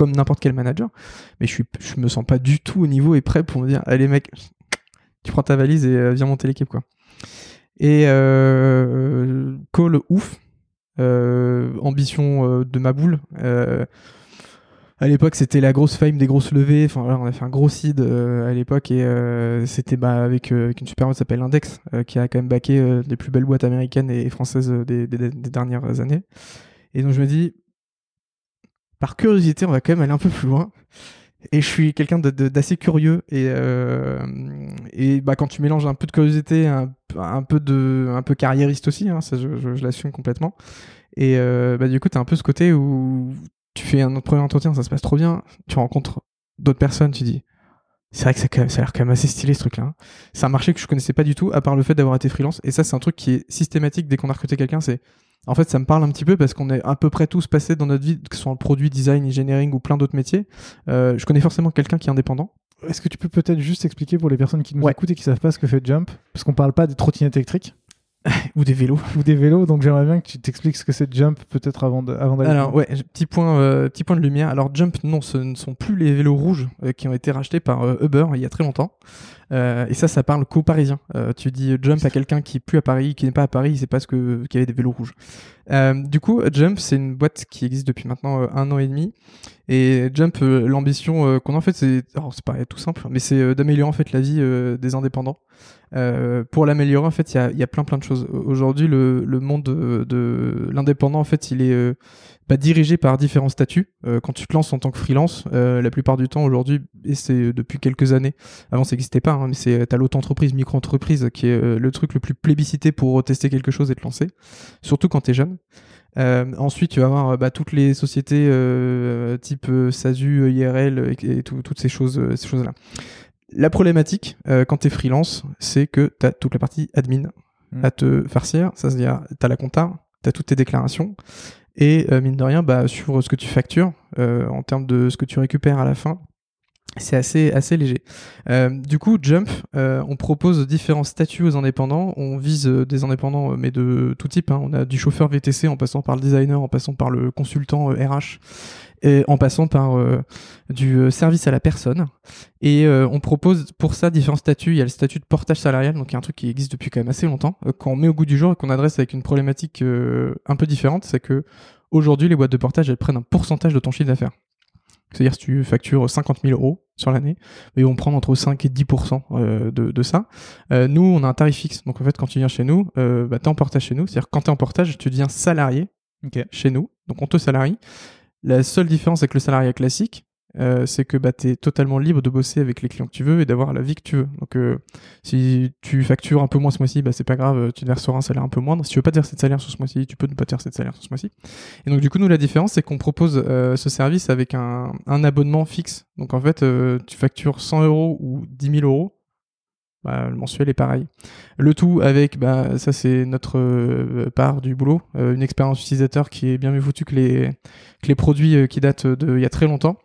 comme n'importe quel manager. Mais je suis, je me sens pas du tout au niveau et prêt pour me dire, allez mec, tu prends ta valise et euh, viens monter l'équipe, quoi. Et euh, call ouf, ambition de ma boule à l'époque c'était la grosse fame des grosses levées enfin on a fait un gros seed euh, à l'époque et euh, c'était bah, avec, euh, une super boîte qui s'appelle Index qui a quand même baqué les plus belles boîtes américaines et, françaises des, dernières années et donc je me dis par curiosité on va quand même aller un peu plus loin et je suis quelqu'un d'assez curieux et, et bah, quand tu mélanges un peu de curiosité un, peu de un peu carriériste aussi hein, ça je, l'assume complètement et bah, du coup, tu as un peu ce côté où tu fais un premier entretien, ça se passe trop bien, tu rencontres d'autres personnes, tu dis, c'est vrai que ça, a l'air quand même assez stylé ce truc-là. Hein. C'est un marché que je connaissais pas du tout, à part le fait d'avoir été freelance. Et ça, c'est un truc qui est systématique dès qu'on a recruté quelqu'un. En fait, ça me parle un petit peu parce qu'on est à peu près tous passés dans notre vie, que ce soit en produit, design, engineering ou plein d'autres métiers. Euh, je connais forcément quelqu'un qui est indépendant.
Est-ce que tu peux peut-être juste expliquer pour les personnes qui nous écoutent et qui savent pas ce que fait Jump, parce qu'on parle pas des trottinettes électriques
ou des vélos.
Ou des vélos, donc j'aimerais bien que tu t'expliques ce que c'est Jump peut-être avant d'aller. Avant
Alors ouais, petit point, euh, petit point de lumière. Alors Jump, non, ce ne sont plus les vélos rouges euh, qui ont été rachetés par euh, Uber il y a très longtemps. Et ça, ça parle qu'aux Parisiens. tu dis Jump à quelqu'un qui est plus à Paris, qui n'est pas à Paris, il sait pas ce que qu'il y avait des vélos rouges. du coup, Jump, c'est une boîte qui existe depuis maintenant un an et demi. Et Jump, l'ambition qu'on a en fait, c'est, c'est pas tout simple, mais c'est d'améliorer en fait la vie des indépendants. Euh, pour l'améliorer, en fait, il y a, y a, plein plein de choses. Aujourd'hui, le, le, monde de, de l'indépendant, en fait, il est euh, bah, dirigé par différents statuts. Euh, quand tu te lances en tant que freelance, la plupart du temps aujourd'hui, et c'est depuis quelques années, avant ça n'existait pas, hein, mais c'est t'as l'auto-entreprise, micro-entreprise, qui est le truc le plus plébiscité pour tester quelque chose et te lancer, surtout quand t'es jeune. Euh, ensuite, tu vas avoir bah, toutes les sociétés euh, type SASU, IRL et, et toutes ces choses, ces choses-là. La problématique, euh, quand tu es freelance, c'est que tu as toute la partie admin mm. à te farcir. Ça se dire, tu as la compta, tu as toutes tes déclarations. Et euh, mine de rien, bah, sur ce que tu factures, euh, en termes de ce que tu récupères à la fin, c'est assez, assez léger. du coup, Jump, on propose différents statuts aux indépendants. On vise des indépendants, mais de tout type. Hein. On a du chauffeur VTC en passant par le designer, en passant par le consultant RH et en passant par euh, du euh, service à la personne. Et euh, on propose pour ça différents statuts. Il y a le statut de portage salarial, donc il y a un truc qui existe depuis quand même assez longtemps, qu'on met au goût du jour et qu'on adresse avec une problématique un peu différente, c'est que aujourd'hui les boîtes de portage elles prennent un pourcentage de ton chiffre d'affaires. C'est-à-dire si tu factures 50 000 euros sur l'année, ils vont prendre entre 5 et 10% de, de, ça. nous, on a un tarif fixe. Donc en fait, quand tu viens chez nous, bah, tu es en portage chez nous. C'est-à-dire quand tu es en portage, tu deviens salarié chez nous. Donc on te salarie. La seule différence avec le salariat classique, euh, c'est que bah, tu es totalement libre de bosser avec les clients que tu veux et d'avoir la vie que tu veux. Donc, euh, si tu factures un peu moins ce mois-ci, bah, c'est pas grave, tu te verseras un salaire un peu moindre. Si tu veux pas te verser de salaire sur ce mois-ci, tu peux ne pas te verser de salaire sur ce mois-ci. Et donc, du coup, nous, la différence, c'est qu'on propose euh, ce service avec un, un, abonnement fixe. Donc, en fait, tu factures 100 euros ou 10 000 euros bah, le mensuel est pareil. Le tout avec, bah, ça c'est notre euh, part du boulot, euh, une expérience utilisateur qui est bien mieux foutue que les, que les produits euh, qui datent d'il y a très longtemps.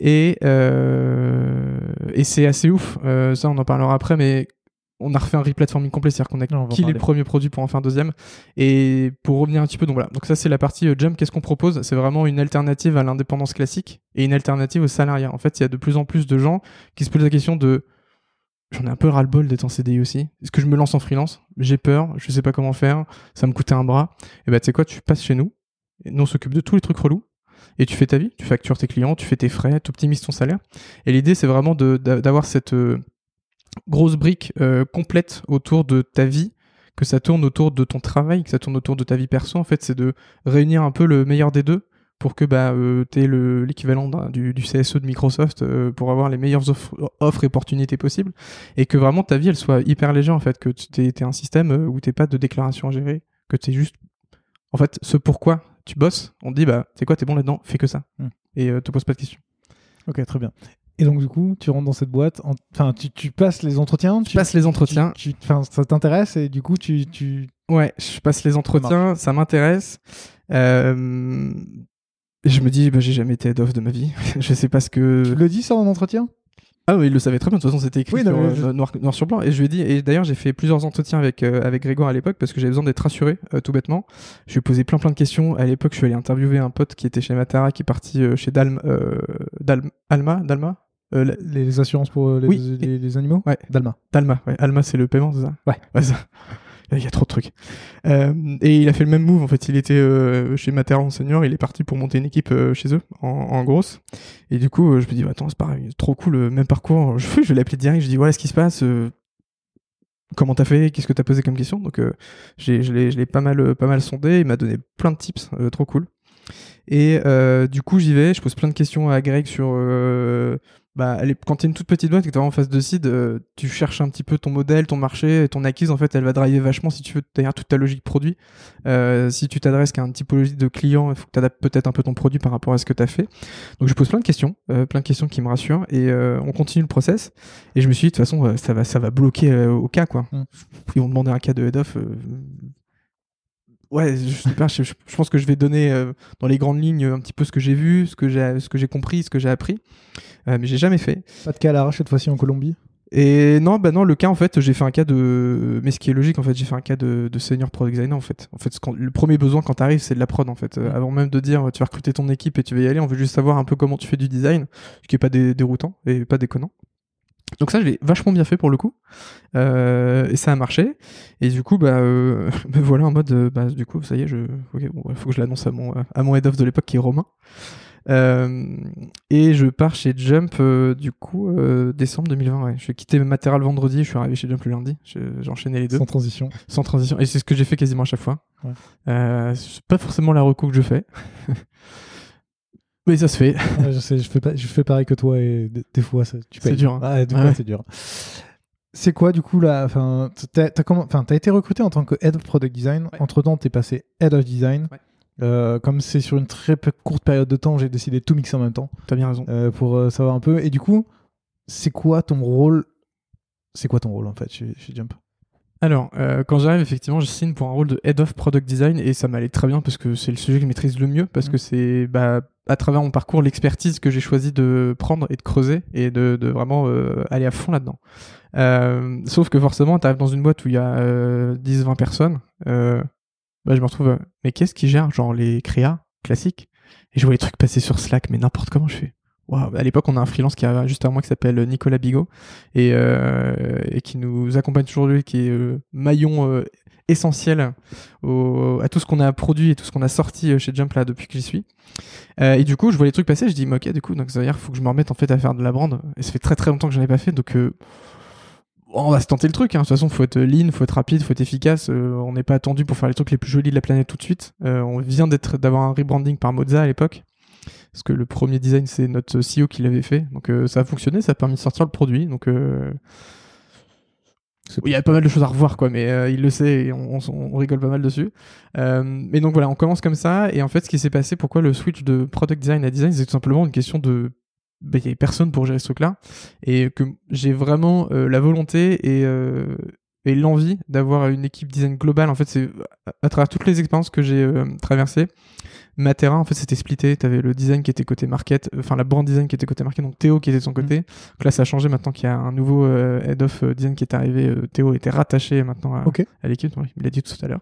Et, et c'est assez ouf, ça on en parlera après, mais on a refait un replatforming complet, c'est-à-dire qu'on a quitté le premier produit pour en faire un deuxième. Et pour revenir un petit peu, donc voilà, donc ça c'est la partie Jump, qu'est-ce qu'on propose? C'est vraiment une alternative à l'indépendance classique et une alternative au salariat. En fait, il y a de plus en plus de gens qui se posent la question de j'en ai un peu ras-le-bol d'être en CDI aussi. Est-ce que je me lance en freelance? J'ai peur, je sais pas comment faire, ça me coûtait un bras. Et bah tu sais quoi, tu passes chez nous, et nous on s'occupe de tous les trucs relous, et tu fais ta vie, tu factures tes clients, tu fais tes frais, tu optimises ton salaire. Et l'idée c'est vraiment d'avoir cette euh, grosse brique euh, complète autour de ta vie, que ça tourne autour de ton travail, que ça tourne autour de ta vie perso. En fait, c'est de réunir un peu le meilleur des deux pour que bah, euh, tu aies l'équivalent du, du, CSE de Microsoft euh, pour avoir les meilleures offres, offres, et opportunités possibles et que vraiment ta vie elle soit hyper légère en fait, que tu aies, un système euh, où t'es pas de déclaration à gérer, que tu es juste en fait, ce pourquoi tu bosses, on te dit, bah, c'est quoi, t'es bon là-dedans, fais que ça.
Mm.
Et euh, te pose pas de questions.
Ok, très bien. Et donc, du coup, tu rentres dans cette boîte, en- enfin, tu, tu passes les entretiens,
Tu passes les entretiens.
tu- tu- ça t'intéresse et du coup, tu, tu...
Ouais, je passe les entretiens, ça m'intéresse. Euh, et je me dis, bah, j'ai jamais été head of de ma vie. je sais pas ce que.
tu le dis ça en entretien?
Ah oui, il le savait très bien. De toute façon, c'était écrit
Oui,
sur,
non, mais je-
euh, noir, noir sur blanc. Et je lui ai dit, et d'ailleurs, j'ai fait plusieurs entretiens avec, euh, avec Grégoire à l'époque parce que j'avais besoin d'être rassuré, euh, tout bêtement. Je lui ai posé plein plein de questions. À l'époque, je suis allé interviewer un pote qui était chez Matara, qui est parti euh, chez Dalm, Dalm- Alma, Dalma, la-
les, assurances pour les,
Oui.
les, les animaux?
Ouais.
Dalma.
Dalma, ouais. Alma, c'est le paiement, c'est ça?
Ouais.
ça. Il y a trop de trucs. Euh, et il a fait le même move. En fait, il était euh, chez Matera en senior. Il est parti pour monter une équipe euh, chez eux en, en grosse. Et du coup, je me dis, bah, attends, c'est pareil, trop cool, même parcours. Je, je vais l'appeler direct. Je dis, voilà ce qui se passe. comment t'as fait Qu'est-ce que t'as posé comme question Donc, je l'ai pas mal, pas mal sondé. Il m'a donné plein de tips, trop cool. Et du coup, j'y vais. Je pose plein de questions à Greg sur bah, elle est- quand tu es une toute petite boîte et que tu en face de seed, euh, tu cherches un petit peu ton modèle, ton marché, et ton acquise, en fait, elle va driver vachement si tu veux derrière toute ta logique produit. Euh, si tu t'adresses qu'à une typologie de client, il faut que tu adaptes peut-être un peu ton produit par rapport à ce que tu as fait. Donc je pose plein de questions, euh, plein de questions qui me rassurent, et on continue le process. Et je me suis dit, de toute façon, ça va, ça va bloquer au cas, quoi.
Mm.
Ils vont demander un cas de head-off. Ouais, je sais pas, je, je pense que je vais donner euh, dans les grandes lignes un petit peu ce que j'ai vu, ce que j'ai, ce que j'ai compris, ce que j'ai appris, Euh, mais j'ai jamais fait.
Pas de cas à l'arrache cette fois-ci en Colombie
Et non, bah non, le cas en fait, j'ai fait un cas de, mais ce qui est logique en fait, j'ai fait un cas de, de senior product designer en fait. En fait, le premier besoin quand t'arrives, c'est de la prod en fait. Euh, avant même de dire tu vas recruter ton équipe et tu vas y aller, on veut juste savoir un peu comment tu fais du design, ce qui est pas dé- déroutant et pas déconnant. Donc ça, je l'ai vachement bien fait pour le coup, Euh, et ça a marché. Et du coup, bah, euh, me voilà en mode, euh, bah, du coup, ça y est, je, bon, faut que je l'annonce à mon, à mon head of de l'époque qui est Romain. Euh, et je pars chez Jump euh, du coup euh, décembre 2020. Ouais. Je quitté Matera le vendredi, je suis arrivé chez Jump le lundi. J'ai enchaîné les deux
sans transition.
sans transition. Et c'est ce que j'ai fait quasiment à chaque fois.
Ouais.
Euh, c'est pas forcément la reco que je fais. Mais ça se fait.
Ouais, je sais, je fais, pas, je fais pareil que toi et des, fois, ça- tu
C'est
payes.
dur, hein.
Ouais, des
Ouais.
fois, c'est dur. C'est quoi du coup là Enfin, t'as enfin, t'as été recruté en tant que head of product design.
Ouais.
Entre temps, t'es passé head of design. Euh, comme c'est sur une très courte période de temps, j'ai décidé de tout mixer en même temps
T'as bien raison.
euh, pour euh, savoir un peu. Et du coup, c'est quoi ton rôle? C'est quoi ton rôle en fait? Chez, chez Jump
Alors, euh, quand j'arrive, effectivement, je signe pour un rôle de Head of Product Design et ça m'allait très bien parce que c'est le sujet que je maîtrise le mieux parce
Mhm.
que c'est bah, à travers mon parcours l'expertise que j'ai choisi de prendre et de creuser et de, de vraiment euh, aller à fond là-dedans. Euh, sauf que forcément, tu arrives dans une boîte où il y a euh, 10-20 personnes, euh, bah, je me retrouve, euh, mais qu'est-ce qui gère genre les créas classiques? Et je vois les trucs passer sur Slack, mais n'importe comment je fais. Waouh, à l'époque, on a un freelance qui a juste à moi qui s'appelle Nicolas Bigot et, euh, et qui nous accompagne aujourd'hui, qui est euh, maillon euh, essentiel au- à tout ce qu'on a produit et tout ce qu'on a sorti euh, chez Jump là depuis que j'y suis. Euh, et du coup, je vois les trucs passer, je dis, ok, du coup, donc ça veut dire faut que je me remette en fait à faire de la brand. Et ça fait très très longtemps que j'en ai pas fait, donc euh, on va se tenter le truc. Hein. De toute façon, faut être lean, faut être rapide, faut être efficace. Euh, on n'est pas attendu pour faire les trucs les plus jolis de la planète tout de suite. Euh, on vient d'être d'avoir un rebranding par Moza à l'époque. Parce que le premier design, c'est notre CEO qui l'avait fait. Donc euh, ça a fonctionné, ça a permis de sortir le produit. Donc euh, il y a pas mal de choses à revoir, quoi, mais euh, il le sait et on, on- on rigole pas mal dessus. Mais donc voilà, on commence comme ça. Et en fait, ce qui s'est passé, pourquoi le switch de product design à design, c'est tout simplement une question de. bah, Il y avait personne pour gérer ce truc-là. Et que j'ai vraiment la volonté et, et l'envie d'avoir une équipe design globale. En fait, c'est à, à travers toutes les expériences que j'ai euh, traversées. Matera, en fait, c'était splitté. T'avais le design qui était côté market, euh, enfin la brand design qui était côté market, donc Théo qui était de son côté. Donc là, ça a changé maintenant qu'il y a un nouveau euh, head of euh, design qui est arrivé. Théo était rattaché maintenant à, l'équipe, il l'a dit tout à l'heure.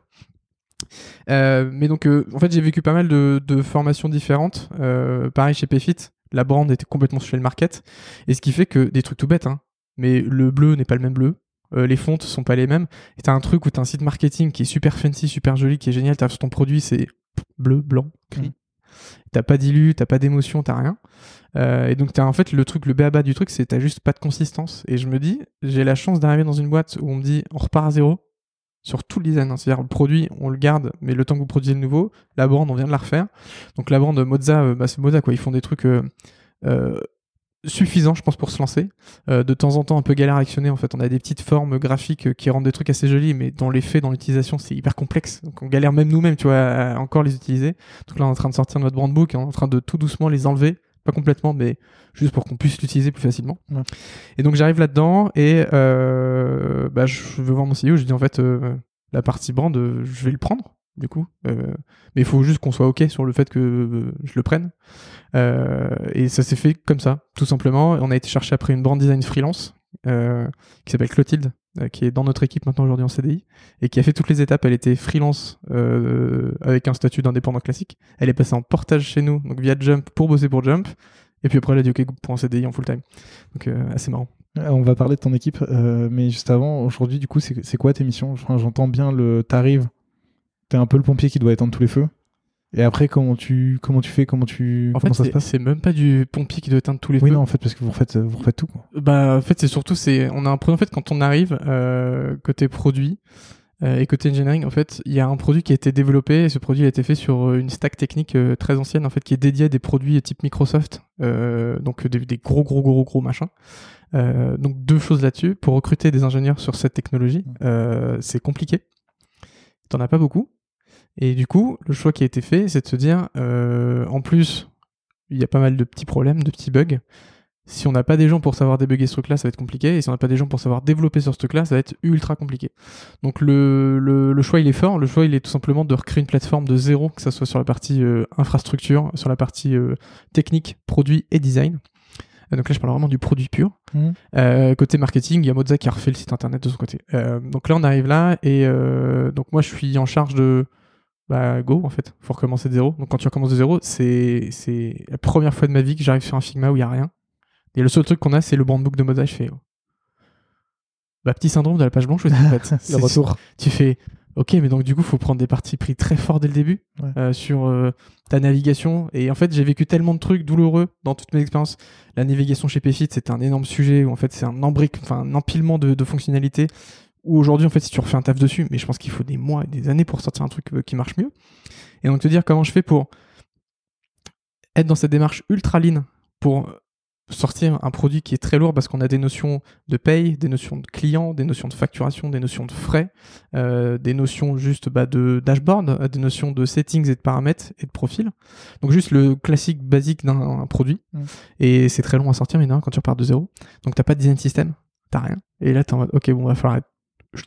Euh, mais donc, euh, en fait, j'ai vécu pas mal de, de formations différentes. Euh, pareil chez Payfit, la brand était complètement sur le market. Et ce qui fait que des trucs tout bêtes, hein, mais le bleu n'est pas le même bleu. euh, les fontes sont pas les mêmes. Et t'as un truc où t'as un site marketing qui est super fancy, super joli, qui est génial. T'as ton produit, c'est bleu, blanc, gris.
Mhm.
T'as pas d'illu, t'as pas d'émotion, t'as rien. Euh, et donc t'as en fait le truc, le béaba du truc, c'est t'as juste pas de consistance. Et je me dis, j'ai la chance d'arriver dans une boîte où on me dit, on repart à zéro sur tout le design. hein. C'est-à-dire le produit, on le garde, mais le temps que vous produisez le nouveau, la brand, on vient de la refaire. Donc la brand Moza, euh, bah, c'est Moza quoi. Ils font des trucs. euh, euh, suffisant, je pense, pour se lancer. Euh, de temps en temps, un peu galère à actionner. En fait, on a des petites formes graphiques qui rendent des trucs assez jolis, mais dans les faits, dans l'utilisation, c'est hyper complexe. Donc, on galère même nous-mêmes, tu vois, à encore les utiliser. Donc là, on est en train de sortir notre brand book, et on est en train de tout doucement les enlever. Pas complètement, mais juste pour qu'on puisse l'utiliser plus facilement.
Ouais.
Et donc, j'arrive là-dedans et euh, bah, je veux voir mon CEO. Je dis en fait, euh, la partie brand, euh, je vais le prendre du coup. Euh, mais il faut juste qu'on soit OK sur le fait que euh, je le prenne. Euh, et ça s'est fait comme ça, tout simplement. On a été chercher après une brand design freelance euh, qui s'appelle Clotilde, euh, qui est dans notre équipe maintenant aujourd'hui en CDI, et qui a fait toutes les étapes. Elle était freelance euh, avec un statut d'indépendant classique. Elle est passée en portage chez nous, donc via Jump pour bosser pour Jump. Et puis après, elle a dit OK pour un CDI en full time. Donc assez marrant.
On va parler de ton équipe, mais juste avant, aujourd'hui, du coup, c'est quoi tes missions? J'entends bien le. T'arrives, t'es un peu le pompier qui doit éteindre tous les feux. Et après, comment tu, comment tu fais Comment, tu,
En
comment
fait,
ça se passe
c'est même pas du pompier qui doit éteindre tous les
Oui,
feux.
non, en fait, parce que vous refaites, vous refaites tout. Quoi.
Bah, en fait, c'est surtout, c'est, on a un produit, en fait, quand on arrive, euh, côté produit, euh, et côté engineering, en fait, il y a un produit qui a été développé, et ce produit a été fait sur euh, une stack technique euh, très ancienne, en fait, qui est dédiée à des produits type Microsoft, donc des, des gros, gros, gros, gros machins. Donc, deux choses là-dessus. Pour recruter des ingénieurs sur cette technologie, c'est compliqué. T'en as pas beaucoup. Et du coup, le choix qui a été fait, c'est de se dire, euh, en plus, il y a pas mal de petits problèmes, de petits bugs. Si on n'a pas des gens pour savoir débugger ce truc-là, ça va être compliqué. Et si on n'a pas des gens pour savoir développer sur ce truc-là, ça va être ultra compliqué. Donc le, le, le choix, il est fort. Le choix, il est tout simplement de recréer une plateforme de zéro, que ça soit sur la partie euh, infrastructure, sur la partie euh, technique, produit et design. Euh, donc là, je parle vraiment du produit pur.
Mhm.
Euh, côté marketing, il y a Mozza qui a refait le site internet de son côté. Euh, donc là, on arrive là et euh, donc moi, je suis en charge de bah go en fait. Faut recommencer de zéro. Donc quand tu recommences de zéro, c'est c'est la première fois de ma vie que j'arrive sur un Figma où il y a rien. Et le seul truc qu'on a, c'est le brandbook de Mozza. Je fais oh. bah petit syndrome de la page blanche aussi en fait.
Le retour.
tu fais ok mais donc du coup faut prendre des parties pris très forts dès le début
Ouais.
euh, sur euh, ta navigation et en fait j'ai vécu tellement de trucs douloureux dans toutes mes expériences la navigation chez PFIT c'était un énorme sujet où en fait c'est un embrique enfin un empilement de, de fonctionnalités où aujourd'hui en fait si tu refais un taf dessus mais je pense qu'il faut des mois et des années pour sortir un truc euh, qui marche mieux et donc te dire comment je fais pour être dans cette démarche ultra lean pour sortir un produit qui est très lourd parce qu'on a des notions de paye, des notions de client, des notions de facturation, des notions de frais, euh, des notions juste bah, de dashboard, euh, des notions de settings et de paramètres et de profil. Donc juste le classique basique d'un un produit.
Mm.
Et c'est très long à sortir, mais non, quand tu repars de zéro. Donc t'as pas de design system, t'as rien. Et là t'es en mode, ok, bon, va falloir être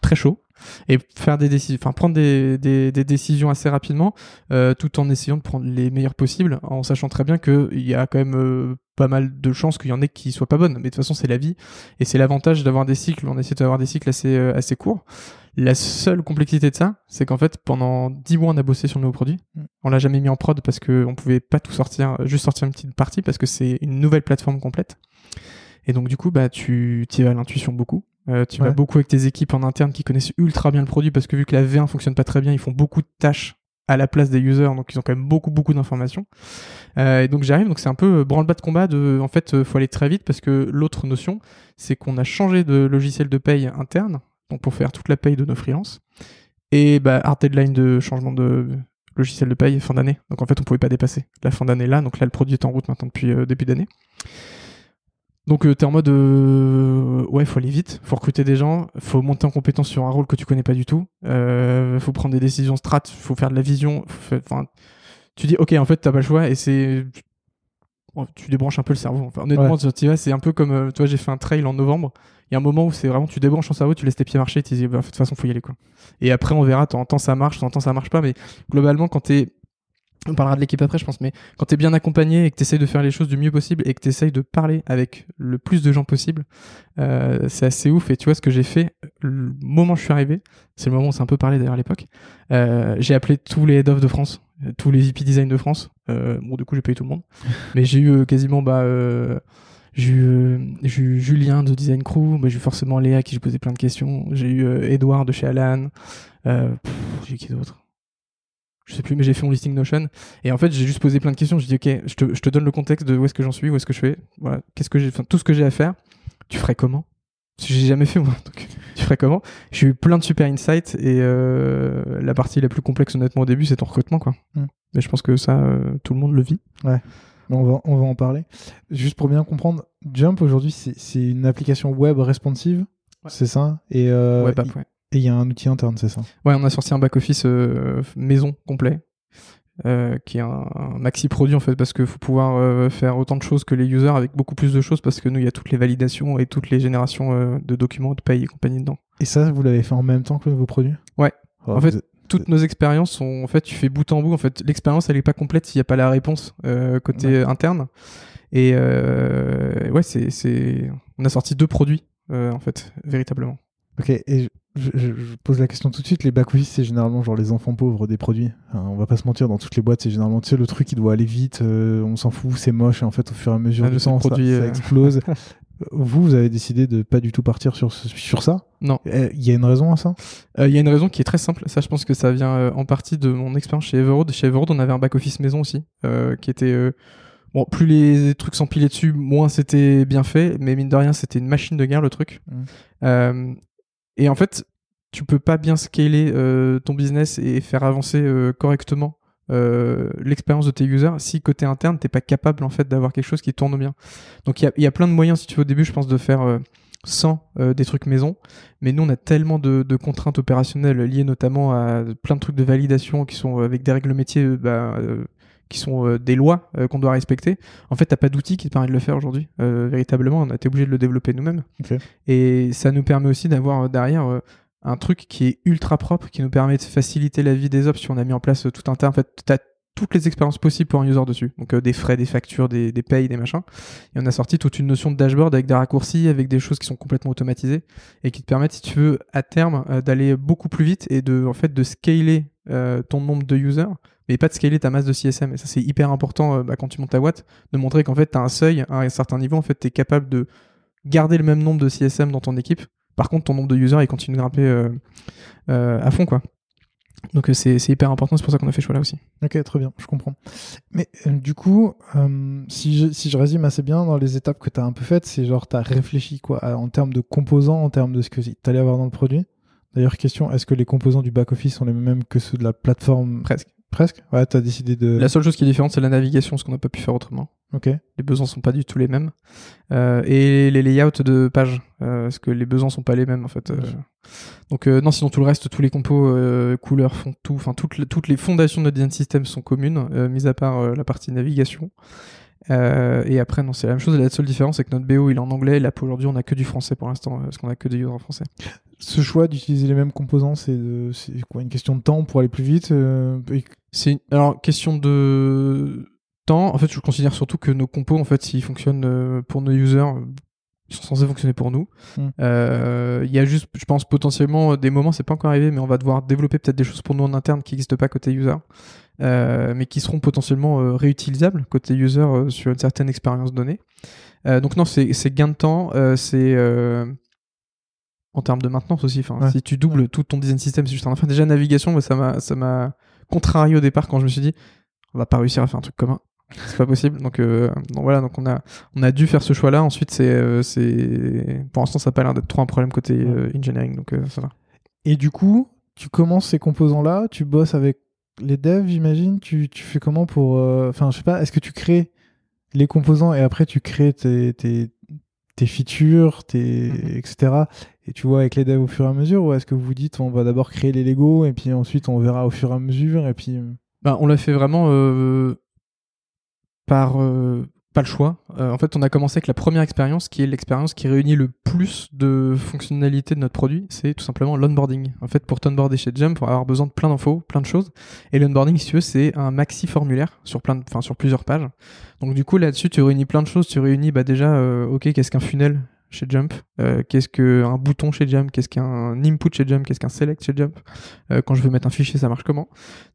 très chaud et faire des décisions, enfin prendre des, des, des décisions assez rapidement, euh, tout en essayant de prendre les meilleures possibles, en sachant très bien qu'il y a quand même euh, pas mal de chances qu'il y en ait qui soient pas bonnes. Mais de toute façon, c'est la vie et c'est l'avantage d'avoir des cycles. On essaie d'avoir des cycles assez euh, assez courts. La seule complexité de ça, c'est qu'en fait, pendant 10 mois, on a bossé sur le nouveau produit.
Mm.
On l'a jamais mis en prod parce que on pouvait pas tout sortir, juste sortir une petite partie parce que c'est une nouvelle plateforme complète. Et donc du coup, bah tu y vas à l'intuition beaucoup. Euh, tu vas beaucoup avec tes équipes en interne qui connaissent ultra bien le produit parce que vu que la V1 fonctionne pas très bien, ils font beaucoup de tâches à la place des users, donc ils ont quand même beaucoup beaucoup d'informations. Euh, et donc j'arrive, donc c'est un peu euh, branle-bas de combat de, en fait, faut aller très vite parce que l'autre notion, c'est qu'on a changé de logiciel de paye interne, donc pour faire toute la paye de nos freelances, et bah hard deadline de changement de logiciel de paye fin d'année. Donc en fait, on pouvait pas dépasser la fin d'année là, donc là le produit est en route maintenant depuis euh, début d'année. Donc euh, t'es en mode euh, ouais faut aller vite, faut recruter des gens, faut monter en compétence sur un rôle que tu connais pas du tout, euh, faut prendre des décisions strat, faut faire de la vision, enfin tu dis ok en fait t'as pas le choix et c'est oh, tu débranches un peu le cerveau. Enfin, honnêtement
Ouais.
c'est un peu comme euh, toi j'ai fait un trail en novembre, il y a un moment où c'est vraiment tu débranches ton cerveau, tu laisses tes pieds marcher, tu dis bah, de toute façon faut y aller quoi. Et après on verra, temps ça marche, temps ça marche pas, mais globalement quand t'es on parlera de l'équipe après, je pense, mais quand t'es bien accompagné et que t'essayes de faire les choses du mieux possible et que t'essayes de parler avec le plus de gens possible, euh, c'est assez ouf. Et tu vois ce que j'ai fait, le moment où je suis arrivé, c'est le moment où on s'est un peu parlé d'ailleurs à l'époque, euh, j'ai appelé tous les head of de France, tous les VP design de France. Euh, bon, du coup, j'ai eu tout le monde, mais j'ai eu quasiment, bah, j'ai eu, Julien de Design Crew, j'ai eu forcément Léa qui j'ai posé plein de questions, j'ai eu Edouard de chez Alan, euh, j'ai qui d'autre? Je sais plus, mais j'ai fait mon listing Notion. Et en fait, j'ai juste posé plein de questions. J'ai dit, ok, je te, je te donne le contexte de où est-ce que j'en suis, où est-ce que je fais. Voilà, qu'est-ce que j'ai, enfin, tout ce que j'ai à faire. Tu ferais comment? J'ai jamais fait moi. Donc, tu ferais comment? J'ai eu plein de super insights et euh, la partie la plus complexe, honnêtement, au début, c'est ton recrutement, quoi.
Mm.
Mais je pense que ça, euh, tout le monde le vit.
Ouais. On va, on va en parler. Juste pour bien comprendre, Jump aujourd'hui, c'est une application web responsive, c'est ça? Et euh,
web app, ouais.
Et il y a un outil interne, c'est ça?
Ouais, on a sorti un back-office euh, maison complet. Euh, qui est un, maxi produit en fait parce qu'il faut pouvoir euh, faire autant de choses que les users avec beaucoup plus de choses parce que nous il y a toutes les validations et toutes les générations euh, de documents de paye et compagnie dedans.
Et ça vous l'avez fait en même temps que vos produits?
Ouais. Oh, en fait toutes nos expériences sont en fait tu fais bout en bout en fait l'expérience elle est pas complète s'il n'y a pas la réponse côté interne et ouais c'est c'est on a sorti deux produits en fait véritablement.
Ok, et je, pose la question tout de suite. Les back-office, c'est généralement genre les enfants pauvres des produits. on va pas se mentir, dans toutes les boîtes, c'est généralement tu sais, le truc qui doit aller vite, euh, on s'en fout, c'est moche, et en fait, au fur et à mesure ah, du temps, ça, euh. explose. vous, vous avez décidé de pas du tout partir sur, sur ça?
Non.
Il y a une raison à ça?
Il y a une raison qui est très simple. Ça, je pense que ça vient en partie de mon expérience chez Everroad. Chez Everroad, on avait un back-office maison aussi, qui était. Bon, plus les trucs s'empilaient dessus, moins c'était bien fait, mais mine de rien, c'était une machine de guerre le truc. Mmh. Et en fait, tu peux pas bien scaler euh, ton business et faire avancer euh, correctement euh, l'expérience de tes users si côté interne t'es pas capable en fait d'avoir quelque chose qui tourne bien. Donc il y a, plein de moyens si tu veux au début je pense de faire sans des trucs maison, mais nous on a tellement de, contraintes opérationnelles liées notamment à plein de trucs de validation qui sont avec des règles métiers bah, qui sont euh, des lois euh, qu'on doit respecter. En fait, t'as pas d'outils qui te permettent de le faire aujourd'hui. Euh, véritablement, on a été obligé de le développer nous-mêmes. Et ça nous permet aussi d'avoir derrière un truc qui est ultra propre, qui nous permet de faciliter la vie des ops. Si on a mis en place tout un tas, en fait, t'as toutes les expériences possibles pour un user dessus. Donc des frais, des factures, des, des payes, des machins. Et on a sorti toute une notion de dashboard avec des raccourcis, avec des choses qui sont complètement automatisées et qui te permettent, si tu veux, à terme, d'aller beaucoup plus vite et de, en fait, de scaler ton nombre de users mais pas de scaler ta masse de CSM. Et ça, c'est hyper important euh, bah, quand tu montes ta boîte, de montrer qu'en fait, tu as un seuil à un certain niveau. En fait, tu es capable de garder le même nombre de CSM dans ton équipe. Par contre, ton nombre de users, il continue de grimper euh, euh, à fond, quoi. Donc c'est hyper important, c'est pour ça qu'on a fait ce choix-là aussi.
Ok, très bien, je comprends. Mais du coup, si, je, si je résume assez bien dans les étapes que tu as un peu faites, c'est genre tu as réfléchi quoi, en termes de composants, en termes de ce que tu allais avoir dans le produit? D'ailleurs, question, est-ce que les composants du back-office sont les mêmes que ceux de la plateforme?
Presque.
Presque? Ouais, t'as décidé de.
La seule chose qui est différente, c'est la navigation, ce qu'on n'a pas pu faire autrement.
Ok.
Les besoins sont pas du tout les mêmes. Euh, et les layouts de pages, euh, parce que les besoins sont pas les mêmes en fait. Euh? Donc non, sinon tout le reste, tous les compos, couleurs, font tout, enfin toutes, toutes les fondations de notre design system sont communes, mis à part la partie navigation. Et après, non, c'est la même chose. La seule différence, c'est que notre BO il est en anglais. Et là, pour aujourd'hui, on a que du français pour l'instant, parce qu'on a que des users en français
ce choix d'utiliser les mêmes composants, c'est quoi Une question de temps pour aller plus vite euh,
C'est alors question de temps. En fait, je considère surtout que nos compos, en fait, s'ils fonctionnent euh, pour nos users, ils sont censés fonctionner pour nous. Hmm. Euh, il y a juste, je pense, potentiellement des moments, c'est pas encore arrivé, mais on va devoir développer peut-être des choses pour nous en interne qui n'existent pas côté user, mais qui seront potentiellement réutilisables côté user sur une certaine expérience donnée. donc non, c'est gain de temps, c'est en termes de maintenance aussi. Enfin, si tu doubles tout ton design system, c'est juste un enfin déjà navigation, ça m'a ça m'a contrarié au départ quand je me suis dit on va pas réussir à faire un truc commun. C'est pas possible. Donc, euh, donc voilà, donc on a on a dû faire ce choix-là. Ensuite, c'est euh, c'est pour l'instant ça n'a pas l'air d'être trop un problème côté euh, engineering, donc ça va.
Et du coup, tu commences ces composants-là, tu bosses avec les devs, j'imagine. Tu, tu fais comment pour, enfin, je sais pas, est-ce que tu crées les composants et après tu crées tes, tes, tes features, tes, mhm. etc. Et tu vois avec les devs au fur et à mesure, ou est-ce que vous vous dites on va d'abord créer les Lego et puis ensuite on verra au fur et à mesure et puis. Euh,
bah, on l'a fait vraiment euh, par euh, pas le choix. en fait, on a commencé avec la première expérience, qui est l'expérience qui réunit le plus de fonctionnalités de notre produit. C'est tout simplement l'onboarding. En fait, pour t'onboarder chez Jump, pour avoir besoin de plein d'infos, plein de choses. Et l'onboarding, si tu veux, c'est un maxi formulaire sur plein, enfin sur plusieurs pages. Donc du coup, là-dessus, tu réunis plein de choses. Tu réunis bah déjà, ok, qu'est-ce qu'un funnel? Chez Jump, euh, qu'est-ce qu'un bouton chez Jump, qu'est-ce qu'un input chez Jump, qu'est-ce qu'un select chez Jump, euh, quand je veux mettre un fichier, ça marche comment?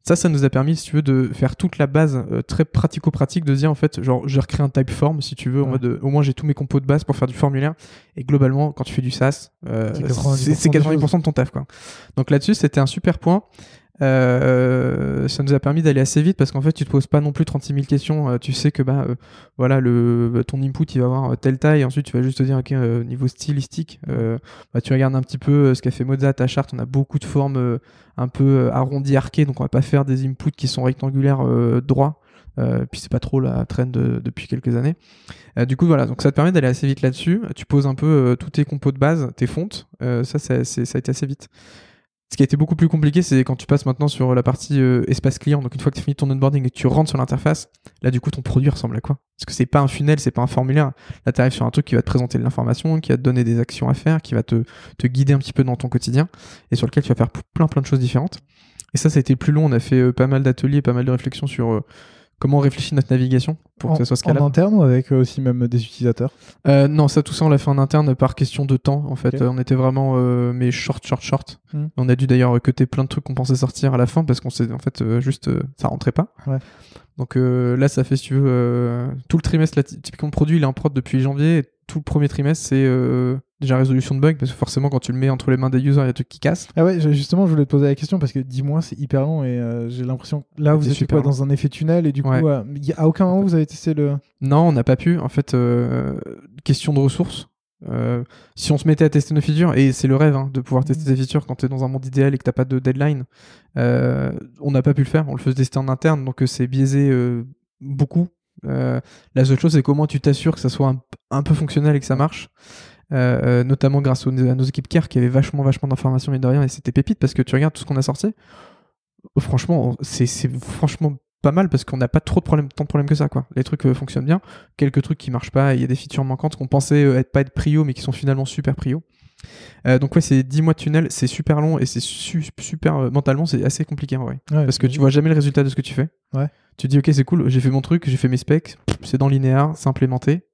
Ça, ça nous a permis, si tu veux, de faire toute la base euh, très pratico-pratique, de dire en fait, genre, je recrée un type form, si tu veux, en mode, au moins j'ai tous mes compos de base pour faire du formulaire. Et globalement, quand tu fais du SaaS, c'est 90%, de ton taf, quoi. Donc là-dessus, c'était un super point. Euh, ça nous a permis d'aller assez vite parce qu'en fait tu te poses pas non plus 36 000 questions euh, tu sais que bah euh, voilà le ton input il va avoir telle taille ensuite tu vas juste te dire ok niveau stylistique bah, tu regardes un petit peu ce qu'a fait Mozart ta charte on a beaucoup de formes un peu arrondies arquées donc on va pas faire des inputs qui sont rectangulaires droits Euh, puis c'est pas trop la trend de- depuis quelques années. Euh, du coup, voilà, donc ça te permet d'aller assez vite là-dessus. Tu poses un peu tous tes compos de base, tes fontes. Ça, ça, ça a été assez vite. Ce qui a été beaucoup plus compliqué, c'est quand tu passes maintenant sur la partie euh, espace client. Donc une fois que tu fini ton onboarding et que tu rentres sur l'interface, là du coup ton produit ressemble à quoi? Parce que c'est pas un funnel, c'est pas un formulaire. Là tu arrives sur un truc qui va te présenter de l'information, qui va te donner des actions à faire, qui va te, te guider un petit peu dans ton quotidien et sur lequel tu vas faire plein plein de choses différentes. Et ça, ça a été plus long. On a fait euh, pas mal d'ateliers, pas mal de réflexions sur euh, comment on réfléchit notre navigation pour
en,
que ça soit
en
scalable.
interne ou avec euh, aussi même des utilisateurs
Euh, non, ça, tout ça, on l'a fait en interne par question de temps. En fait, on était vraiment euh, mais short, short, short.
Hmm.
On a dû d'ailleurs cutter plein de trucs qu'on pensait sortir à la fin parce qu'on s'est en fait euh, juste ça rentrait pas.
Ouais.
Donc euh, là, ça fait si tu veux euh, tout le trimestre. Là, ty- typiquement, le produit il est en prod depuis janvier. Et tout le premier trimestre, c'est euh, déjà résolution de bugs parce que forcément, quand tu le mets entre les mains des users, il y a des trucs qui cassent.
Ah ouais, justement, je voulais te poser la question parce que 10 mois, c'est hyper long et euh, j'ai l'impression que là, vous
super
quoi dans un effet tunnel et du coup,
Ouais.
euh, y a- à aucun moment vous avez testé le.
Non, on n'a pas pu. En fait, euh, question de ressources. Euh, si on se mettait à tester nos features, et c'est le rêve hein, de pouvoir tester tes features quand tu es dans un monde idéal et que t'as pas de deadline, euh, on n'a pas pu le faire. On le faisait tester en interne, donc euh, c'est biaisé euh, beaucoup. Euh, la seule chose, c'est comment tu t'assures que ça soit un, un peu fonctionnel et que ça marche. Euh, euh, notamment grâce aux, à nos équipes care qui avaient vachement vachement d'informations et de rien et c'était pépite parce que tu regardes tout ce qu'on a sorti. Franchement c'est franchement pas mal parce qu'on n'a pas trop de problèmes tant de problèmes que ça quoi. Les trucs euh, fonctionnent bien. Quelques trucs qui marchent pas il y a des features manquantes qu'on pensait euh, être pas être prio mais qui sont finalement super prio. Euh, donc ouais c'est 10 mois de tunnel c'est super long et c'est su- super euh, mentalement c'est assez compliqué en vrai.
Ouais,
parce que tu vois jamais le résultat de ce que tu fais.
Ouais.
tu dis ok c'est cool j'ai fait mon truc j'ai fait mes specs c'est dans linéaire c'est implémenté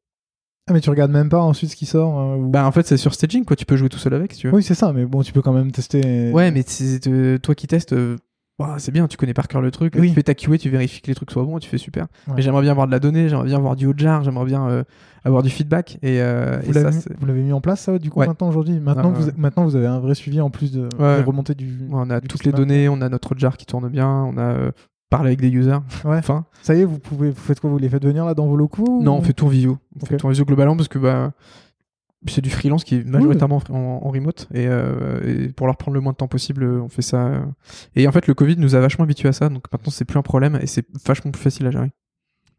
Ah, mais tu regardes même pas ensuite ce qui sort ou-
bah en fait c'est sur staging quoi tu peux jouer tout seul avec si tu veux
Oui, c'est ça, mais bon, tu peux quand même tester.
Ouais, mais euh, toi qui testes, euh, bah, c'est bien, tu connais par cœur le truc.
Oui.
Tu fais ta QA, tu vérifies que les trucs soient bons, et tu fais super.
Ouais.
Mais j'aimerais bien avoir de la donnée, j'aimerais bien avoir du haut jar, j'aimerais bien euh, avoir du feedback. Et, euh,
Vous l'avez mis, en place, ça, du coup,
Ouais.
maintenant, aujourd'hui? Maintenant, vous, maintenant, vous avez un vrai suivi en plus de,
Ouais.
des remontées du.
Ouais, on a
du
toutes les données, on a notre jar qui tourne bien, on a parlé avec des users.
Ouais.
Enfin,
Ça y est, vous, pouvez, vous faites quoi Vous les faites venir là dans vos locaux
non,
ou-
on fait tout en visio. On fait tout en visio globalement parce que bah, c'est du freelance qui est majoritairement en, en remote. Et, euh, et pour leur prendre le moins de temps possible, euh, on fait ça. Et en fait, le Covid nous a vachement habitués à ça, donc maintenant c'est plus un problème et c'est vachement plus facile à gérer.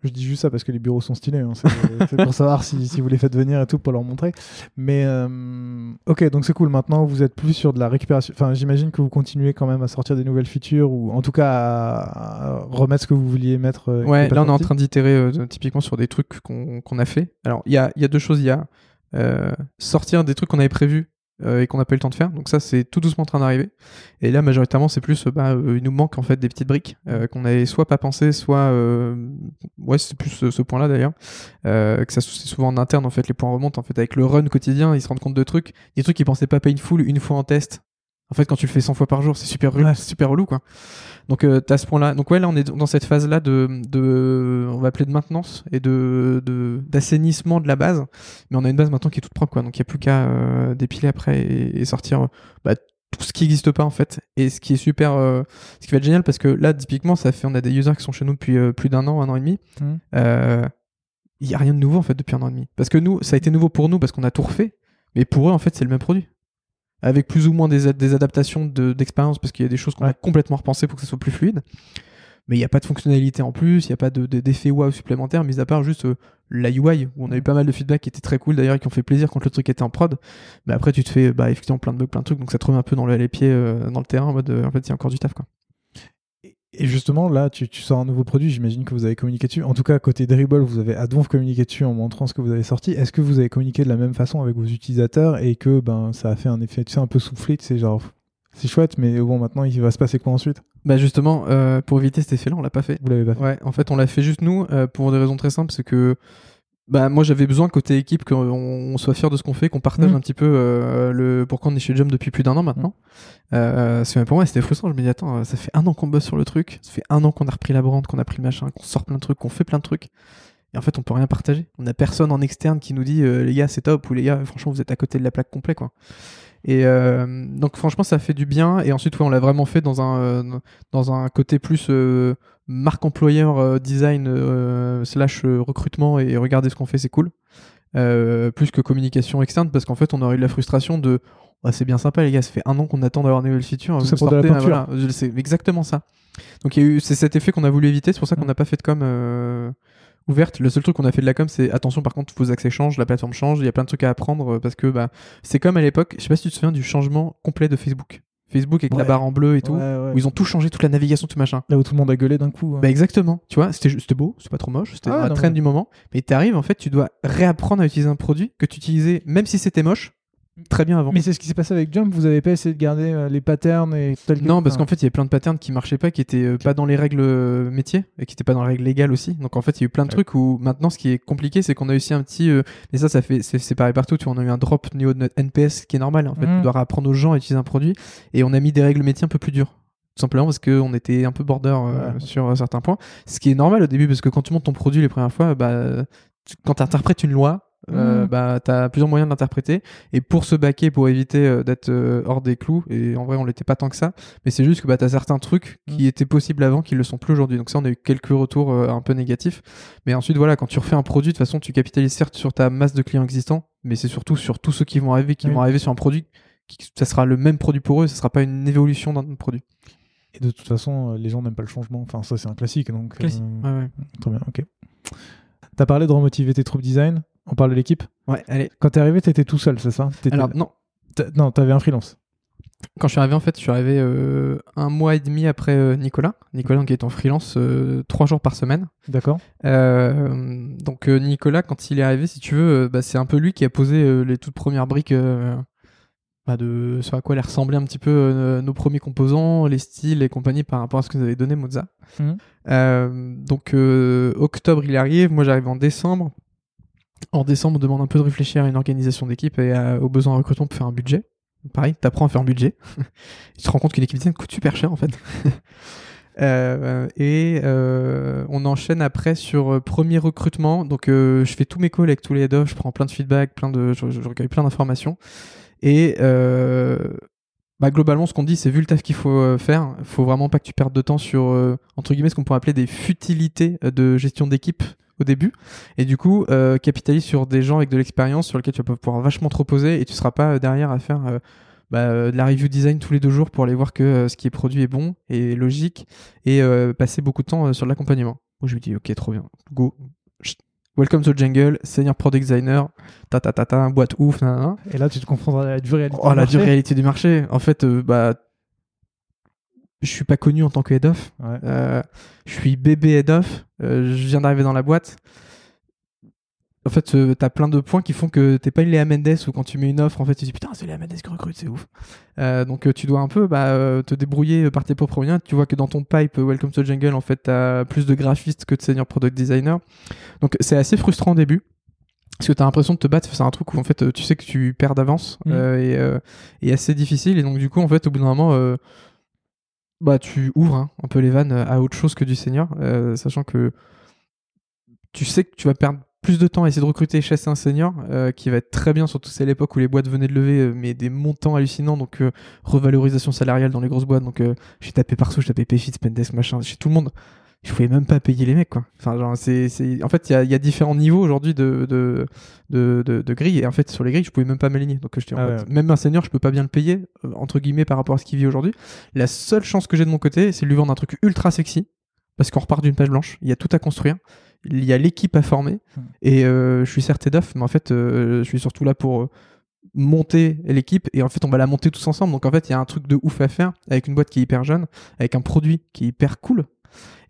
Je dis juste ça parce que les bureaux sont stylés. hein. C'est pour savoir si, si vous les faites venir et tout pour leur montrer. Mais euh, ok, donc c'est cool. Maintenant, vous êtes plus sur de la récupération. Enfin, j'imagine que vous continuez quand même à sortir des nouvelles features ou en tout cas à, à remettre ce que vous vouliez mettre. euh,
Ouais, là on est en train d'itérer euh, typiquement sur des trucs qu'on a fait. Alors il y a, il y a deux choses. Il y a euh, sortir des trucs qu'on avait prévus et qu'on n'a pas eu le temps de faire. Donc ça c'est tout doucement en train d'arriver. Et là majoritairement c'est plus, euh, bah, euh, il nous manque en fait des petites briques euh, qu'on avait soit pas pensé, soit euh, ouais c'est plus ce, ce point-là d'ailleurs. Euh, que ça c'est souvent en interne en fait les points remontent en fait avec le run quotidien ils se rendent compte de trucs, des trucs qu'ils pensaient pas painful une fois en test. En fait, quand tu le fais 100 fois par jour, c'est super, relou-
Ouais.
super relou, quoi. Donc, euh, t'as ce point-là. Donc, ouais, là, on est dans cette phase-là de, de, on va appeler de maintenance et de, d'assainissement de la base. Mais on a une base maintenant qui est toute propre, quoi. Donc, il n'y a plus qu'à euh, dépiler après et, et sortir euh, bah, tout ce qui n'existe pas, en fait. Et ce qui est super, euh, ce qui va être génial, parce que là, typiquement, ça fait, on a des users qui sont chez nous depuis euh, plus d'un an, un an et demi.
Mhm.
Euh, il y a rien de nouveau, en fait, depuis un an et demi. Parce que nous, ça a été nouveau pour nous parce qu'on a tout refait. Mais pour eux, en fait, c'est le même produit avec plus ou moins des, ad- des adaptations de- d'expérience parce qu'il y a des choses qu'on a complètement repensées pour que ça soit plus fluide. Mais il n'y a pas de fonctionnalité en plus, il n'y a pas de- de- d'effet wow supplémentaire, mis à part juste euh, la UI, où on a eu pas mal de feedback qui étaient très cool d'ailleurs et qui ont fait plaisir quand le truc était en prod. Mais après, tu te fais bah, effectivement plein de bugs, plein de trucs, donc ça te remet un peu dans le- les pieds euh, dans le terrain en mode euh, en fait, il y a encore du taf quoi.
Et justement, là, tu, tu sors un nouveau produit, j'imagine que vous avez communiqué dessus. En tout cas, côté Dribble, vous avez à donf communiqué dessus en montrant ce que vous avez sorti. Est-ce que vous avez communiqué de la même façon avec vos utilisateurs et que ben, ça a fait un effet tu sais, un peu soufflé C'est genre, c'est chouette, mais bon, maintenant, il va se passer quoi ensuite?
Bah justement, euh, pour éviter cet effet-là, on l'a pas fait.
Vous l'avez pas fait
Ouais, en fait, on l'a fait juste nous euh, pour des raisons très simples. C'est que bah, moi, j'avais besoin côté équipe qu'on on soit fier de ce qu'on fait, qu'on partage
Mhm.
un petit peu euh, le pourquoi on est chez Jump depuis plus d'un an maintenant. Euh, c'est pour moi, c'était frustrant. Je me dis attends, ça fait un an qu'on bosse sur le truc, ça fait un an qu'on a repris la brand, qu'on a pris le machin, qu'on sort plein de trucs, qu'on fait plein de trucs. Et en fait, on peut rien partager. On a personne en externe qui nous dit euh, les gars, c'est top ou les gars, franchement, vous êtes à côté de la plaque complet quoi. Et euh, donc franchement, ça fait du bien. Et ensuite, ouais, on l'a vraiment fait dans un euh, dans un côté plus euh, marque employeur, euh, design euh, slash euh, recrutement et regardez ce qu'on fait, c'est cool. Euh, plus que communication externe, parce qu'en fait, on aurait eu la frustration de Ah, c'est bien sympa les gars, ça fait un an qu'on attend d'avoir une nouvelle feature.
Tout
vous
ça pour de la
sortez,
peinture.
voilà. C'est exactement ça. Donc c'est cet effet qu'on a voulu éviter. C'est pour ça qu'on n'a pas fait de com euh, ouverte. Le seul truc qu'on a fait de la com, c'est attention par contre, vos accès changent, la plateforme change, il y a plein de trucs à apprendre euh, parce que bah, c'est comme à l'époque. Je sais pas si tu te souviens du changement complet de Facebook. Facebook avec la barre en bleu et tout,
Ouais, ouais.
où ils ont tout changé, toute la navigation, tout machin.
Là où tout le monde a gueulé d'un coup. hein.
Bah exactement, tu vois, c'était beau, c'est pas trop moche, c'était
Ah,
la
mais-
du moment, mais t'arrives en fait, tu dois réapprendre à utiliser un produit que tu utilisais, même si c'était moche, très bien avant.
Mais c'est ce qui s'est passé avec Jump, vous avez pas essayé de garder euh, les patterns et tel
Non, parce qu'en fait, il y avait plein de patterns qui marchaient pas, qui étaient euh, pas dans les règles euh, métiers et qui étaient pas dans les règles légales aussi. Donc en fait, il y a eu plein de
Ouais.
trucs où maintenant, ce qui est compliqué, c'est qu'on a aussi un petit. mais ça, ça fait c'est pareil partout. Tu vois, on a eu un drop au niveau de notre NPS qui est normal. En fait,
Mhm.
on doit apprendre aux gens à utiliser un produit et on a mis des règles métiers un peu plus dures. Tout simplement parce qu'on était un peu border euh,
Ouais.
sur euh, certains points. Ce qui est normal au début parce que quand tu montes ton produit les premières fois, bah, tu- quand tu interprètes une loi, euh,
Mhm.
bah, tu as plusieurs moyens d'interpréter. Et pour se baquer, pour éviter euh, d'être euh, hors des clous, et en vrai, on l'était pas tant que ça, mais c'est juste que bah, tu as certains trucs qui étaient possibles avant qui le sont plus aujourd'hui. Donc, ça, on a eu quelques retours euh, un peu négatifs. Mais ensuite, voilà, quand tu refais un produit, de toute façon, tu capitalises certes sur ta masse de clients existants, mais c'est surtout sur tous ceux qui vont arriver, qui
Oui.
vont arriver sur un produit. Qui, ça sera le même produit pour eux, ça sera pas une évolution d'un produit.
Et de toute façon, les gens n'aiment pas le changement. Enfin, ça, c'est un classique. Donc,
Classique. Ouais, ouais.
Très bien, ok. T'as parlé de remotiver tes troupes design? On parle de l'équipe?
Ouais, allez.
Quand t'es arrivé, t'étais tout seul, c'est ça?
Alors, non,
Non, t'avais un freelance.
Quand je suis arrivé, en fait, je suis arrivé euh, un mois et demi après euh, Nicolas. Nicolas, qui est en freelance euh, trois jours par semaine.
D'accord
donc, Nicolas, quand il est arrivé, si tu veux, bah, c'est un peu lui qui a posé les toutes premières briques bah, de sur à quoi allaient ressembler un petit peu nos premiers composants, les styles et compagnie par rapport à ce que nous avait donné Moza.
Mhm.
Euh, donc, octobre, il arrive. Moi, j'arrive en décembre. En décembre, on demande un peu de réfléchir à une organisation d'équipe et aux besoins en recrutement pour faire un budget. Pareil, t'apprends à faire un budget. tu te rends compte qu'une équipe design coûte super cher en fait. Euh, et euh, on enchaîne après sur euh, premier recrutement. Donc euh, je fais tous mes calls avec tous les head je prends plein de feedback, plein de, je, recueille plein d'informations. Et euh, bah, globalement, ce qu'on dit, c'est vu le taf qu'il faut faire, faut vraiment pas que tu perdes de temps sur entre guillemets ce qu'on pourrait appeler des futilités de gestion d'équipe au début. Et du coup, euh, capitalise sur des gens avec de l'expérience sur lesquels tu vas pouvoir vachement te reposer et tu seras pas euh, derrière à faire euh, bah, de la review design tous les deux jours pour aller voir que euh, ce qui est produit est bon et logique et passer beaucoup de temps sur l'accompagnement. Moi, je lui dis, ok, trop bien, go. Chut. Welcome to the jungle, senior product designer, ta ta ta ta, boîte ouf, nanana.
Et là, tu te confrontes à la dure réalité.
Oh,
du
la
marché.
dure réalité du marché. En fait, bah, je suis pas connu en tant que head of.
Ouais.
Euh, je suis bébé head of. Euh, je viens d'arriver dans la boîte. En fait, euh, t'as plein de points qui font que t'es pas une Léa Mendes ou quand tu mets une offre, en fait, tu te dis putain, c'est Léa Mendes qui recrute, c'est ouf. Euh, donc, euh, tu dois un peu bah, euh, te débrouiller par tes propres moyens. Tu vois que dans ton pipe Welcome to the Jungle, en fait, t'as plus de graphistes que de senior product designer. Donc, c'est assez frustrant au début. Parce que t'as l'impression de te battre à un truc où en fait tu sais que tu perds d'avance euh, et, euh, et assez difficile et donc du coup en fait au bout d'un moment euh, bah tu ouvres hein, un peu les vannes à autre chose que du senior euh, sachant que tu sais que tu vas perdre plus de temps à essayer de recruter et chasser un senior euh, qui va être très bien surtout c'est à l'époque où les boîtes venaient de lever euh, mais des montants hallucinants donc euh, revalorisation salariale dans les grosses boîtes donc euh, j'ai tapé partout j'ai tapé Payfit Spendesk machin chez tout le monde je pouvais même pas payer les mecs quoi. Enfin genre c'est c'est en fait il y a, y a différents niveaux aujourd'hui de de, de de de grilles. Et en fait sur les grilles je pouvais même pas m'aligner. Donc je dis, en
Ah
fait,
ouais, ouais.
même un senior je peux pas bien le payer euh, entre guillemets par rapport à ce qu'il vit aujourd'hui. La seule chance que j'ai de mon côté c'est de lui vendre un truc ultra sexy. Parce qu'on repart d'une page blanche. Il y a tout à construire. Il y a l'équipe à former.
Hmm.
et euh, je suis certes of mais en fait euh, je suis surtout là pour euh, monter l'équipe. Et en fait on va la monter tous ensemble. Donc en fait il y a un truc de ouf à faire avec une boîte qui est hyper jeune avec un produit qui est hyper cool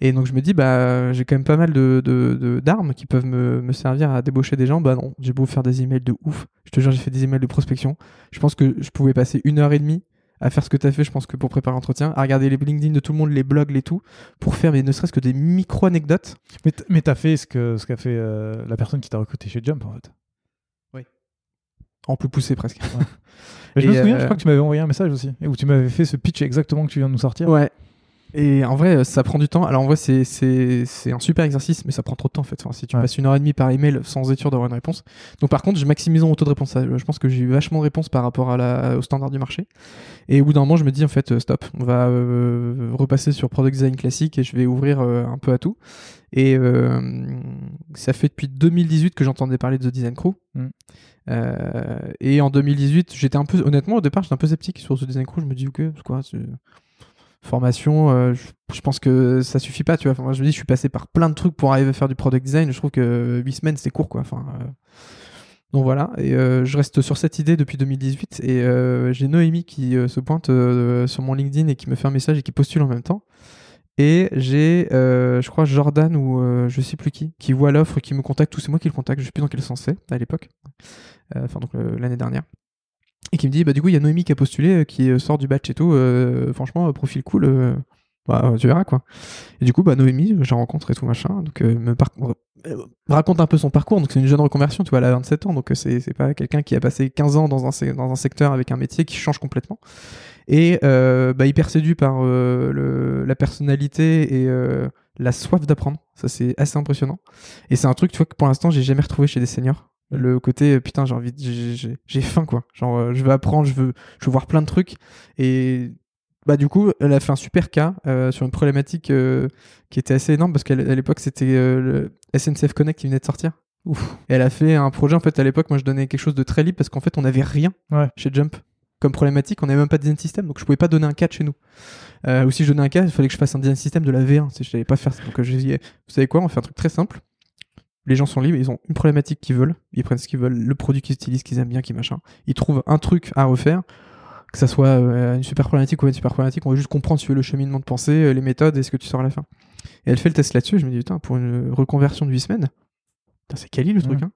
et donc je me dis bah j'ai quand même pas mal de de- d'armes qui peuvent me, me servir à débaucher des gens bah non j'ai beau faire des emails de ouf je te jure j'ai fait des emails de prospection je pense que je pouvais passer une heure et demie à faire ce que tu as fait, je pense que pour préparer l'entretien, à regarder les LinkedIn de tout le monde, les blogs, les tout, pour faire mais ne serait-ce que des micro-anecdotes.
Mais t- Mais t'as fait ce que ce qu'a fait euh, la personne qui t'a recruté chez Jump en fait.
En plus poussé presque.
Je me souviens,
euh,
je crois que tu m'avais envoyé un message aussi, où tu m'avais fait ce pitch exactement que tu viens de nous sortir.
Ouais. Et en vrai, ça prend du temps. Alors en vrai, c'est, c'est, c'est un super exercice, mais ça prend trop de temps en fait. Enfin, si tu
Ouais.
passes une heure et demie par email sans être sûr d'avoir une réponse. Donc par contre, je maximise mon taux de réponse. Je pense que j'ai eu vachement de réponses par rapport à la, au standard du marché. Et au bout d'un moment, je me dis en fait, euh, stop, on va euh, repasser sur product design classique et je vais ouvrir euh, un peu à tout. Et euh, ça fait depuis 2018 que j'entendais parler de The Design Crew.
Mm.
Euh, et en 2018, j'étais un peu, honnêtement, au départ, j'étais un peu sceptique sur The Design Crew. Je me dis, ok, c'est quoi c'est- formation, euh, je, pense que ça suffit pas, tu vois. Enfin, moi, je me dis, je suis passé par plein de trucs pour arriver à faire du product design. Je trouve que 8 semaines, c'est court, quoi. Enfin, euh, donc voilà, et euh, je reste sur cette idée depuis 2018. Et j'ai Noémie qui se pointe sur mon LinkedIn et qui me fait un message et qui postule en même temps. Et j'ai, je crois, Jordan ou je sais plus qui, qui voit l'offre, qui me contacte, ou c'est moi qui le contacte, je sais plus dans quel sens c'est à l'époque, enfin donc l'année dernière. Et qui me dit, bah du coup, il y a Noémie qui a postulé, euh, qui euh, sort du batch et tout. euh, franchement, euh, profil cool. bah, tu verras quoi. Et du coup, bah, Noémie, je la rencontre et tout machin. Donc, euh, me, raconte un peu son parcours. Donc, c'est une jeune reconversion, tu vois, elle a 27 ans. Donc, c'est pas quelqu'un qui a passé 15 ans dans un, dans un secteur avec un métier qui change complètement. Et bah, hyper séduit par le- la personnalité et la soif d'apprendre. Ça, c'est assez impressionnant. Et c'est un truc, tu vois, que pour l'instant, j'ai jamais retrouvé chez des seniors. Le côté, euh, putain, j'ai envie, j'ai- faim, quoi. Genre, euh, je veux apprendre, je veux, je veux voir plein de trucs. Et bah, du coup, elle a fait un super cas euh, sur une problématique euh, qui était assez énorme parce qu'à l'époque, c'était euh, le SNCF Connect qui venait de sortir.
Ouf.
Et elle a fait un projet, en fait, à l'époque, moi, je donnais quelque chose de très libre parce qu'en fait, on n'avait rien
Ouais.
chez Jump comme problématique. On n'avait même pas de design system, donc je pouvais pas donner un cas chez nous. Ou si je donnais un cas, il fallait que je fasse un design system de la V1. Si je savais pas faire ça. Donc, j'ai dit, vous savez quoi, on fait un truc très simple. Les gens sont libres, ils ont une problématique qu'ils veulent, ils prennent ce qu'ils veulent, le produit qu'ils utilisent, qu'ils aiment bien, qu'ils machin. Ils trouvent un truc à refaire, que ça soit euh, une super problématique ou une super problématique, on va juste comprendre si tu veux, le cheminement de pensée, euh, les méthodes et ce que tu sors à la fin. Et elle fait le test là-dessus, je me dis, putain, pour une reconversion de 8 semaines, c'est quali le truc, hein.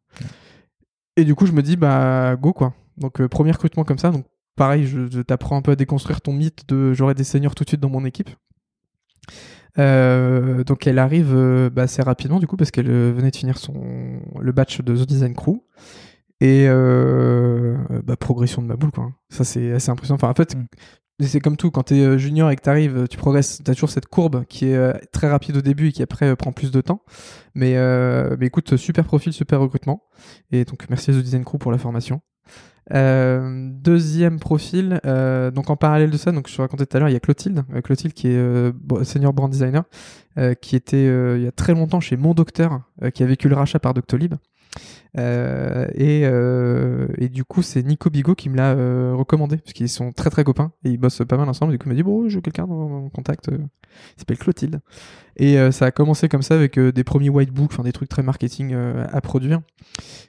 Et du coup, je me dis, bah, go quoi. Donc, euh, premier recrutement comme ça, donc pareil, je, je t'apprends un peu à déconstruire ton mythe de j'aurai des seniors tout de suite dans mon équipe. Euh, donc elle arrive euh, bah, assez rapidement du coup parce qu'elle euh, venait de finir son le batch de The Design Crew et bah, progression de ma boule quoi. Ça c'est assez impressionnant. Enfin en fait
Mm.
c'est comme tout quand t'es junior et que t'arrives, tu progresses, t'as toujours cette courbe qui est très rapide au début et qui après prend plus de temps. Mais, mais écoute, super profil, super recrutement. Et donc merci à The Design Crew pour la formation. Euh, deuxième profil, euh, donc en parallèle de ça, donc je te racontais tout à l'heure, il y a Clotilde, euh, Clotilde qui est senior brand designer, qui était il y a très longtemps chez Mon Docteur, qui a vécu le rachat par Doctolib. Et, du coup, c'est Nico Bigot qui me l'a recommandé, parce qu'ils sont très très copains et ils bossent pas mal ensemble. Du coup, il m'a dit Bon, j'ai quelqu'un dans mon contact, il s'appelle Clotilde. Et euh, ça a commencé comme ça avec euh, des premiers whitebooks, enfin des trucs très marketing euh, à produire.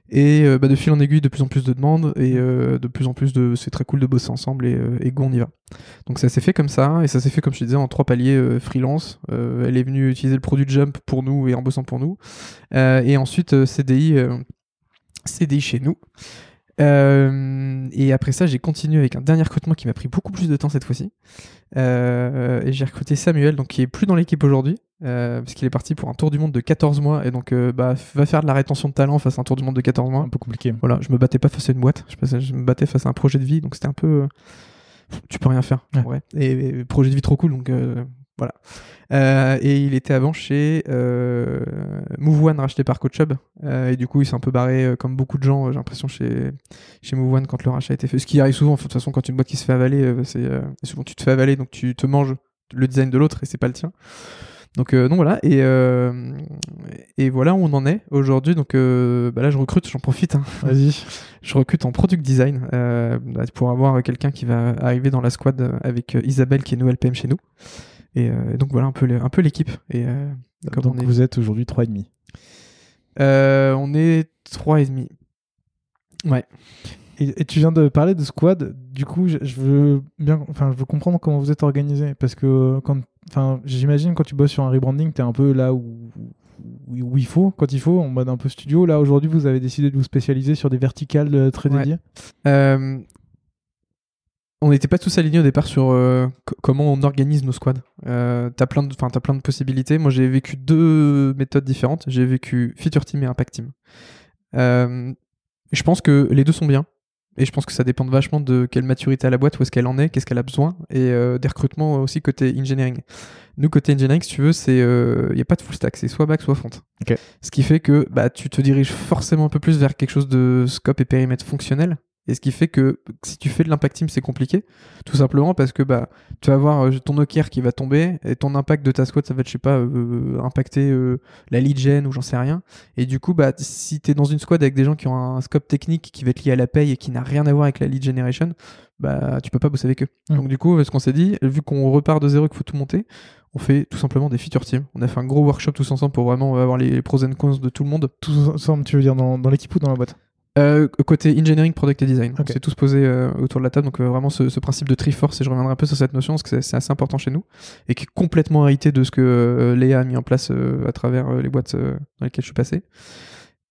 Et euh, bah, de fil en aiguille, de plus en plus de demandes et euh, de plus en plus de. C'est très cool de bosser ensemble et, euh, et go, on y va. Donc ça s'est fait comme ça et ça s'est fait, comme je te disais, en trois paliers freelance. Elle est venue utiliser le produit Jump pour nous et en bossant pour nous. Et ensuite, CDI, CDI chez nous. Euh, et après ça, j'ai continué avec un dernier recrutement qui m'a pris beaucoup plus de temps cette fois-ci. Euh, et j'ai recruté Samuel, donc qui est plus dans l'équipe aujourd'hui, euh, parce qu'il est parti pour un tour du monde de 14 mois. Et donc, bah, va faire de la rétention de talent face à un tour du monde de 14 mois.
Un peu compliqué.
Voilà, je me battais pas face à une boîte, je, me battais face à un projet de vie, donc c'était un peu. Tu peux rien faire, en
Ouais.
vrai. Et, et projet de vie trop cool, donc voilà. Euh, et il était avant chez euh, Move One, racheté par CoachUp. Euh, et du coup, il s'est un peu barré, euh, comme beaucoup de gens, euh, j'ai l'impression, chez, chez Move One quand le rachat a été fait. Ce qui arrive souvent, de toute façon, quand une boîte qui se fait avaler, euh, c'est euh, souvent tu te fais avaler, donc tu te manges le design de l'autre et c'est pas le tien. Donc, euh, donc voilà, et, euh, et voilà où on en est aujourd'hui. Donc euh, bah là, je recrute, j'en profite. hein.
Vas-y.
Je recrute en product design euh, bah, pour avoir quelqu'un qui va arriver dans la squad avec Isabelle qui est nouvelle PM chez nous. Et, euh, donc voilà un peu, le- un peu l'équipe. Et euh, comme
Donc
on est,
vous êtes aujourd'hui 3,5.
euh, on est trois et demi. Ouais.
Et, et tu viens de parler de squad. Du coup, je, je veux bien, enfin, je veux comprendre comment vous êtes organisé, parce que quand, enfin, j'imagine quand tu bosses sur un rebranding, t'es un peu là où, où, où il faut, quand il faut, en mode un peu studio. Là, aujourd'hui, vous avez décidé de vous spécialiser sur des verticales très
Ouais.
dédiées.
Euh, on n'était pas tous alignés au départ sur euh, co- comment on organise nos squads. Euh, t'as plein de, enfin t'as plein de possibilités. Moi, j'ai vécu deux méthodes différentes. J'ai vécu feature team et impact team. Euh, je pense que les deux sont bien. Et je pense que ça dépend vachement de quelle maturité a la boîte, où est-ce qu'elle en est, qu'est-ce qu'elle a besoin, et euh, des recrutements aussi côté engineering. Nous, côté engineering, si tu veux, c'est il n'y a pas de full stack, c'est soit back, soit front. Ce qui fait que bah, tu te diriges forcément un peu plus vers quelque chose de scope et périmètre fonctionnel, Et ce qui fait que si tu fais de l'impact team, c'est compliqué. Tout simplement parce que bah, tu vas avoir euh, ton OKR qui va tomber et ton impact de ta squad, ça va être, je sais pas, euh, impacter euh, la lead gen ou j'en sais rien. Et du coup, bah, si tu es dans une squad avec des gens qui ont un scope technique qui va être lié à la paye et qui n'a rien à voir avec la lead generation, bah, tu peux pas bosser avec eux. Donc, du coup, ce qu'on s'est dit, vu qu'on repart de zéro et qu'il faut tout monter, on fait tout simplement des feature teams. On a fait un gros workshop tous ensemble pour vraiment avoir les pros and cons de tout le monde.
Tout ensemble, tu veux dire dans, dans l'équipe ou dans la boîte?
Euh, côté engineering, product et design.
Ok.
On s'est tous posés euh, autour de la table, donc euh, vraiment ce, ce principe de Triforce, et je reviendrai un peu sur cette notion parce que c'est- c'est assez important chez nous, et qui est complètement hérité de ce que euh, Léa a mis en place à travers les boîtes dans lesquelles je suis passé.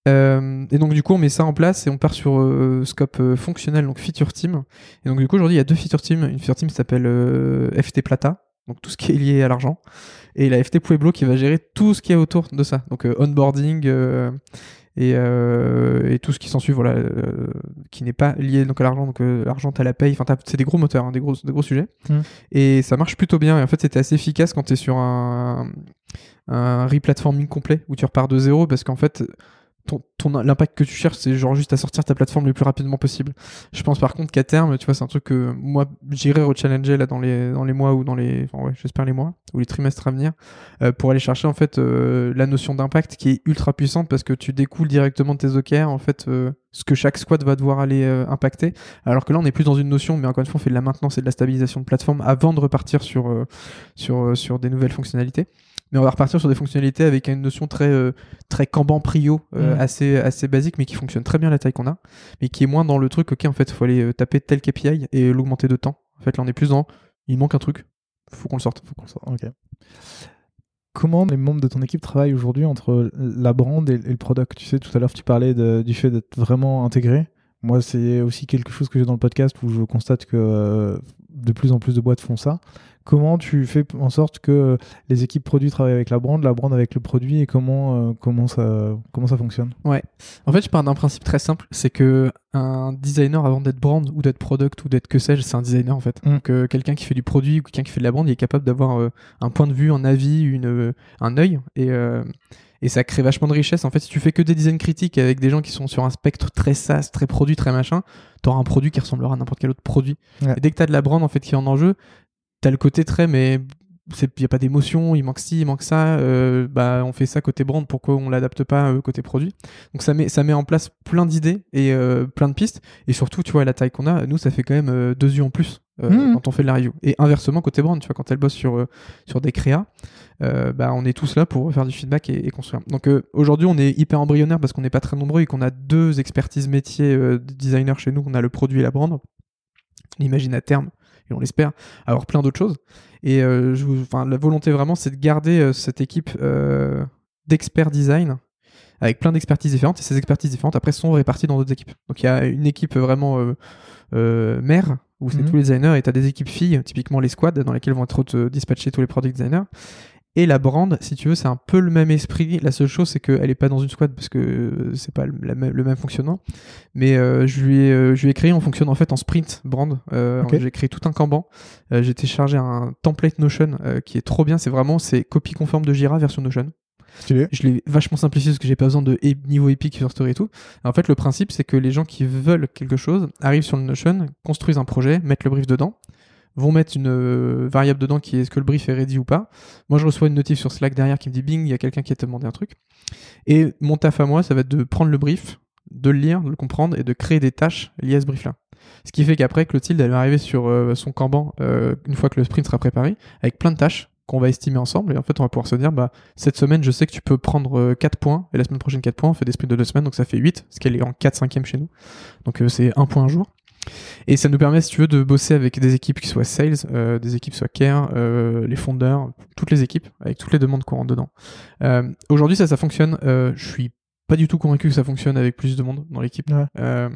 Et donc du coup on met ça en place et on part sur scope fonctionnel, donc feature team. Et donc du coup aujourd'hui il y a deux feature teams. Une feature team s'appelle FT Plata, donc tout ce qui est lié à l'argent, et la FT Pueblo qui va gérer tout ce qui est autour de ça, donc onboarding et, euh, et tout ce qui s'ensuit, voilà, euh, qui n'est pas lié donc à l'argent, donc euh, l'argent t'as la paye, enfin c'est des gros moteurs, hein, des gros, des gros sujets,
Mhm.
et ça marche plutôt bien. Et en fait c'était assez efficace quand t'es sur un un replatforming complet où tu repars de zéro parce qu'en fait ton, ton- l'impact que tu cherches, c'est genre juste à sortir ta plateforme le plus rapidement possible. Je pense par contre qu'à terme, tu vois, c'est un truc que moi, j'irai rechallenger là dans les, dans les mois ou dans les, enfin ouais, j'espère les mois ou les trimestres à venir, euh, pour aller chercher en fait euh, la notion d'impact qui est ultra puissante parce que tu découles directement de tes OKR en fait euh, ce que chaque squad va devoir aller euh, impacter. Alors que là, on est plus dans une notion, mais encore une fois, on fait de la maintenance et de la stabilisation de plateforme avant de repartir sur, euh, sur, euh, sur des nouvelles fonctionnalités. Mais on va repartir sur des fonctionnalités avec une notion très, euh, très Kanban prio, euh,
Mm.
assez, assez basique, mais qui fonctionne très bien à la taille qu'on a, mais qui est moins dans le truc, ok, en fait, il faut aller euh, taper tel KPI et l'augmenter de temps. En fait, là, on est plus dans, il manque un truc, faut qu'on le sorte.
Faut qu'on sorte. Ok. Comment les membres de ton équipe travaillent aujourd'hui entre la brand et, et le product? Tu sais, tout à l'heure, tu parlais de- du fait d'être vraiment intégré. Moi, c'est aussi quelque chose que j'ai dans le podcast où je constate que euh, de plus en plus de boîtes font ça. Comment tu fais en sorte que les équipes produits travaillent avec la brand, la brand avec le produit et comment, euh, comment, ça, comment ça fonctionne?
En fait, je pars d'un principe très simple, c'est que un designer, avant d'être brand ou d'être product ou d'être que sais-je, c'est un designer en fait.
Mm.
Donc euh, quelqu'un qui fait du produit ou quelqu'un qui fait de la brand, il est capable d'avoir euh, un point de vue, un avis, une, un œil et et ça crée vachement de richesse. En fait, si tu fais que des designs critiques avec des gens qui sont sur un spectre très SaaS, très produit, très machin, t'auras un produit qui ressemblera à n'importe quel autre produit.
Ouais.
Et dès que t'as de la brand en fait qui est en enjeu, t'as le côté très mais il n'y a pas d'émotion, il manque ci, il manque ça, euh, bah on fait ça côté brand, pourquoi on l'adapte pas euh, côté produit? Donc ça met, ça met en place plein d'idées et euh, plein de pistes, et surtout tu vois la taille qu'on a, nous ça fait quand même deux yeux en plus
Mhm.
quand on fait de la review. Et inversement côté brand, tu vois quand elle bosse sur, sur des créas, bah on est tous là pour faire du feedback et, et construire. Donc aujourd'hui on est hyper embryonnaire parce qu'on n'est pas très nombreux et qu'on a deux expertises métiers de designer chez nous, on a le produit et la brand. On imagine à terme et on l'espère, avoir plein d'autres choses. Et euh, je vous- la volonté vraiment, c'est de garder euh, cette équipe euh, d'experts design avec plein d'expertises différentes. Et ces expertises différentes, après, sont réparties dans d'autres équipes. Donc il y a une équipe vraiment euh, euh, mère, où c'est
Mhm.
tous les designers, et tu as des équipes filles, typiquement les squads, dans lesquelles vont être dispatchés tous les product designers. Et la brand, si tu veux, c'est un peu le même esprit. La seule chose, c'est qu'elle n'est pas dans une squad parce que c'est pas le, même- le même fonctionnement. Mais euh, je, lui ai, euh, je lui ai créé, on fonctionne en fait en sprint brand. Euh. J'ai créé tout un Kanban. Euh, J'ai téléchargé un template Notion euh, qui est trop bien. C'est vraiment c'est copie conforme de Jira version Notion.
Stylé.
Je l'ai vachement simplifié parce que j'ai pas besoin de niveau Epic sur Story et tout. En fait, le principe, c'est que les gens qui veulent quelque chose arrivent sur le Notion, construisent un projet, mettent le brief dedans, vont mettre une euh, variable dedans qui est est-ce que le brief est ready ou pas. Moi, je reçois une notif sur Slack derrière qui me dit bing, il y a quelqu'un qui a demandé un truc. Et mon taf à moi, ça va être de prendre le brief, de le lire, de le comprendre et de créer des tâches liées à ce brief-là. Ce qui fait qu'après, Clotilde, elle va arriver sur euh, son Kanban euh, une fois que le sprint sera préparé, avec plein de tâches qu'on va estimer ensemble. Et en fait, on va pouvoir se dire, bah, cette semaine, je sais que tu peux prendre 4 points, et la semaine prochaine 4 points, on fait des sprints de 2 semaines, donc ça fait 8, ce qu'elle est en 4 5 chez nous. Donc c'est un point un jour. Et ça nous permet, si tu veux, de bosser avec des équipes qui soient sales, euh, des équipes qui soient care, euh, les fondeurs, toutes les équipes, avec toutes les demandes rentre dedans. Euh, Aujourd'hui, ça, ça fonctionne. Je suis pas du tout convaincu que ça fonctionne avec plus de monde dans l'équipe.
Ouais.
Euh,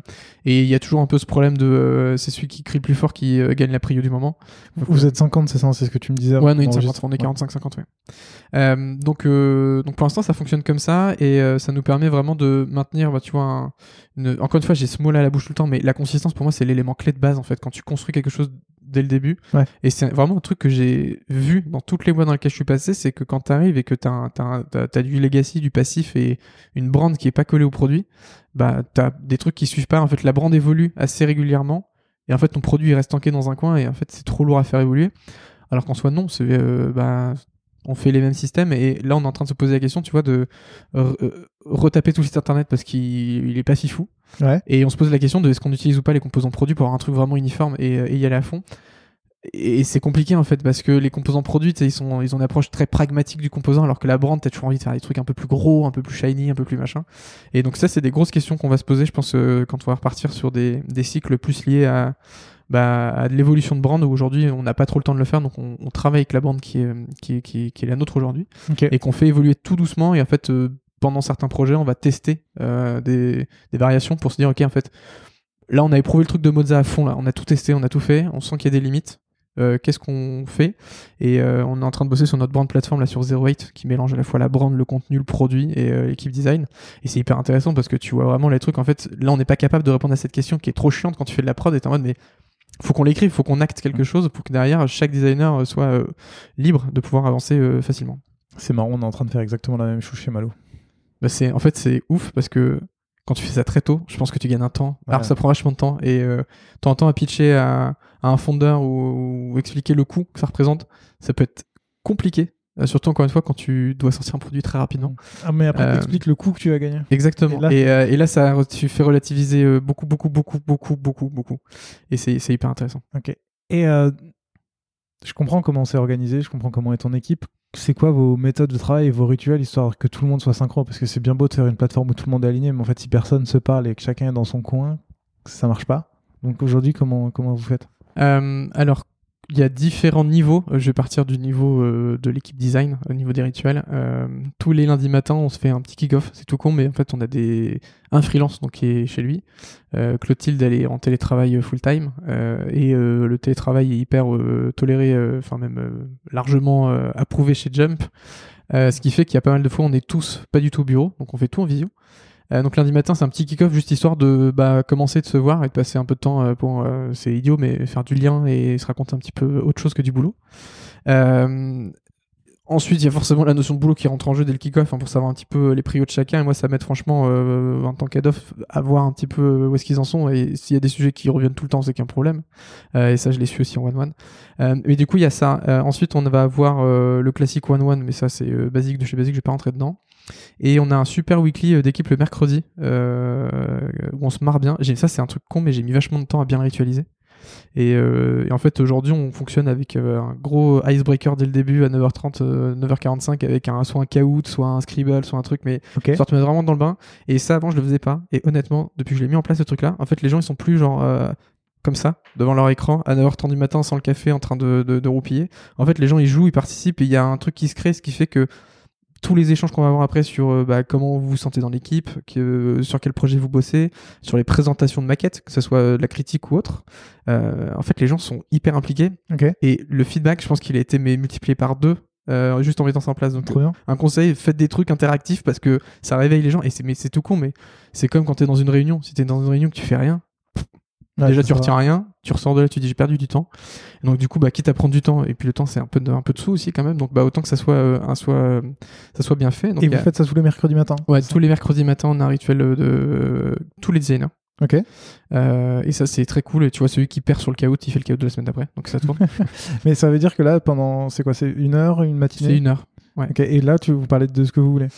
et il y a toujours un peu ce problème de euh, c'est celui qui crie le plus fort qui euh, gagne la prio du moment.
Vous êtes 50, c'est ça, c'est ce que tu me disais.
Ouais, on est une
avant
50, on est
d'enregistrer.
45-50, ouais. Euh, donc, euh, donc pour l'instant, ça fonctionne comme ça et euh, ça nous permet vraiment de maintenir, bah, tu vois, un- une... encore une fois, j'ai ce mot-là à la bouche tout le temps, mais la consistance pour moi, c'est l'élément clé de base en fait. Quand tu construis quelque chose dès le début.
Ouais.
Et c'est vraiment un truc que j'ai vu dans toutes les boîtes dans lesquelles je suis passé, c'est que quand tu arrives et que tu as, du legacy, du passif et une brand qui est pas collée au produit, bah tu as des trucs qui suivent pas. En fait, la brand évolue assez régulièrement et en fait ton produit il reste tanké dans un coin et en fait c'est trop lourd à faire évoluer. Alors qu'en soi non, c'est euh, bah on fait les mêmes systèmes et là on est en train de se poser la question tu vois de euh, retaper tout le site internet parce qu'il est pas si fou
Ouais.
et on se pose la question de est-ce qu'on utilise ou pas les composants produits pour avoir un truc vraiment uniforme et, euh, et y aller à fond et c'est compliqué en fait parce que les composants produits ils sont ils ont une approche très pragmatique du composant alors que la brand t'as toujours envie de faire des trucs un peu plus gros un peu plus shiny un peu plus machin. Et donc ça c'est des grosses questions qu'on va se poser je pense euh, quand on va repartir sur des, des cycles plus liés à bah, à de l'évolution de brand où aujourd'hui on n'a pas trop le temps de le faire donc on, on travaille avec la brand qui est qui est, qui est, qui est la nôtre aujourd'hui.
Ok.
et qu'on fait évoluer tout doucement et en fait euh, pendant certains projets on va tester euh, des, des variations pour se dire ok en fait là on a éprouvé le truc de Moza à fond là. On a tout testé on a tout fait on sent qu'il y a des limites Euh, qu'est-ce qu'on fait? Et euh, on est en train de bosser sur notre brand plateforme là sur Zero Eight qui mélange à la fois la brand le contenu le produit et euh, l'équipe design et c'est hyper intéressant parce que tu vois vraiment les trucs en fait là on n'est pas capable de répondre à cette question qui est trop chiante quand tu fais de la prod et t'es en mode mais faut qu'on l'écrive, faut qu'on acte quelque chose pour que derrière chaque designer soit libre de pouvoir avancer facilement.
C'est marrant, on est en train de faire exactement la même chose chez Malo.
Bah c'est en fait c'est ouf parce que quand tu fais ça très tôt, je pense que tu gagnes un temps.
Ouais.
Alors ça prend vachement de temps et euh, ton temps à pitcher à, à un fondeur ou, ou expliquer le coût que ça représente, ça peut être compliqué. Euh, surtout encore une fois quand tu dois sortir un produit très rapidement.
Ah, mais après,
Euh,
explique le coût que tu as gagné.
Exactement.
Et là-
Et là, et, là ça tu fais relativiser euh, beaucoup beaucoup beaucoup beaucoup beaucoup beaucoup et c'est hyper intéressant.
Ok. Et euh, je comprends comment c'est organisé, je comprends comment est ton équipe. C'est quoi vos méthodes de travail et vos rituels histoire que tout le monde soit synchro? Parce que c'est bien beau de faire une plateforme où tout le monde est aligné, mais en fait, si personne se parle et que chacun est dans son coin, ça marche pas. Donc aujourd'hui, comment, comment vous faites?
Euh, alors, il y a différents niveaux. Euh, Je vais partir du niveau euh, de l'équipe design, au niveau des rituels. Euh, tous les lundis matins, on se fait un petit kick-off. C'est tout con, mais en fait, on a des un freelance donc qui est chez lui. Clotilde, elle est en télétravail full time euh, et le télétravail est hyper toléré, enfin même largement approuvé chez Jump. Ce qui fait qu'il y a pas mal de fois, on est tous pas du tout au bureau, donc on fait tout en visio. Euh, donc lundi matin, c'est un petit kick-off juste histoire de bah, commencer de se voir et de passer un peu de temps euh, pour, euh, c'est idiot, mais faire du lien et se raconter un petit peu autre chose que du boulot. Euh, ensuite, il y a forcément la notion de boulot qui rentre en jeu dès le kick-off hein, pour savoir un petit peu les prios de chacun. Et moi, ça m'aide franchement euh, en tant qu'head-off à voir un petit peu où est-ce qu'ils en sont. Et s'il y a des sujets qui reviennent tout le temps, c'est qu'un problème. Euh, et ça, je les suis aussi en one-one. Euh, mais du coup, il y a ça. Euh, ensuite, on va avoir le classique one-one, mais ça, c'est basique de chez basique, je vais pas rentrer dedans. Et on a un super weekly euh, d'équipe le mercredi euh, où on se marre bien. Ça, c'est un truc con, mais j'ai mis vachement de temps à bien le ritualiser. Et, euh, et en fait, aujourd'hui, on fonctionne avec un gros icebreaker dès le début à 9h30, euh, 9h45 avec un, soit un Kahoot, soit un Scribble, soit un truc, mais
Ok.
histoire de te mettre vraiment dans le bain. Et ça, avant, je le faisais pas. Et honnêtement, depuis que je l'ai mis en place, ce truc-là, en fait, les gens, ils sont plus genre comme ça, devant leur écran, à 9h30 du matin, sans le café, en train de, de, de roupiller. En fait, les gens, ils jouent, ils participent, et il y a un truc qui se crée, ce qui fait que tous les échanges qu'on va avoir après sur euh, bah, comment vous vous sentez dans l'équipe, que- sur quel projet vous bossez, sur les présentations de maquettes, que ce soit euh, de la critique ou autre, euh, en fait, les gens sont hyper impliqués.
Ok.
Et le feedback, je pense qu'il a été mais, multiplié par deux. euh, juste en mettant ça en place. Donc,
bien.
un conseil, faites des trucs interactifs parce que ça réveille les gens. Et c'est, mais c'est tout con, mais c'est comme quand t'es dans une réunion. Si t'es dans une réunion que tu fais rien, déjà tu retiens rien, tu ressors de là, tu dis j'ai perdu du temps. Et donc du coup, bah quitte à prendre du temps, et puis le temps c'est un peu de, un peu de sous aussi quand même. Donc bah autant que ça soit, euh, un soit, euh, ça soit bien fait. Donc,
Et vous
a-
faites ça tous les mercredis matin
ouais, tous les mercredis matins, on a un rituel euh, de tous les designers.
Ok.
Euh, et ça c'est très cool. Et tu vois celui qui perd sur le caout, il fait le caout de la semaine d'après. Donc ça tourne.
Mais ça veut dire que là, pendant. C'est quoi C'est une heure, une matinée?
C'est une heure.
Ok. Et là, tu vous parlez de ce que vous voulez.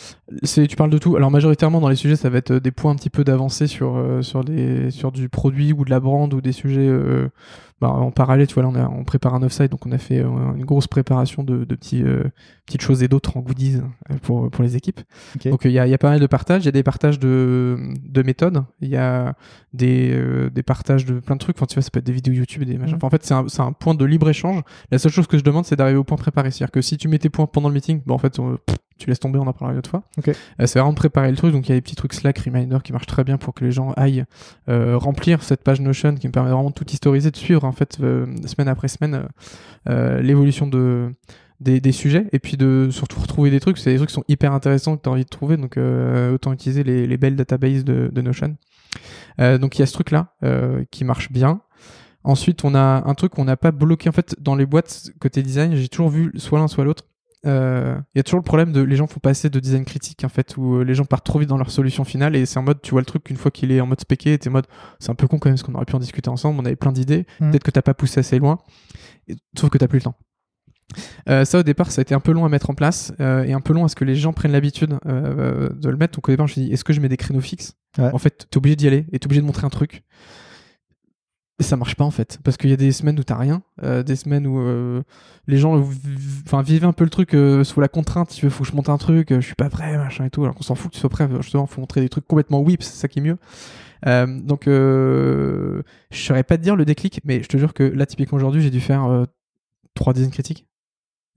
C'est, tu parles de tout. Alors majoritairement dans les sujets, ça va être euh, des points un petit peu d'avancée sur euh, sur des sur du produit ou de la brand ou des sujets euh, bah, en parallèle. Tu vois là, on, a, on prépare un offside, donc on a fait euh, une grosse préparation de, de petits euh, petites choses et d'autres en goodies euh, pour pour les équipes. Donc il y a il y a pas mal de partages. Il y a des partages de de méthodes. Il y a des des partages de plein de trucs. Enfin tu vois, ça peut être des vidéos YouTube et des machins. Enfin, en fait, c'est un c'est un point de libre échange. La seule chose que je demande, c'est d'arriver au point préparé. C'est-à-dire que si tu mets tes points pendant le meeting, bon en fait on- pff, tu laisses tomber, on en parlera une autre fois. Euh, c'est vraiment de préparer le truc. Donc il y a des petits trucs Slack, Reminder qui marchent très bien pour que les gens aillent euh, remplir cette page Notion qui me permet vraiment de tout historiser, de suivre en fait euh, semaine après semaine l'évolution de des, des sujets et puis de surtout retrouver des trucs. C'est des trucs qui sont hyper intéressants que tu as envie de trouver. Donc autant utiliser les, les belles databases de, de Notion. Donc il y a ce truc là qui marche bien. Ensuite, on a un truc qu'on n'a pas bloqué. En fait, dans les boîtes côté design, j'ai toujours vu soit l'un soit l'autre. Euh, Il y a toujours le problème de les gens font pas assez de design critique en fait, où euh, les gens partent trop vite dans leur solution finale et c'est en mode tu vois le truc une fois qu'il est en mode spéqué, t'es en mode c'est un peu con quand même parce qu'on aurait pu en discuter ensemble, on avait plein d'idées,
Mhm.
peut-être que t'as pas poussé assez loin, et- sauf que t'as plus le temps. Euh, ça au départ ça a été un peu long à mettre en place euh, et un peu long à ce que les gens prennent l'habitude euh, de le mettre. Donc au départ je me suis dit est-ce que je mets des créneaux fixes?
Ouais.
En fait t'es obligé d'y aller et t'es obligé de montrer un truc. Et ça marche pas en fait. Parce qu'il y a des semaines où t'as rien, euh, des semaines où euh, les gens enfin vivent un peu le truc euh, sous la contrainte tu veux faut que je monte un truc je suis pas prêt machin et tout alors qu'on s'en fout que tu sois prêt justement faut montrer des trucs complètement whips c'est ça qui est mieux. Donc je saurais pas te dire le déclic mais je te jure que là typiquement aujourd'hui j'ai dû faire trois design critiques.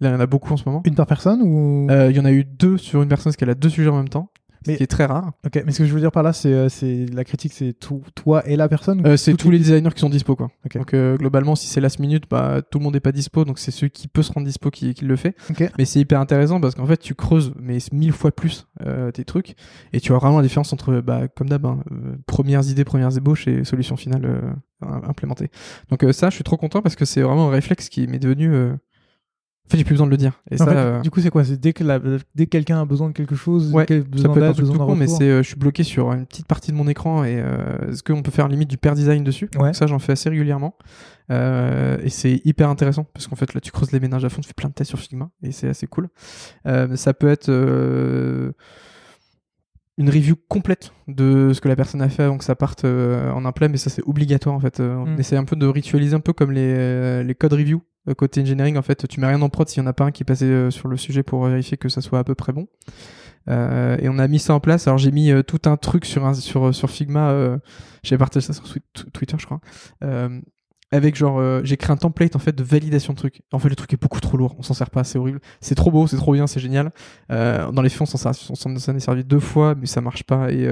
Là il y en a beaucoup en ce moment.
Une par personne ou?
Il y en a eu deux sur une personne parce qu'elle a deux sujets en même temps
Mais-
ce qui est très rare
Ok, mais ce que je veux dire par là, c'est euh, c'est la critique, c'est tout, toi et la personne.
Euh, c'est tous les designers qui sont dispo quoi.
Ok.
Donc euh, globalement si c'est last minute bah tout le monde n'est pas dispo donc c'est celui qui peut se rendre dispo qui, qui le fait.
Ok.
Mais c'est hyper intéressant parce qu'en fait tu creuses mais mille fois plus euh, tes trucs et tu vois vraiment la différence entre bah comme d'hab hein, euh, premières idées premières ébauches et solutions finales euh, im- implémentées. Donc euh, ça je suis trop content parce que c'est vraiment un réflexe qui m'est devenu euh... en fait j'ai plus besoin de le dire et
En
ça
fait,
euh,
Du coup, c'est quoi? C'est dès que, la- dès que quelqu'un a besoin de quelque chose,
Ouais,
quel-
ça peut être un truc
besoin
tout con, mais c'est, euh, je suis bloqué sur une petite partie de mon écran et euh, est-ce qu'on peut faire limite du pair design dessus
Ouais.
Ça, j'en fais assez régulièrement. Euh, et c'est hyper intéressant parce qu'en fait, là, tu creuses les ménages à fond, tu fais plein de tests sur Figma et c'est assez cool. Euh, ça peut être euh, une review complète de ce que la personne a fait avant que ça parte euh, en un plat, mais ça, c'est obligatoire en fait. Euh, On
Mm.
essaie un peu de ritualiser un peu comme les, euh, les code review. Euh, Côté engineering, en fait, tu mets rien en prod s'il y en a pas un qui est passé euh, sur le sujet pour vérifier que ça soit à peu près bon. Euh, et on a mis ça en place. Alors j'ai mis tout un truc sur un, sur sur Figma. J'ai partagé ça sur Twi- Twitter, je crois. Avec genre, j'ai créé un template en fait de validation de trucs. En fait, le truc est beaucoup trop lourd. On s'en sert pas, c'est horrible. C'est trop beau, c'est trop bien, c'est génial. Dans les faits, on s'en est servi deux fois, mais ça marche pas. Et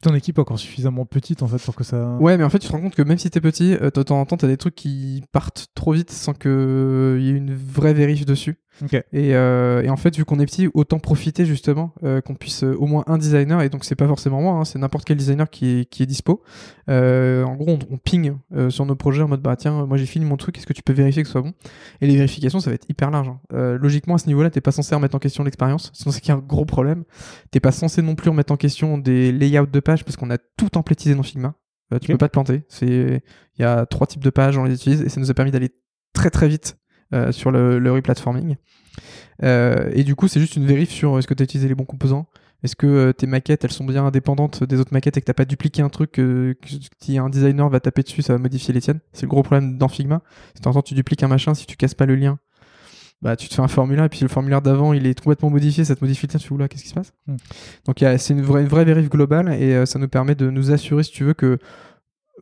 ton équipe est encore suffisamment petite en fait pour que ça.
Ouais, mais en fait, tu te rends compte que même si t'es petit, euh, de temps en temps, t'as des trucs qui partent trop vite sans qu'il y ait une vraie vérif dessus.
Ok.
Et, euh, et en fait, vu qu'on est petit, autant profiter justement euh, qu'on puisse euh, au moins un designer, et donc c'est pas forcément moi, hein, c'est n'importe quel designer qui est, qui est dispo. Euh, en gros, on, on ping euh, sur nos projets en mode bah tiens, moi j'ai fini mon truc, est-ce que tu peux vérifier que ce soit bon? Et les vérifications, ça va être hyper large. hein. Euh, logiquement, à ce niveau-là, t'es pas censé remettre en question l'expérience, sinon c'est qu'il y a un gros problème. T'es pas censé non plus remettre en question des layouts de pages parce qu'on a tout templétisé dans Figma. Euh, tu
Ok.
peux pas te planter. C'est il y a trois types de pages, on les utilise et ça nous a permis d'aller très très vite euh, sur le, le replatforming. Euh, et du coup, c'est juste une vérif sur euh, est-ce que tu as utilisé les bons composants? Est-ce que tes maquettes, elles sont bien indépendantes des autres maquettes et que t'as pas dupliqué un truc euh, que si un designer va taper dessus, ça va modifier les tiennes? C'est le gros problème dans Figma. Si de temps en temps tu dupliques un machin, si tu casses pas le lien, bah tu te fais un formulaire et puis le formulaire d'avant il est complètement modifié, ça te modifie le tien, tu fais oula, qu'est-ce qui se passe?
Hmm.
Donc c'est une vraie, une vraie vérif globale et euh, ça nous permet de nous assurer, si tu veux, que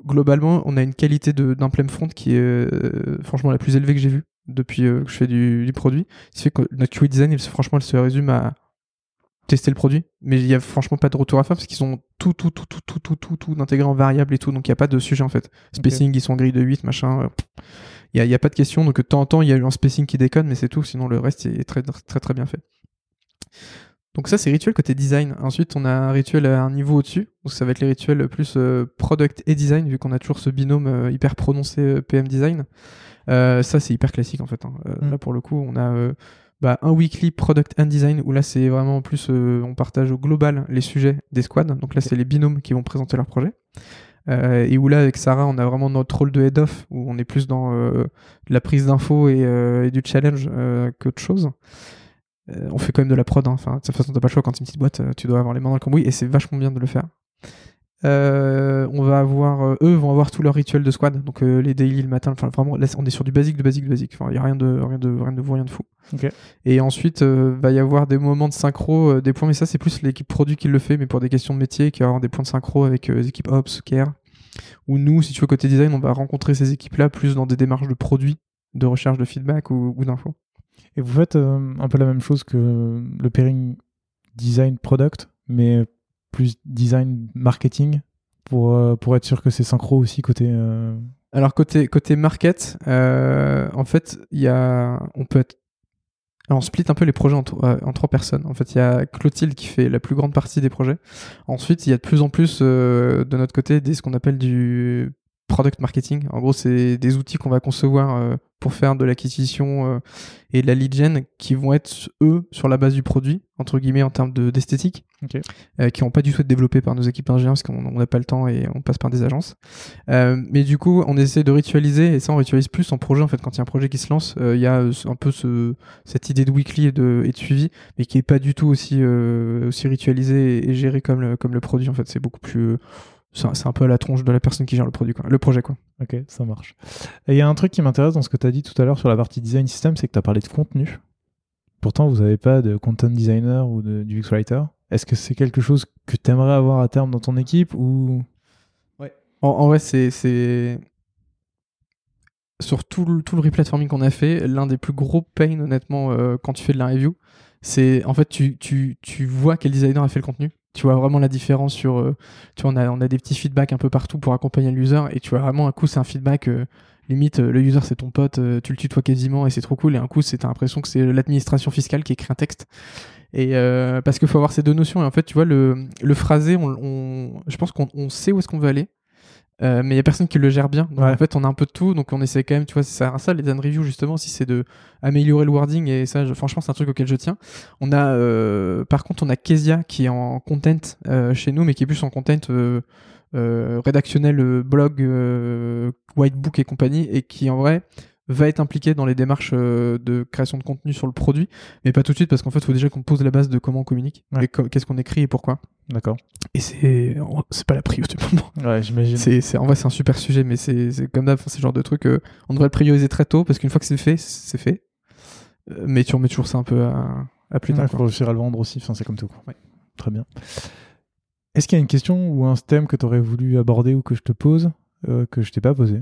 globalement on a une qualité d'implement front qui est euh, franchement la plus élevée que j'ai vue depuis euh, que je fais du, du produit. Ce fait que notre UI design, il franchement, elle se résume à tester le produit, mais il y a franchement pas de retour à faire parce qu'ils ont tout, tout, tout, tout, tout, tout, tout, tout intégré en variable et tout, donc il n'y a pas de sujet en fait. Spacing, ils sont en grille de 8, machin. euh, Il n'y a, a pas de question, donc de temps en temps, il y a eu un spacing qui déconne, mais c'est tout, sinon le reste est très, très, très bien fait. Donc ça, c'est rituel côté design. Ensuite, on a un rituel à un niveau au-dessus. Donc ça va être les rituels plus euh, product et design, vu qu'on a toujours ce binôme hyper prononcé PM design. Euh, ça, c'est hyper classique en fait. hein. Euh,
Mm.
Là, pour le coup, on a euh, bah, un weekly product and design où là, c'est vraiment plus, on partage au global les sujets des squads. Donc là, c'est les binômes qui vont présenter leur projet. Euh, et où là, avec Sarah, on a vraiment notre rôle de head-off, où on est plus dans euh, la prise d'infos et, euh, et du challenge qu'autre chose. On fait quand même de la prod, hein. enfin, de toute façon, t'as pas le choix quand t'es une petite boîte, tu dois avoir les mains dans le cambouis, et c'est vachement bien de le faire. Euh, on va avoir, euh, eux vont avoir tout leur rituel de squad, donc euh, les daily le matin, enfin vraiment, là, on est sur du basique, de basique, de basique, enfin, il y a rien de, rien de, rien de nouveau, rien de fou. Et ensuite, va y avoir des moments de synchro, des points, mais ça, c'est plus l'équipe produit qui le fait, mais pour des questions de métier, qui va avoir des points de synchro avec les équipes Ops, Care, ou nous, si tu veux, côté design, on va rencontrer ces équipes-là plus dans des démarches de produits, de recherche de feedback ou, ou d'infos.
Et vous faites euh, un peu la même chose que le pairing design product, mais plus design marketing pour, euh, pour être sûr que c'est synchro aussi côté. euh,
Alors côté côté market, euh, en fait, il y a, on peut être, alors on split un peu les projets en, euh, en trois personnes. En fait, il y a Clotilde qui fait la plus grande partie des projets. Ensuite, il y a de plus en plus euh, de notre côté des ce qu'on appelle du product marketing. En gros, c'est des outils qu'on va concevoir euh, pour faire de l'acquisition euh, et de la lead gen qui vont être, eux, sur la base du produit, entre guillemets, en termes de- d'esthétique,
Ok.
euh, qui n'ont pas du tout été développés par nos équipes d'ingénieurs parce qu'on n'a pas le temps et on passe par des agences. Mais du coup, on essaie de ritualiser et ça, on ritualise plus en projet. En fait, quand il y a un projet qui se lance, il y a un peu ce, cette idée de weekly et de, et de suivi, mais qui est pas du tout aussi, aussi ritualisé et, et géré comme le, comme le produit. En fait, c'est beaucoup plus. C'est un- peu à la tronche de la personne qui gère le produit, quoi. le projet, quoi.
Ok, ça marche. Et il y a un truc qui m'intéresse dans ce que tu as dit tout à l'heure sur la partie design system, c'est que tu as parlé de contenu. Pourtant, vous n'avez pas de content designer ou de, du UX writer. Est-ce que c'est quelque chose que tu aimerais avoir à terme dans ton équipe ou?
En, en vrai, c'est. c'est- Sur tout le, tout le replatforming qu'on a fait, l'un des plus gros pains, honnêtement, euh, quand tu fais de la review, c'est en fait, tu, tu, tu vois quel designer a fait le contenu. Tu vois vraiment la différence sur. euh, tu vois, on a, on a des petits feedbacks un peu partout pour accompagner l'user et tu vois vraiment un coup, c'est un feedback. euh, limite, euh, le user, c'est ton pote, tu le tutoies quasiment et c'est trop cool. Et un coup, c'est l'impression que c'est l'administration fiscale qui écrit un texte. Et parce qu'il faut avoir ces deux notions. Et en fait, tu vois, le, le phrasé, on, on- je pense qu'on on sait où est-ce qu'on veut aller. Euh, mais il y a personne qui le gère bien. Donc
Ouais.
en fait, on a un peu de tout. Donc on essaie quand même, tu vois, c'est ça, ça les design reviews justement, si c'est de améliorer le wording. Et ça, je- franchement, c'est un truc auquel je tiens. On a, euh, par contre, on a Kezia qui est en content euh, chez nous, mais qui est plus en content euh, euh, rédactionnel, euh, blog, euh, whitebook et compagnie, et qui en vrai va être impliqué dans les démarches euh, de création de contenu sur le produit, mais pas tout de suite parce qu'en fait, il faut déjà qu'on pose la base de comment on communique,
Ouais.
et qu'est-ce qu'on écrit et pourquoi.
D'accord.
Et c'est, c'est pas la prio du moment.
Ouais, j'imagine.
C'est, en vrai, c'est un super sujet, mais c'est, c'est comme d'hab, c'est le genre de truc, euh, on devrait le prioriser très tôt, parce qu'une fois que c'est fait, c'est fait. Euh, mais tu remets toujours ça un peu à, à plus
Il
tard.
faut réussir à le vendre aussi, enfin, c'est comme tout. quoi.
Ouais.
Très bien. Est-ce qu'il y a une question ou un thème que tu aurais voulu aborder ou que je te pose euh, que je t'ai pas posé?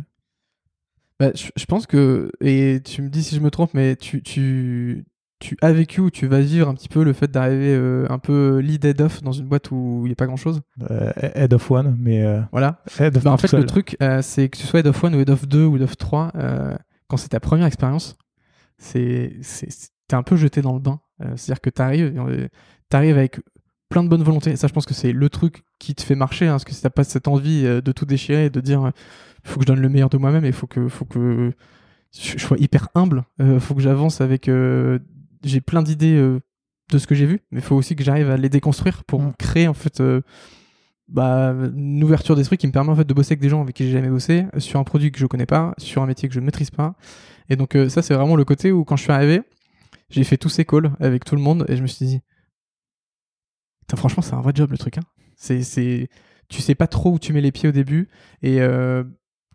Bah, je, je pense que, et tu me dis si je me trompe, mais tu, tu, tu as vécu ou tu vas vivre un petit peu le fait d'arriver euh, un peu lead head off dans une boîte où il n'y a pas grand chose.
Euh, Head of One, mais euh,
Voilà.
Head of
Bah, en fait,
seul.
le truc, euh, c'est que tu sois head of one ou head of 2 ou head of 3, euh, quand c'est ta première expérience, c'est, c'est, t'es un peu jeté dans le bain. Euh, c'est-à-dire que t'arrives, euh, t'arrives avec plein de bonne volonté. Ça, je pense que c'est le truc qui te fait marcher, hein, parce que si t'as pas cette envie euh, de tout déchirer et de dire, euh, faut que je donne le meilleur de moi-même et faut que, faut que je je sois hyper humble, euh, faut que j'avance avec, euh, j'ai plein d'idées euh, de ce que j'ai vu, mais il faut aussi que j'arrive à les déconstruire pour
Mm.
créer en fait bah, une ouverture d'esprit qui me permet en fait de bosser avec des gens avec qui j'ai jamais bossé, sur un produit que je connais pas, sur un métier que je ne maîtrise pas. Et donc ça c'est vraiment le côté où quand je suis arrivé, j'ai fait tous ces calls avec tout le monde et je me suis dit, franchement c'est un vrai job le truc. Hein. C'est, c'est, tu sais pas trop où tu mets les pieds au début et euh,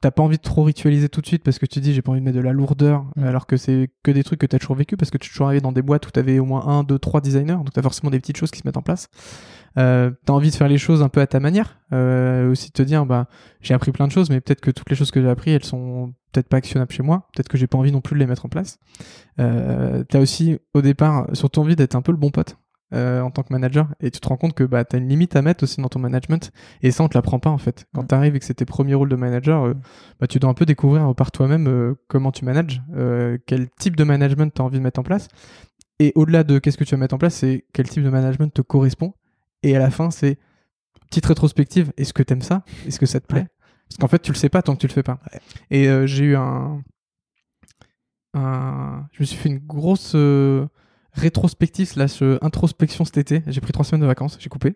t'as pas envie de trop ritualiser tout de suite parce que tu dis j'ai pas envie de mettre de la lourdeur
Mm.
alors que c'est que des trucs que t'as toujours vécu parce que tu es toujours arrivé dans des boîtes où t'avais au moins un, deux, trois designers donc t'as forcément des petites choses qui se mettent en place. Euh, t'as envie de faire les choses un peu à ta manière, euh, aussi de te dire bah j'ai appris plein de choses mais peut-être que toutes les choses que j'ai appris elles sont peut-être pas actionnables chez moi, peut-être que j'ai pas envie non plus de les mettre en place. Euh, t'as aussi au départ surtout envie d'être un peu le bon pote. Euh, en tant que manager et tu te rends compte que bah t'as une limite à mettre aussi dans ton management et ça on te l'apprend pas en fait quand
Mm.
t'arrives et que c'est tes premiers rôles de manager euh, bah, tu dois un peu découvrir par toi-même euh, comment tu manages, quel type de management tu as envie de mettre en place. Et au-delà de qu'est-ce que tu vas mettre en place, c'est quel type de management te correspond. Et à la fin, c'est petite rétrospective. Est-ce que tu aimes ça? Est-ce que ça te plaît?
Ouais.
Parce qu'en fait, tu le sais pas tant que tu le fais pas. Et j'ai eu un, un- Je me suis fait une grosse rétrospective slash euh, introspection cet été. J'ai pris trois semaines de vacances, j'ai coupé.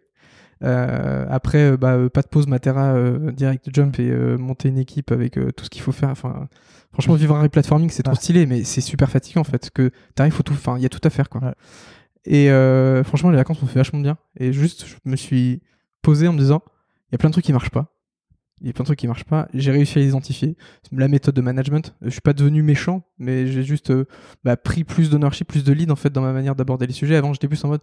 Euh, après, euh, bah, euh, pas de pause, Matera, euh, direct jump et monter une équipe avec tout ce qu'il faut faire. Enfin, franchement, vivre un replatforming, c'est trop stylé, mais c'est super fatigant en fait. Que t'arrives, faut tout, enfin, il y a tout à faire quoi.
Ouais.
Et euh, franchement, les vacances m'ont fait vachement bien. Et juste, je me suis posé en me disant, il y a plein de trucs qui marchent pas. Il y a plein de trucs qui marchent pas. J'ai réussi à les identifier. La méthode de management, je suis pas devenu méchant, mais j'ai juste euh, bah, pris plus d'ownership, plus de lead en fait dans ma manière d'aborder les sujets. Avant, j'étais plus en mode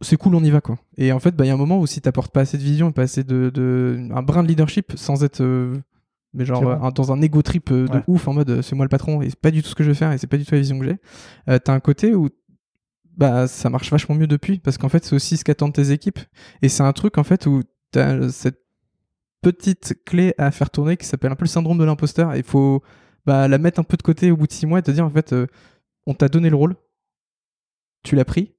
c'est cool, on y va quoi. Et en fait, bah, il y a un moment où si t'apportes pas assez de vision et pas assez de, de- un brin de leadership sans être euh, mais genre euh, dans un ego trip de
Ouais.
ouf en mode c'est moi le patron et c'est pas du tout ce que je veux faire et c'est pas du tout la vision que j'ai. Euh, T'as un côté où bah ça marche vachement mieux depuis parce qu'en fait c'est aussi ce qu'attendent tes équipes et c'est un truc en fait où t'as cette petite clé à faire tourner qui s'appelle un peu le syndrome de l'imposteur. Il faut bah, la mettre un peu de côté au bout de six mois et te dire en fait, euh, on t'a donné le rôle, tu l'as pris,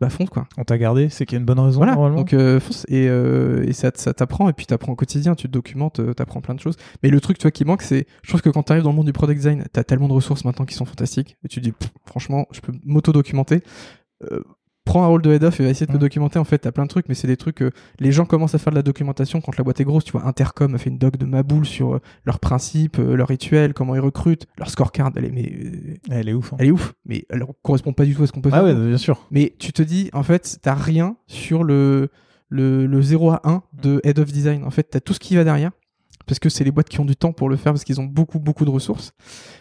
bah fonce quoi.
On t'a gardé, c'est qu'il y a une bonne raison
Voilà,
normalement.
donc euh, fonce et, euh, et ça, ça t'apprend et puis t'apprends au quotidien, tu te documentes, t'apprends plein de choses. Mais le truc, tu vois, qui manque, c'est, je trouve que quand t'arrives dans le monde du product design, t'as tellement de ressources maintenant qui sont fantastiques et tu te dis, pff, franchement, je peux m'auto-documenter. Euh, prends un rôle de head off et va essayer de te documenter. En fait, t'as plein de trucs, mais c'est des trucs que les gens commencent à faire de la documentation quand la boîte est grosse. Tu vois, Intercom a fait une doc de ma boule sur euh, leurs principes, euh, leurs rituels, comment ils recrutent, leur scorecard. Elle est, mais, euh,
Elle est ouf. hein.
elle est ouf, mais elle correspond pas du tout à ce qu'on peut
Ah
faire.
ouais, bien sûr.
Mais tu te dis, en fait, t'as rien sur le, le, le 0 à 1 de Head of Design. En fait, t'as tout ce qui va derrière. Parce que c'est les boîtes qui ont du temps pour le faire, parce qu'ils ont beaucoup, beaucoup de ressources.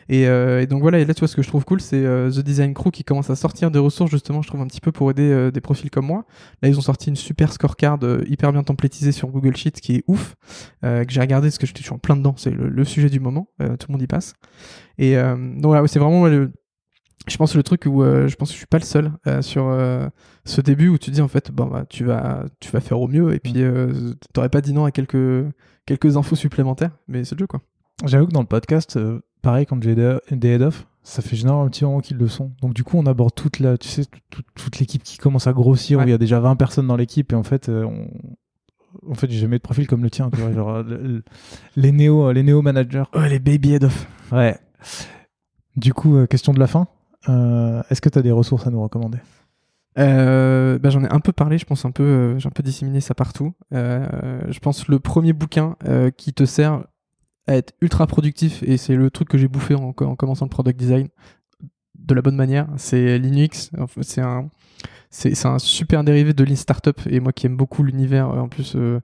Et, euh, donc voilà, et là, tu vois, ce que je trouve cool, c'est euh, The Design Crew qui commence à sortir des ressources, justement, je trouve, un petit peu pour aider euh, des profils comme moi. Là, ils ont sorti une super scorecard hyper bien templétisée sur Google Sheets qui est ouf, que j'ai regardé parce que je suis en plein dedans, c'est le, le sujet du moment, tout le monde y passe. Et donc voilà, c'est vraiment le, je pense le truc où euh, je pense que je suis pas le seul euh, sur euh, ce début où tu dis en fait bon bah tu vas tu vas faire au mieux et puis euh, t'aurais pas dit non à quelques quelques infos supplémentaires mais c'est le jeu quoi.
J'avoue que dans le podcast, pareil, quand j'ai des des head-off, ça fait généralement un petit moment qu'ils le sont. Donc du coup, on aborde toute la, tu sais, toute, toute l'équipe qui commence à grossir, où il y a déjà 20 personnes dans l'équipe, et en fait, on... en fait, j'ai jamais de profil comme le tien, tu vois, genre le- le- les néo, les néo managers.
Ouais les baby head off.
Ouais. Du coup, question de la fin. Euh, Est-ce que tu as des ressources à nous recommander?
Euh, bah, j'en ai un peu parlé, je pense un peu, euh, j'ai un peu disséminé ça partout. Je pense le premier bouquin qui te sert à être ultra productif et c'est le truc que j'ai bouffé en, en commençant le product design de la bonne manière, c'est Linux. C'est un, c'est un super dérivé de Lean Startup et moi qui aime beaucoup l'univers euh, en plus euh,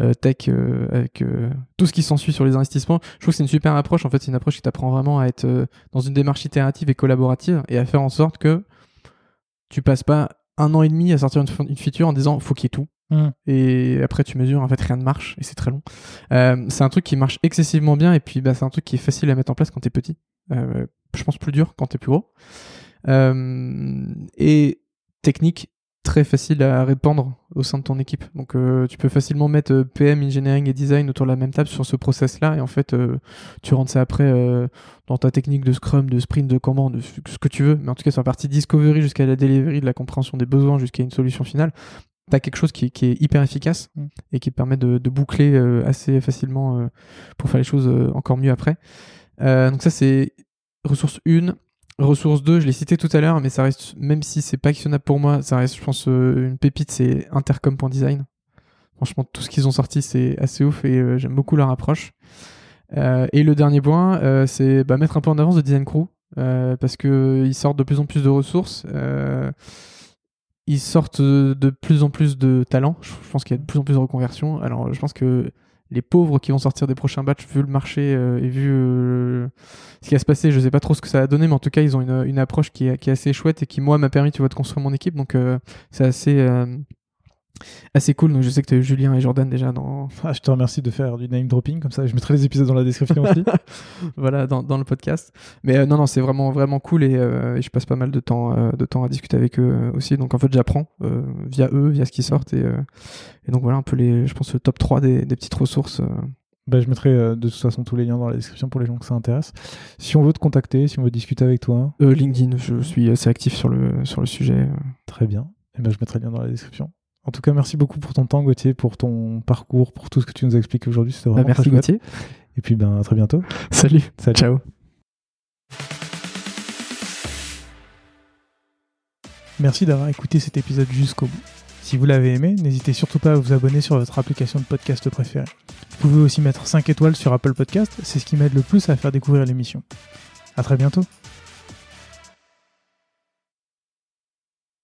euh, tech euh, avec euh, tout ce qui s'ensuit sur les investissements, je trouve que c'est une super approche. En fait, c'est une approche qui t'apprend vraiment à être euh, dans une démarche itérative et collaborative et à faire en sorte que tu passes pas un an et demi à sortir une, une feature en disant faut qu'il y ait tout.
Hmm.
Et après, tu mesures, en fait, rien ne marche et c'est très long. Euh, c'est un truc qui marche excessivement bien et puis bah, c'est un truc qui est facile à mettre en place quand t'es petit. Euh, je pense plus dur quand t'es plus gros. Euh, et technique très facile à répandre au sein de ton équipe. Donc euh, tu peux facilement mettre euh, PM, engineering et design autour de la même table sur ce process-là et en fait euh, tu rentres ça après euh, dans ta technique de Scrum, de sprint, de Kanban, de ce que tu veux. Mais en tout cas sur la partie discovery jusqu'à la delivery, de la compréhension des besoins jusqu'à une solution finale, t'as quelque chose qui, qui est hyper efficace
Mm.
et qui permet de, de boucler assez facilement pour faire les choses encore mieux après. Euh, donc ça c'est ressource 1. Ressource 2, je l'ai cité tout à l'heure, mais ça reste, même si c'est pas actionnable pour moi, ça reste, je pense, euh, une pépite, c'est intercom.design. Franchement, tout ce qu'ils ont sorti, c'est assez ouf et euh, j'aime beaucoup leur approche. Euh, et le dernier point, c'est bah, mettre un peu en avance de Design Crew, parce que ils sortent de plus en plus de ressources. ils sortent de plus en plus de talents. Je pense qu'il y a de plus en plus de reconversions. Alors, je pense que les pauvres qui vont sortir des prochains batchs, vu le marché euh, et vu euh, ce qui va se passer, je sais pas trop ce que ça va donner, mais en tout cas, ils ont une, approche qui est, qui est assez chouette et qui, moi, m'a permis, tu vois, de construire mon équipe. Donc, euh, c'est assez, euh, assez cool. Donc, je sais que tu as eu Julien et Jordan déjà dans,
Ah, Je te remercie de faire du name dropping, comme ça je mettrai les épisodes dans la description aussi.
voilà, dans, dans le podcast. Mais euh, non, non, c'est vraiment, vraiment cool et, euh, et je passe pas mal de temps, euh, de temps à discuter avec eux aussi. Donc, en fait, j'apprends via eux, via ce qui sortent. Et, et donc, voilà un peu les, je pense, le top 3 des, des petites ressources.
Bah, je mettrai euh, de toute façon tous les liens dans la description pour les gens que ça intéresse. Si on veut te contacter, si on veut discuter avec toi,
Euh, LinkedIn, je suis assez actif sur le, sur le sujet.
très bien. Et ben, je mettrai le lien dans la description. En tout cas, merci beaucoup pour ton temps, Gauthier, pour ton parcours, pour tout ce que tu nous as expliqué aujourd'hui. C'était
Bah,
vraiment
merci
très chouette.
Gauthier.
Et puis, ben, à très bientôt.
Salut.
Salut.
Ciao.
Merci d'avoir écouté cet épisode jusqu'au bout. Si vous l'avez aimé, n'hésitez surtout pas à vous abonner sur votre application de podcast préférée. Vous pouvez aussi mettre 5 étoiles sur Apple Podcast, c'est ce qui m'aide le plus à faire découvrir l'émission. À très bientôt.